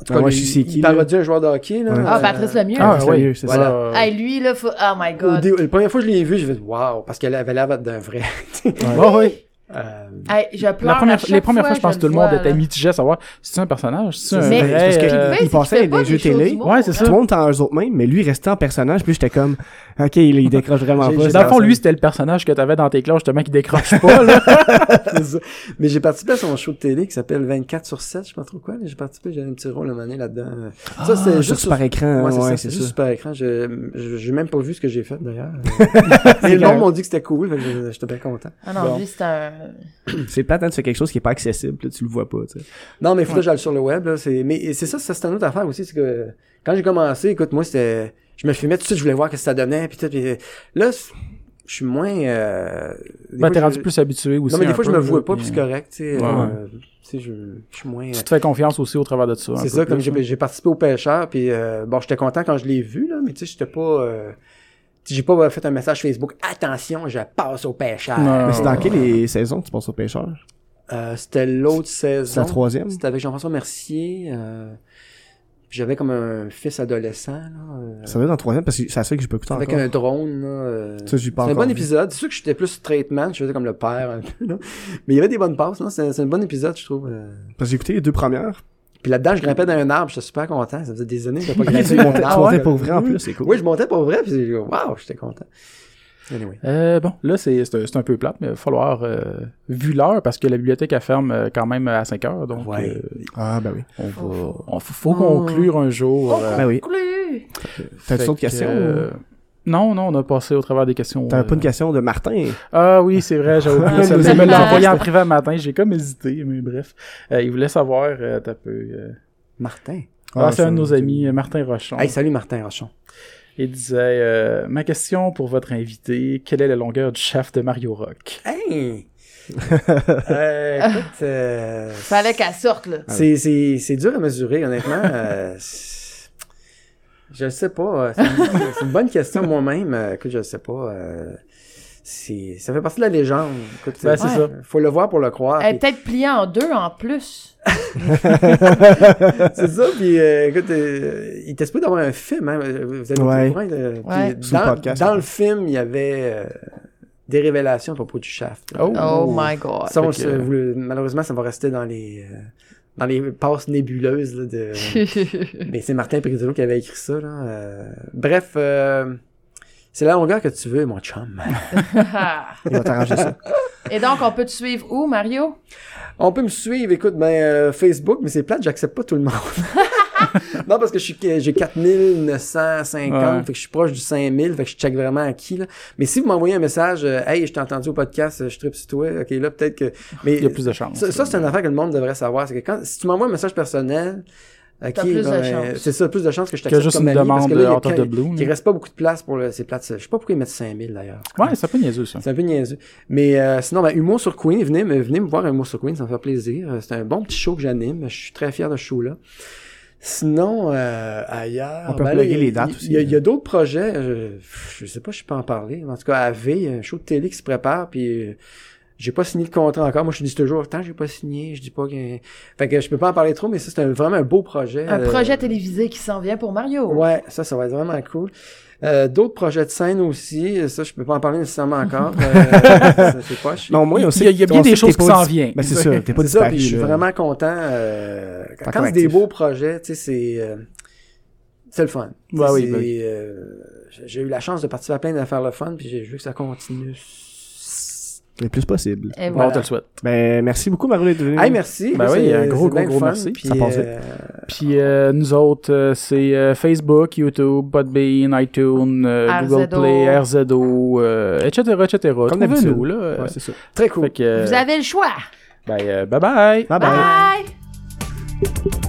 Speaker 1: En tout
Speaker 3: Ah,
Speaker 1: cas,
Speaker 3: moi,
Speaker 1: lui,
Speaker 3: je sais
Speaker 1: il,
Speaker 3: qui,
Speaker 1: parodie un joueur de hockey, là.
Speaker 3: Ouais.
Speaker 4: Ah, Patrice Lemieux.
Speaker 2: Ah,
Speaker 3: c'est
Speaker 2: oui.
Speaker 3: mieux, c'est
Speaker 1: Voilà.
Speaker 3: ça.
Speaker 2: Euh,
Speaker 4: Hey, lui, là, faut... Oh my God.
Speaker 1: dé- la première fois que je l'ai vu, j'ai fait wow, parce qu'elle avait l'air d'un vrai.
Speaker 2: Ouais, ouais.
Speaker 1: Euh,
Speaker 4: Hey, je pleure
Speaker 2: La première, les premières fois,
Speaker 4: fois
Speaker 2: je pense que tout le monde
Speaker 4: vois,
Speaker 2: était
Speaker 4: là.
Speaker 2: mitigé à savoir si c'est un personnage, si c'est un
Speaker 1: Mais-
Speaker 2: vrai.
Speaker 3: parce que-
Speaker 2: euh,
Speaker 3: il
Speaker 4: c'est
Speaker 3: passait
Speaker 4: qu'il
Speaker 3: à
Speaker 4: fait pas
Speaker 3: des jeux télé.
Speaker 2: Ouais, c'est ça.
Speaker 3: Tout le monde était en eux autres mêmes, mais lui, il restait en personnage, puis j'étais comme, ok, il, il décroche vraiment pas.
Speaker 2: Dans le fond, lui, c'était le personnage que t'avais dans tes cloches, justement, qui décroche pas, là.
Speaker 1: c'est ça. Mais j'ai participé à son show de télé qui s'appelle 24 sur 7, je sais pas trop quoi. là. J'ai participé, j'ai un petit rôle à donné là-dedans.
Speaker 3: Ah,
Speaker 1: Ça, c'est
Speaker 3: sur
Speaker 1: juste
Speaker 3: super écran,
Speaker 1: Ouais, c'est juste super écran. Je, je- j'ai même pas vu ce que j'ai fait d'ailleurs. Et le monde m'ont dit que c'était cool, fait que je- j'étais bien content.
Speaker 4: Ah non, lui, un...
Speaker 3: C'est plate, hein, tu fais quelque chose qui est pas accessible, là, tu le vois pas, tu sais.
Speaker 1: Non, mais il faut que j'aille sur le web. Là, c'est... Mais c'est ça, ça c'est une autre affaire aussi. C'est que quand j'ai commencé, écoute, moi, c'était. Je me filmais tout de suite, je voulais voir ce que ça donnait. Puis, tout, puis là, je suis moins. Euh...
Speaker 2: Ben, t'es
Speaker 1: je-
Speaker 2: rendu plus habitué aussi.
Speaker 1: Non, mais des fois, je
Speaker 2: peu,
Speaker 1: me vois pas,
Speaker 2: puis,
Speaker 1: c'est correct. Tu sais,
Speaker 2: Ouais,
Speaker 1: euh, tu sais, je, je suis moins.
Speaker 2: Tu te fais confiance aussi au travers de ça.
Speaker 1: C'est ça, comme j'ai,
Speaker 2: hein.
Speaker 1: j'ai participé au pêcheur, puis euh, bon, j'étais content quand je l'ai vu, là, mais tu sais, j'étais pas... euh, j'ai pas fait un message Facebook, attention, je passe au pêcheur.
Speaker 2: Non.
Speaker 3: Mais c'est dans quelle les saisons tu passes au pêcheur?
Speaker 1: Euh, c'était l'autre saison.
Speaker 3: C'est la troisième?
Speaker 1: C'était avec Jean-François Mercier. euh, j'avais comme un fils adolescent, là, euh,
Speaker 3: Ça va être dans la troisième, parce que c'est ça que j'ai pas écouté
Speaker 1: avec
Speaker 3: encore.
Speaker 1: un drone. Là, euh,
Speaker 3: Ça, j'ai pas
Speaker 1: c'est un bon
Speaker 3: vu.
Speaker 1: épisode. C'est sûr que j'étais plus straight man, je faisais comme le père un peu. Là. Mais il y avait des bonnes passes. Non? C'est, c'est un bon épisode, je trouve. euh.
Speaker 3: Parce que j'ai écouté les deux premières.
Speaker 1: Puis là-dedans, je grimpais dans un arbre, j'étais super content. Ça faisait des années que j'avais pas grimpé
Speaker 3: tu
Speaker 1: dans un
Speaker 3: montais, tu montais pour vrai en plus, c'est cool.
Speaker 1: Oui, je montais pour vrai, puis waouh, j'étais content. Anyway.
Speaker 2: Euh, bon, là, c'est c'est un- peu plate, mais il va falloir, euh, vu l'heure, parce que la bibliothèque, elle ferme euh, quand même à 5 heures, donc
Speaker 1: Ouais.
Speaker 2: euh,
Speaker 3: Ah, ben oui.
Speaker 2: on va... On, faut conclure un jour.
Speaker 4: Oh,
Speaker 2: euh,
Speaker 3: Ben oui.
Speaker 2: fait
Speaker 3: d'autres
Speaker 2: que,
Speaker 3: questions?
Speaker 2: Euh, Non, non, on a passé au travers des questions.
Speaker 3: T'avais
Speaker 2: euh,
Speaker 3: pas une question de Martin?
Speaker 2: Ah oui, c'est vrai, j'ai oublié ça. me l'a envoyé en privé un matin, j'ai comme hésité, mais bref. Euh, il voulait savoir, euh, t'as peu... euh, Ah, c'est un de nos amis, euh, Martin Rochon.
Speaker 1: Hey, salut Martin Rochon.
Speaker 2: Il disait euh, Ma question pour votre invité, quelle est la longueur du shaft de Mario Rock?
Speaker 1: Hey! euh, écoute, euh,
Speaker 4: Fallait qu'elle sorte, là.
Speaker 1: c'est, c'est, c'est dur à mesurer, honnêtement. Euh, je sais pas. euh, C'est une, bonne question moi-même. euh, Écoute, je le sais pas. euh, c'est, ça fait partie de la légende. Écoute,
Speaker 2: Ben, c'est
Speaker 1: euh,
Speaker 2: ça.
Speaker 1: Faut le voir pour le croire.
Speaker 4: Elle est
Speaker 1: puis-
Speaker 4: peut-être pliée en deux en plus.
Speaker 1: c'est ça, puis euh, écoute, euh, il était supposé d'avoir un film, hein, vous avez
Speaker 3: Ouais.
Speaker 1: au courant, euh,
Speaker 4: Ouais.
Speaker 3: Sur le
Speaker 1: Dans,
Speaker 3: podcast,
Speaker 1: dans le film, il y avait euh, des révélations à propos du shaft.
Speaker 2: Oh.
Speaker 4: Oh my god.
Speaker 1: Ça, on
Speaker 2: que-
Speaker 1: malheureusement, ça va rester dans les euh, dans les passes nébuleuses là, de. Mais c'est Martin Perizolo qui avait écrit ça. Là. euh. Bref, euh, c'est la longueur que tu veux, mon chum.
Speaker 3: Il va t'arranger ça.
Speaker 4: Et donc, on peut te suivre où, Mario?
Speaker 1: On peut me suivre, écoute, ben euh, Facebook, mais c'est plate, j'accepte pas tout le monde. non, parce que j'ai 4950,
Speaker 2: Ouais.
Speaker 1: fait que je suis proche du 5000, fait que je check vraiment à qui là. Mais si vous m'envoyez un message, euh, hey, je t'ai entendu au podcast, euh, je tripe sur toi, ok là peut-être que. Mais
Speaker 2: Il y a plus de chance.
Speaker 1: ça, ça, c'est une affaire que le monde devrait savoir, c'est que quand si tu m'envoies un message personnel, ok,
Speaker 4: T'as plus
Speaker 1: ben, c'est ça, plus de chances que je
Speaker 2: Que
Speaker 1: t'accepte
Speaker 2: juste
Speaker 1: comme
Speaker 2: une
Speaker 1: ami, parce que là, il y a
Speaker 2: blue.
Speaker 1: Il reste pas beaucoup de place pour le, ces plates. Je sais pas pourquoi ils mettent 5000 d'ailleurs.
Speaker 2: Ouais, ça peut niaiseux, ça.
Speaker 1: C'est un peu niaiseux. Mais euh, sinon, ben, Humour sur Queen, venez me, venez me voir un Humour sur Queen, ça me fait plaisir. Euh, C'est un bon petit show que j'anime. Je suis très fier de ce show-là. Sinon, euh, ailleurs...
Speaker 3: On peut
Speaker 1: ben là,
Speaker 3: plugger
Speaker 1: il y a-
Speaker 3: les dates
Speaker 1: il y a-
Speaker 3: aussi,
Speaker 1: Il y a,
Speaker 3: hein.
Speaker 1: il y a d'autres projets. Je, je sais pas si je peux en parler. En tout cas, à V, il y a un show de télé qui se prépare, puis... euh, j'ai pas signé de contrat encore. Moi, je dis toujours, tant j'ai pas signé, je dis pas que... Fait que je peux pas en parler trop, mais ça, c'est un- vraiment un beau projet.
Speaker 4: Un
Speaker 1: Euh,
Speaker 4: projet télévisé qui s'en vient pour Mario.
Speaker 1: Ouais, ça, ça va être vraiment cool. Euh, D'autres projets de scène aussi, ça, je peux pas en parler nécessairement encore. Euh, c'est pas, je-
Speaker 3: Non, moi, on
Speaker 2: Il y a- bien des choses qui s'en viennent.
Speaker 3: Ben, c'est ça, t'es pas disparu.
Speaker 1: je suis vraiment content. Euh, quand c'est des beaux projets, tu sais, c'est euh, c'est le fun.
Speaker 2: Ouais, oui, ben oui.
Speaker 1: euh, j'ai- j'ai eu la chance de participer à plein d'affaires le fun, puis j'ai vu que ça continue.
Speaker 3: Le plus possible.
Speaker 4: Et
Speaker 2: Bon,
Speaker 4: voilà.
Speaker 2: on te le souhaite.
Speaker 3: Ben, merci beaucoup, Mario, d'être venu.
Speaker 1: Hey, merci.
Speaker 2: Ben oui, un gros, gros, gros
Speaker 1: fun,
Speaker 2: merci.
Speaker 1: puis,
Speaker 3: Ça passe vite.
Speaker 1: euh,
Speaker 2: Puis euh, nous autres, euh, c'est euh, Facebook, YouTube, Podbean, iTunes, euh,
Speaker 4: RZO.
Speaker 2: Google Play, RZO, euh, etc., etc.
Speaker 3: Comme d'habitude.
Speaker 2: Là.
Speaker 3: Ouais, c'est ça.
Speaker 1: très cool.
Speaker 2: que, euh,
Speaker 4: Vous avez le choix.
Speaker 2: ben, euh, bye bye.
Speaker 3: Bye bye.
Speaker 4: Bye!